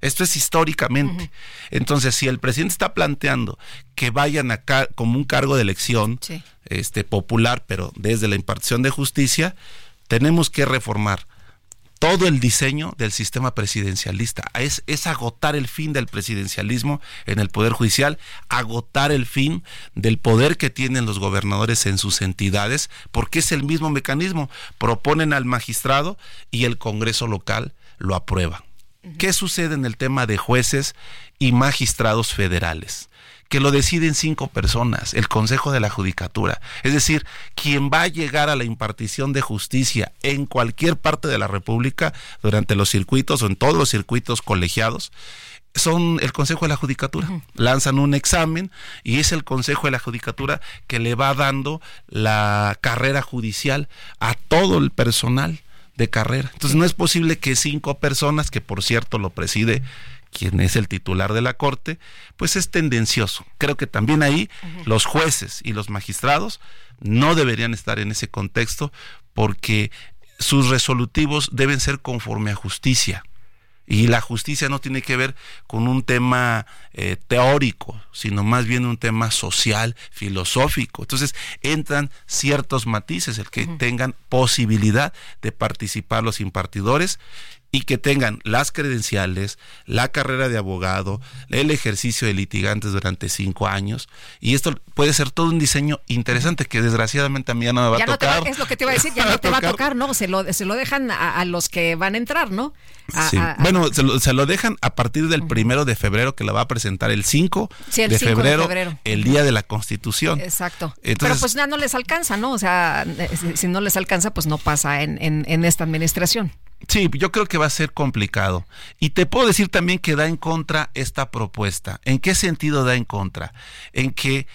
Speaker 38: Esto es históricamente. Entonces, si el presidente está planteando que vayan acá como un cargo de elección este, popular, pero desde la impartición de justicia, tenemos que reformar todo el diseño del sistema presidencialista. Es, es, agotar el fin del presidencialismo en el Poder Judicial, agotar el fin del poder que tienen los gobernadores en sus entidades, porque es el mismo mecanismo. Proponen al magistrado y el Congreso local lo aprueba. ¿Qué sucede en el tema de jueces y magistrados federales? Que lo deciden cinco personas, el Consejo de la Judicatura. Es decir, quien va a llegar a la impartición de justicia en cualquier parte de la República, durante los circuitos o en todos los circuitos colegiados, son el Consejo de la Judicatura. Lanzan un examen y es el Consejo de la Judicatura que le va dando la carrera judicial a todo el personal de carrera. Entonces no es posible que cinco personas, que por cierto lo preside quien es el titular de la Corte, pues es tendencioso. Creo que también ahí los jueces y los magistrados no deberían estar en ese contexto porque sus resolutivos deben ser conforme a justicia. Y la justicia no tiene que ver con un tema eh, teórico, sino más bien un tema social, filosófico. Entonces entran ciertos matices, el que tengan posibilidad de participar los impartidores y que tengan las credenciales, la carrera de abogado, el ejercicio de litigantes durante cinco años. Y esto puede ser todo un diseño interesante que desgraciadamente a mí ya no me va a tocar.
Speaker 1: es lo que te iba a decir, ya no te va a tocar, ¿no? Se lo, se lo dejan a, los que van a entrar, ¿no?
Speaker 38: bueno, se lo, dejan a partir del primero de febrero que la va a presentar el 5, de, febrero, el día de la Constitución.
Speaker 1: Exacto. Pero pues ya no les alcanza, ¿no? O sea, si no les alcanza, pues no pasa en, en esta administración.
Speaker 38: Sí, yo creo que va a ser complicado. Y te puedo decir también que da en contra esta propuesta. ¿En qué sentido da en contra? En que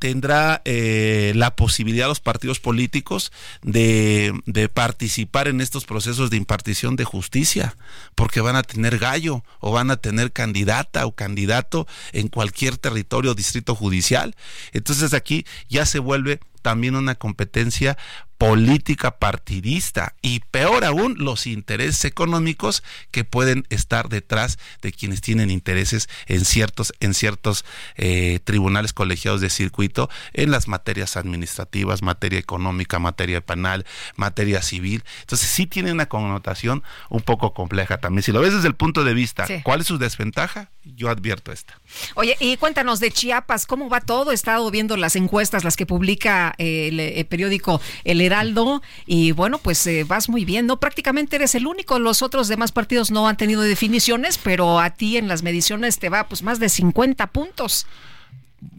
Speaker 38: tendrá eh, la posibilidad los partidos políticos de, de, participar en estos procesos de impartición de justicia, porque van a tener gallo o van a tener candidata o candidato en cualquier territorio o distrito judicial. Entonces aquí ya se vuelve también una competencia política partidista y peor aún los intereses económicos que pueden estar detrás de quienes tienen intereses en ciertos en ciertos eh, tribunales colegiados de circuito en las materias administrativas materia económica materia penal materia civil. Entonces sí tiene una connotación un poco compleja también. Si lo ves desde el punto de vista cuál es su desventaja yo advierto esta.
Speaker 1: Oye y cuéntanos de Chiapas cómo va todo he estado viendo las encuestas las que publica el, periódico El Heraldo y bueno, pues vas muy bien, ¿no? Prácticamente eres el único, los otros demás partidos no han tenido definiciones, pero a ti en las mediciones te va pues más de 50 puntos.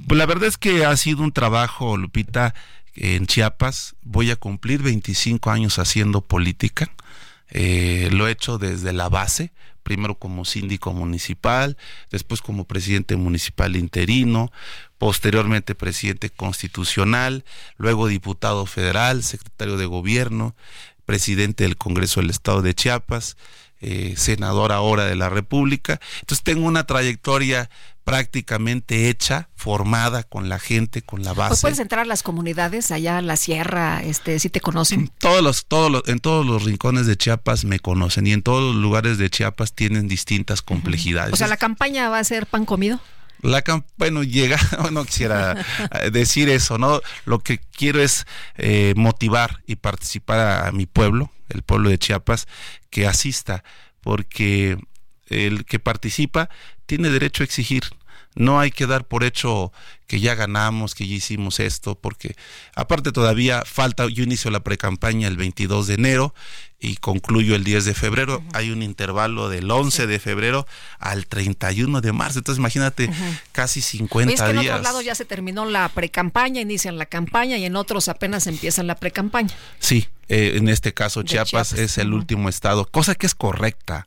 Speaker 38: Pues la verdad es que ha sido un trabajo, Lupita, en Chiapas. Voy a cumplir 25 años haciendo política. Eh, lo he hecho desde la base, primero como síndico municipal, después como presidente municipal interino, posteriormente presidente constitucional, luego diputado federal, secretario de gobierno, presidente del Congreso del Estado de Chiapas, eh, senador ahora de la República. Entonces tengo una trayectoria prácticamente hecha, formada con la gente, con la pues base.
Speaker 1: puedes entrar a las comunidades allá en la sierra, este, si te conocen.
Speaker 38: Todos los, todos los, en todos los rincones de Chiapas me conocen y en todos los lugares de Chiapas tienen distintas complejidades.
Speaker 1: O sea, la campaña va a ser pan comido.
Speaker 38: La bueno, llega, no quisiera eh, decir eso, ¿no? Lo que quiero es eh, motivar y participar a mi pueblo, el pueblo de Chiapas, que asista, porque el que participa tiene derecho a exigir. No hay que dar por hecho que ya ganamos, que ya hicimos esto, porque aparte todavía falta, yo inicio la precampaña el 22 de enero y concluyo el 10 de febrero. Hay un intervalo del 11 de febrero al 31 de marzo. Entonces, imagínate, casi 50 días. En
Speaker 1: otro lado ya se terminó la precampaña, inician la campaña y en otros apenas empiezan la precampaña.
Speaker 38: Sí, eh, en este caso Chiapas, es el último estado, cosa que es correcta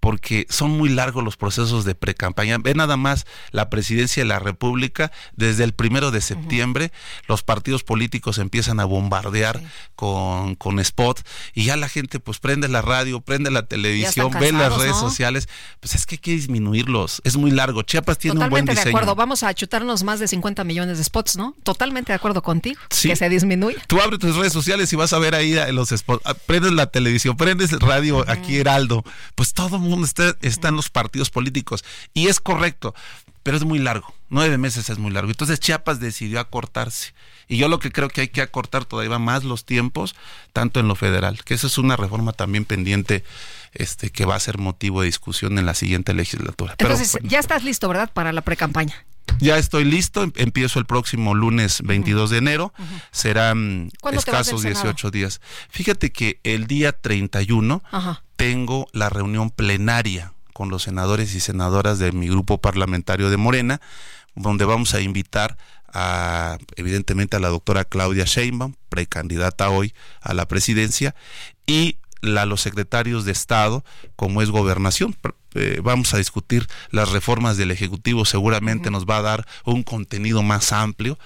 Speaker 38: porque son muy largos los procesos de pre-campaña. Ve nada más la presidencia de la República, desde el primero de septiembre, los partidos políticos empiezan a bombardear con, con spot y ya la gente pues prende la radio, prende la televisión, ve las redes sociales. Pues es que hay que disminuirlos, es muy largo. Chiapas tiene un buen diseño.
Speaker 1: de acuerdo, vamos a chutarnos más de 50 millones de spots, ¿no? Totalmente de acuerdo contigo, que se disminuya.
Speaker 38: Tú abres tus redes sociales y vas a ver ahí los spots, ah, prendes la televisión, prendes radio, aquí Heraldo, pues todo mundo está, están los partidos políticos. Y es correcto, pero es muy largo. Nueve meses es muy largo. Entonces Chiapas decidió acortarse. Y yo lo que creo que hay que acortar todavía más los tiempos, tanto en lo federal, que eso es una reforma también pendiente este, que va a ser motivo de discusión en la siguiente legislatura.
Speaker 1: Entonces, ya estás listo, ¿verdad? Para la precampaña.
Speaker 38: Ya estoy listo, em, empiezo el próximo lunes 22 de enero, serán escasos 18 días. Fíjate que el día 31 tengo la reunión plenaria con los senadores y senadoras de mi grupo parlamentario de Morena, donde vamos a invitar a, evidentemente a la doctora Claudia Sheinbaum, precandidata hoy a la presidencia, y a los secretarios de Estado, como es gobernación. Eh, vamos a discutir las reformas del Ejecutivo, seguramente nos va a dar un contenido más amplio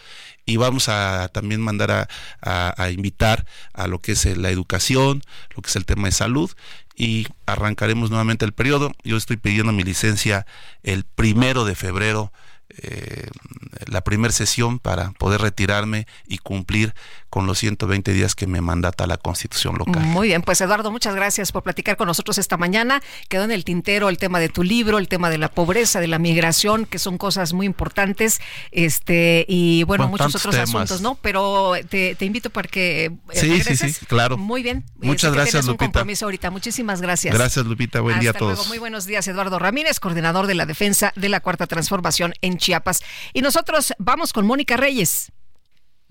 Speaker 38: y vamos a también mandar a, invitar a lo que es la educación, lo que es el tema de salud y arrancaremos nuevamente el periodo. Yo estoy pidiendo mi licencia el primero de febrero eh, la primera sesión para poder retirarme y cumplir con los 120 días que me mandata la constitución local.
Speaker 1: Muy bien, pues Eduardo, muchas gracias por platicar con nosotros esta mañana. Quedó en el tintero el tema de tu libro, el tema de la pobreza, de la migración, que son cosas muy importantes, este y bueno, muchos otros asuntos, ¿no? Pero te, invito para que eh,
Speaker 38: sí, sí, sí, claro.
Speaker 1: Muy bien.
Speaker 38: Muchas gracias, Lupita.
Speaker 1: Un compromiso ahorita. Muchísimas gracias.
Speaker 38: Gracias, Lupita. Buen día a todos.
Speaker 1: Muy buenos días, Eduardo Ramírez, coordinador de la defensa de la Cuarta Transformación en Chiapas. Y nosotros vamos con Mónica Reyes.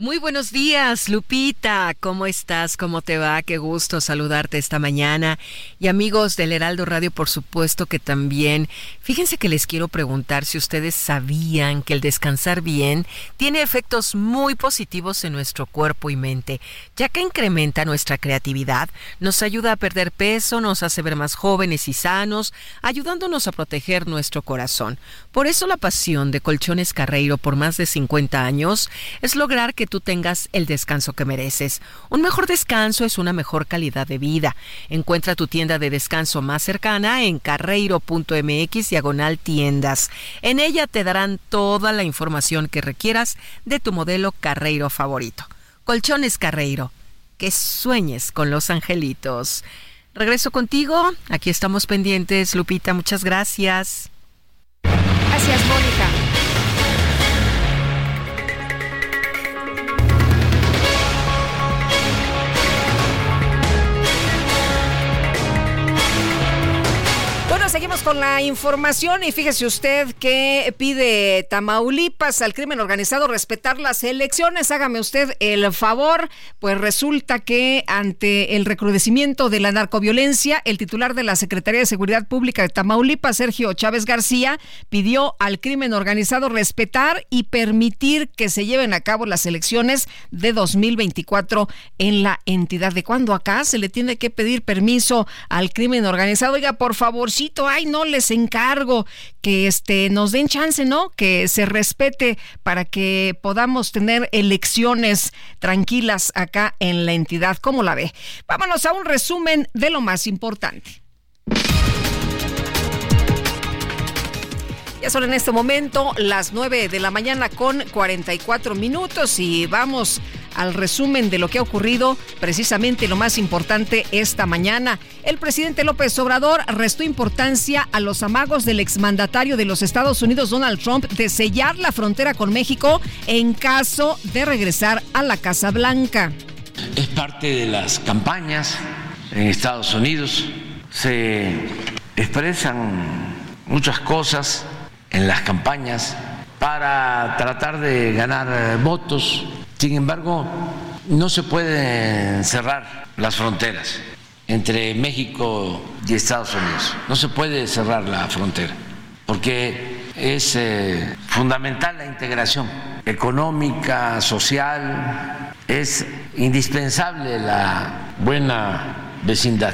Speaker 15: Muy buenos días, Lupita. ¿Cómo estás? ¿Cómo te va? Qué gusto saludarte esta mañana. Y amigos del Heraldo Radio, por supuesto que también. Fíjense que les quiero preguntar si ustedes sabían que el descansar bien tiene efectos muy positivos en nuestro cuerpo y mente, ya que incrementa nuestra creatividad, nos ayuda a perder peso, nos hace ver más jóvenes y sanos, ayudándonos a proteger nuestro corazón. Por eso la pasión de Colchones Carreiro por más de 50 años es lograr que tú tengas el descanso que mereces. Un mejor descanso es una mejor calidad de vida. Encuentra tu tienda de descanso más cercana en carreiro.mx diagonal tiendas. En ella te darán toda la información que requieras de tu modelo Carreiro favorito. Colchones Carreiro. Que sueñes con los angelitos. Regreso contigo. Aquí estamos pendientes, Lupita. Muchas gracias.
Speaker 1: Gracias, Mónica. Vamos con la información y fíjese usted que pide Tamaulipas al crimen organizado respetar las elecciones. Hágame usted el favor, pues resulta que ante el recrudecimiento de la narcoviolencia, el titular de la Secretaría de Seguridad Pública de Tamaulipas, Sergio Chávez García, pidió al crimen organizado respetar y permitir que se lleven a cabo las elecciones de 2024 en la entidad. ¿De cuándo acá se le tiene que pedir permiso al crimen organizado? Oiga, por favorcito, ay, no les encargo que este nos den chance, ¿no? Que se respete para que podamos tener elecciones tranquilas acá en la entidad. ¿Cómo la ve? Vámonos a un resumen de lo más importante. Ya son en este momento las 9 de la mañana con 44 minutos y vamos al resumen de lo que ha ocurrido, precisamente lo más importante esta mañana. El presidente López Obrador restó importancia a los amagos del exmandatario de los Estados Unidos, Donald Trump, de sellar la frontera con México en caso de regresar a la Casa Blanca.
Speaker 39: Es parte de las campañas en Estados Unidos. Se expresan muchas cosas en las campañas para tratar de ganar votos sin embargo, no se pueden cerrar las fronteras entre México y Estados Unidos. No se puede cerrar la frontera porque es eh, fundamental la integración económica, social, es indispensable la buena vecindad.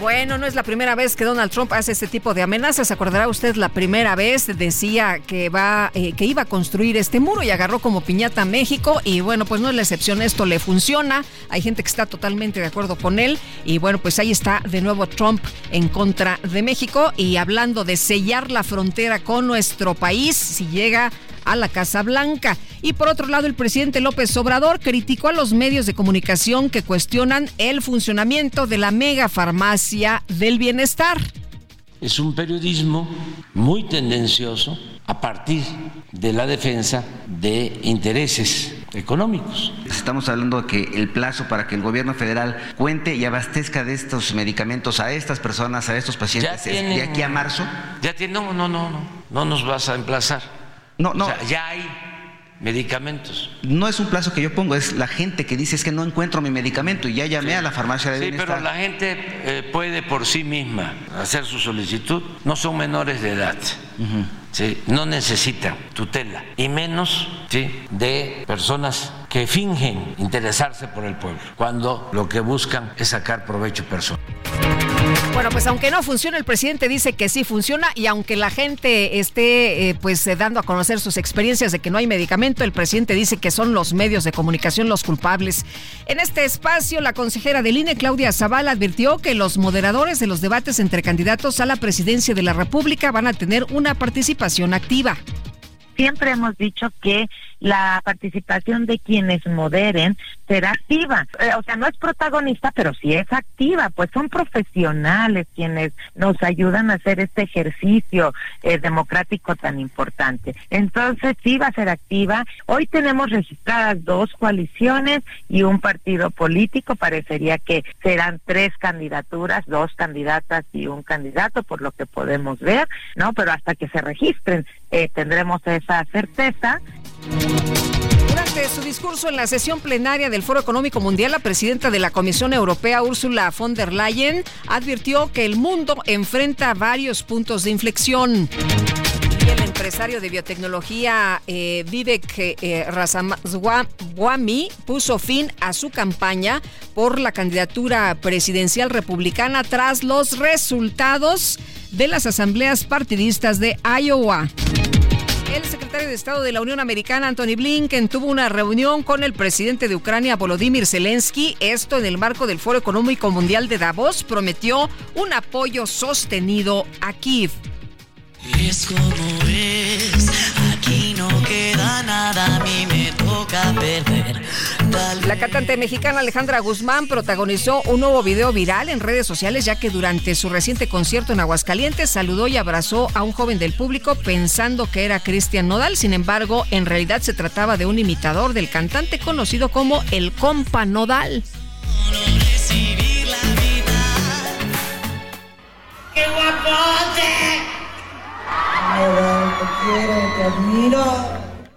Speaker 1: Bueno, no es la primera vez que Donald Trump hace este tipo de amenazas. Acordará usted la primera vez decía que va, eh, que iba a construir este muro y agarró como piñata a México. Y bueno, pues no es la excepción. Esto le funciona. Hay gente que está totalmente de acuerdo con él. Y bueno, pues ahí está de nuevo Trump en contra de México y hablando de sellar la frontera con nuestro país si llega a la Casa Blanca. Y por otro lado, el presidente López Obrador criticó a los medios de comunicación que cuestionan el funcionamiento de la mega farmacia del bienestar.
Speaker 39: Es un periodismo muy tendencioso a partir de la defensa de intereses económicos.
Speaker 40: Estamos hablando de que el plazo para que el gobierno federal cuente y abastezca de estos medicamentos a estas personas, a estos pacientes, de aquí a marzo.
Speaker 39: Ya tiene, no, no, no, no, no nos vas a emplazar. No, no. ya hay medicamentos.
Speaker 40: No es un plazo que yo pongo, es la gente que dice es que no encuentro mi medicamento y ya llamé a la farmacia de
Speaker 39: Sí, pero la gente eh, puede por sí misma hacer su solicitud. No son menores de edad. ¿sí? No necesitan tutela. Y menos ¿sí? de personas que fingen interesarse por el pueblo, cuando lo que buscan es sacar provecho personal.
Speaker 1: Bueno, pues aunque no funcione, el presidente dice que sí funciona y aunque la gente esté eh, pues eh, dando a conocer sus experiencias de que no hay medicamento, el presidente dice que son los medios de comunicación los culpables. En este espacio, la consejera del INE, Claudia Zavala, advirtió que los moderadores de los debates entre candidatos a la presidencia de la República van a tener una participación activa.
Speaker 41: Siempre hemos dicho que la participación de quienes moderen será activa. Eh, o sea, no es protagonista, pero sí es activa, pues son profesionales quienes nos ayudan a hacer este ejercicio eh, democrático tan importante. Entonces, sí va a ser activa. Hoy tenemos registradas dos coaliciones y un partido político. Parecería que serán tres candidaturas, dos candidatas y un candidato, por lo que podemos ver, ¿no? Pero hasta que se registren eh, tendremos esa certeza.
Speaker 1: Durante su discurso en la sesión plenaria del Foro Económico Mundial, la presidenta de la Comisión Europea, Ursula von der Leyen, advirtió que el mundo enfrenta varios puntos de inflexión. Y el empresario de biotecnología eh, Vivek eh, Ramaswamy puso fin a su campaña por la candidatura presidencial republicana tras los resultados de las asambleas partidistas de Iowa. El secretario de Estado de la Unión Americana, Anthony Blinken, tuvo una reunión con el presidente de Ucrania, Volodymyr Zelensky. Esto en el marco del Foro Económico Mundial de Davos prometió un apoyo sostenido a Kiev. Es como es, no queda nada, a mí me toca perder. La cantante mexicana Alejandra Guzmán protagonizó un nuevo video viral en redes sociales ya que durante su reciente concierto en Aguascalientes saludó y abrazó a un joven del público pensando que era Cristian Nodal. Sin embargo, en realidad se trataba de un imitador del cantante conocido como el Compa Nodal.
Speaker 42: ¡Qué guapote! Te quiero, te admiro.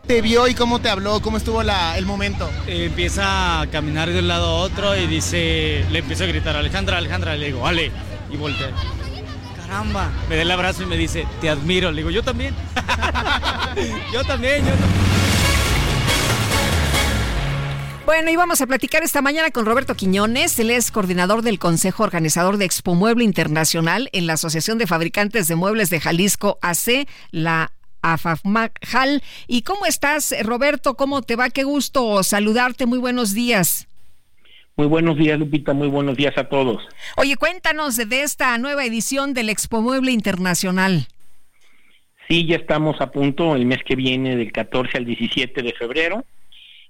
Speaker 43: ¿Te vio y cómo te habló? ¿Cómo estuvo la, el momento?
Speaker 44: Eh, empieza a caminar de un lado a otro y dice, le empiezo a gritar, Alejandra, Alejandra, le digo, vale, y voltea. Caramba, me da el abrazo y me dice, te admiro. Le digo, yo también. yo también, yo también.
Speaker 1: Bueno, y vamos a platicar esta mañana con Roberto Quiñones. Él es coordinador del Consejo Organizador de Expo Mueble Internacional en la Asociación de Fabricantes de Muebles de Jalisco, AC, la AFAFMAJAL. ¿Y cómo estás, Roberto? ¿Cómo te va? Qué gusto saludarte. Muy buenos días.
Speaker 45: Muy buenos días, Lupita. Muy buenos días a todos.
Speaker 1: Oye, cuéntanos de esta nueva edición del Expo Mueble Internacional.
Speaker 45: Sí, ya estamos a punto el mes que viene, del 14 al 17 de febrero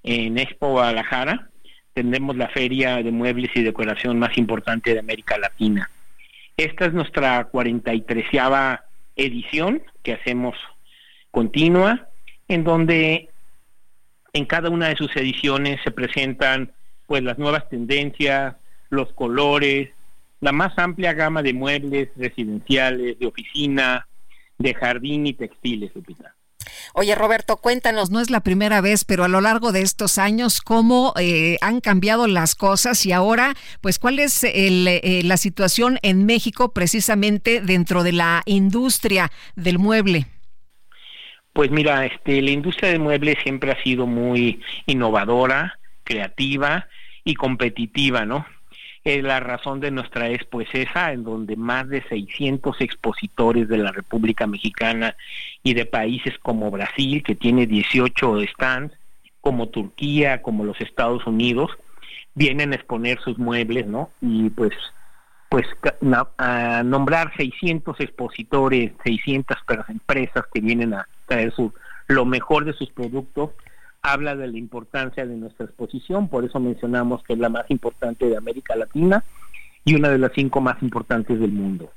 Speaker 45: en Expo Guadalajara tendremos la feria de muebles y decoración más importante de América Latina. Esta es nuestra 43 edición que hacemos continua, en donde en cada una de sus ediciones se presentan pues las nuevas tendencias, los colores, la más amplia gama de muebles residenciales, de oficina, de jardín y textiles,
Speaker 1: Oye, Roberto, cuéntanos, no es la primera vez, pero a lo largo de estos años, ¿cómo eh, han cambiado las cosas? Y ahora, pues, ¿cuál es eh, la situación en México precisamente dentro de la industria del mueble?
Speaker 45: Pues mira, este, la industria del mueble siempre ha sido muy innovadora, creativa y competitiva, ¿no? La razón de nuestra expo es esa, en donde más de 600 expositores de la República Mexicana y de países como Brasil, que tiene 18 stands, como Turquía, como los Estados Unidos, vienen a exponer sus muebles, ¿no? Y pues pues a nombrar 600 expositores, 600 empresas que vienen a traer su, lo mejor de sus productos, habla de la importancia de nuestra exposición, por eso mencionamos que es la más importante de América Latina y una de las cinco más importantes del mundo.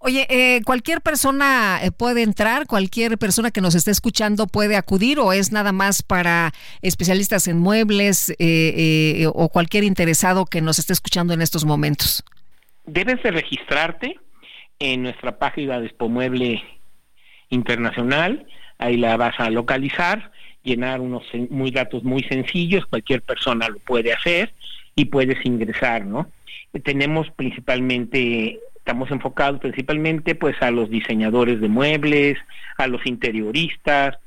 Speaker 1: Oye, eh, ¿cualquier persona eh, puede entrar? ¿Cualquier persona que nos esté escuchando puede acudir o es nada más para especialistas en muebles eh, o cualquier interesado que nos esté escuchando en estos momentos?
Speaker 45: Debes de registrarte en nuestra página de Expo Mueble Internacional, ahí la vas a localizar llenar unos muy datos muy sencillos, cualquier persona lo puede hacer y puedes ingresar, ¿no? Tenemos principalmente, estamos enfocados principalmente pues a los diseñadores de muebles, a los interioristas,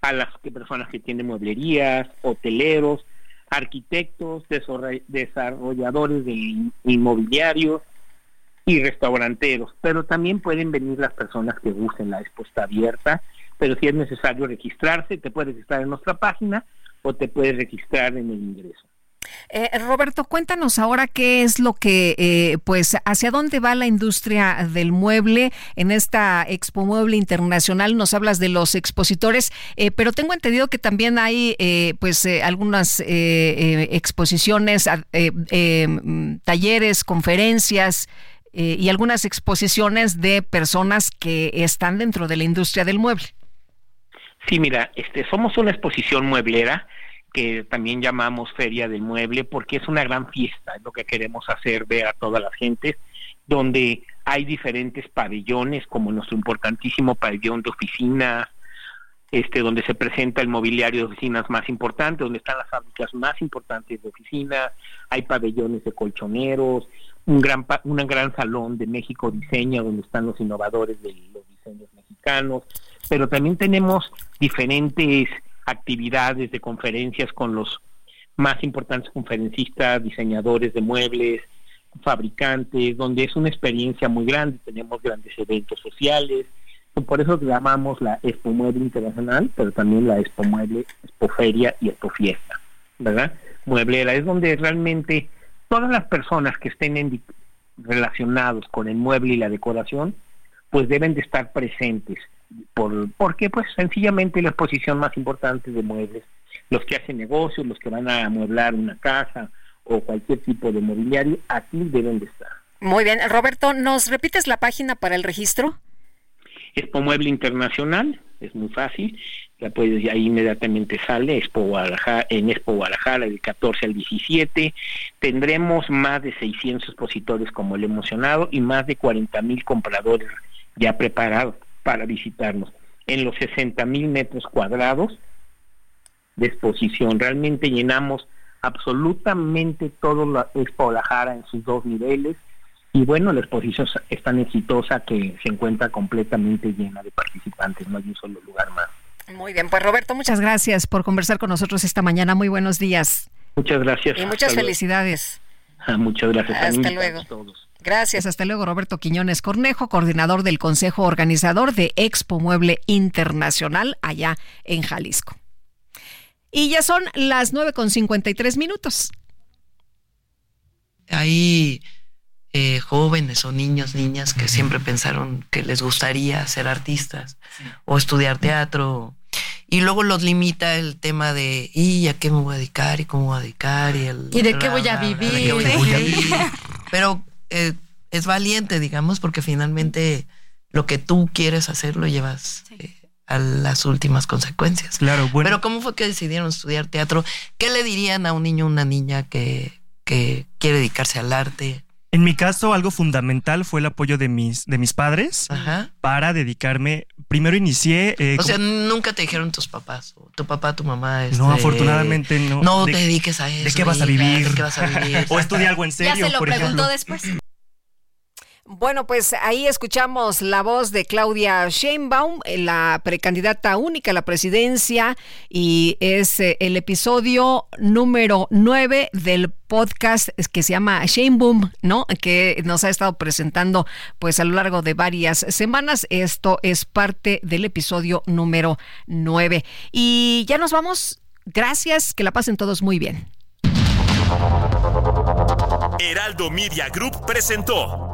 Speaker 45: a las personas que tienen mueblerías, hoteleros, arquitectos, desarrolladores de inmobiliarios y restauranteros, pero también pueden venir las personas que usen la expuesta abierta pero si es necesario registrarse, te puedes registrar en nuestra página o te puedes registrar en el ingreso.
Speaker 1: Eh, Roberto, cuéntanos ahora qué es lo que, eh, pues, hacia dónde va la industria del mueble en esta Expo Mueble Internacional. Nos hablas de los expositores, eh, pero tengo entendido que también hay, pues, algunas exposiciones, talleres, conferencias y algunas exposiciones de personas que están dentro de la industria del mueble.
Speaker 45: Sí, mira, este, somos una exposición mueblera que también llamamos Feria del Mueble porque es una gran fiesta, es lo que queremos hacer ver a toda la gente, donde hay diferentes pabellones, como nuestro importantísimo pabellón de oficinas, este, donde se presenta el mobiliario de oficinas más importante, donde están las fábricas más importantes de oficinas, hay pabellones de colchoneros, un gran, un gran salón de México Diseña, donde están los innovadores de los diseños mexicanos, pero también tenemos diferentes actividades de conferencias con los más importantes conferencistas, diseñadores de muebles, fabricantes, donde es una experiencia muy grande, tenemos grandes eventos sociales, por eso llamamos la Expo Mueble Internacional, pero también la Expo Mueble, Expo Feria y Expo Fiesta, ¿verdad? Mueblera, es donde realmente todas las personas que estén relacionados con el mueble y la decoración, pues deben de estar presentes por, porque pues sencillamente la exposición más importante de muebles, los que hacen negocios, los que van a amueblar una casa o cualquier tipo de mobiliario, aquí deben de estar.
Speaker 1: Muy bien, Roberto, ¿nos repites la página para el registro?
Speaker 45: Expo Mueble Internacional, es muy fácil, la puedes, ahí inmediatamente sale, Expo Guadalajara, en Expo Guadalajara, del 14 al 17. Tendremos más de 600 expositores, como le he mencionado, y más de 40 mil compradores ya preparados para visitarnos. En los 60 mil metros cuadrados de exposición, realmente llenamos absolutamente todo la Expo Guadalajara en sus dos niveles. Y bueno, la exposición es tan exitosa que se encuentra completamente llena de participantes, no hay un solo lugar más.
Speaker 1: Muy bien, pues Roberto, muchas gracias por conversar con nosotros esta mañana. Muy buenos días.
Speaker 45: Muchas gracias.
Speaker 1: Y muchas felicidades.
Speaker 45: Muchas gracias.
Speaker 1: Hasta luego. Gracias, hasta luego Roberto Quiñones Cornejo, coordinador del Consejo Organizador de Expo Mueble Internacional allá en Jalisco. Y ya son las 9 con 53 minutos.
Speaker 46: Hay eh, jóvenes o niños, niñas que siempre pensaron que les gustaría ser artistas o estudiar teatro. Y luego los limita el tema de, ¿y a qué me voy a dedicar? ¿Y cómo voy a dedicar? ¿Y, el,
Speaker 1: ¿Y de qué voy a vivir?
Speaker 46: Pero eh, es valiente, digamos, porque finalmente lo que tú quieres hacer lo llevas eh, a las últimas consecuencias.
Speaker 47: Claro, bueno.
Speaker 46: Pero ¿cómo fue que decidieron estudiar teatro? ¿Qué le dirían a un niño o una niña que, que quiere dedicarse al arte?
Speaker 47: En mi caso, algo fundamental fue el apoyo de mis, de mis padres para dedicarme. Primero inicié.
Speaker 46: Eh, o sea, nunca te dijeron tus papás, o tu papá, tu mamá.
Speaker 47: no, este, afortunadamente no.
Speaker 46: No te dediques a eso.
Speaker 47: ¿De qué vas a vivir?
Speaker 46: ¿De qué vas a vivir?
Speaker 47: o estudia algo en serio.
Speaker 1: Ya se lo preguntó después. Bueno, pues ahí escuchamos la voz de Claudia Sheinbaum, la precandidata única a la presidencia, y es eh, el episodio número 9 del podcast que se llama Sheinbaum, ¿no? Que nos ha estado presentando pues a lo largo de varias semanas. Esto es parte del episodio número 9. Y ya nos vamos. Gracias, que la pasen todos muy bien.
Speaker 13: Heraldo Media Group presentó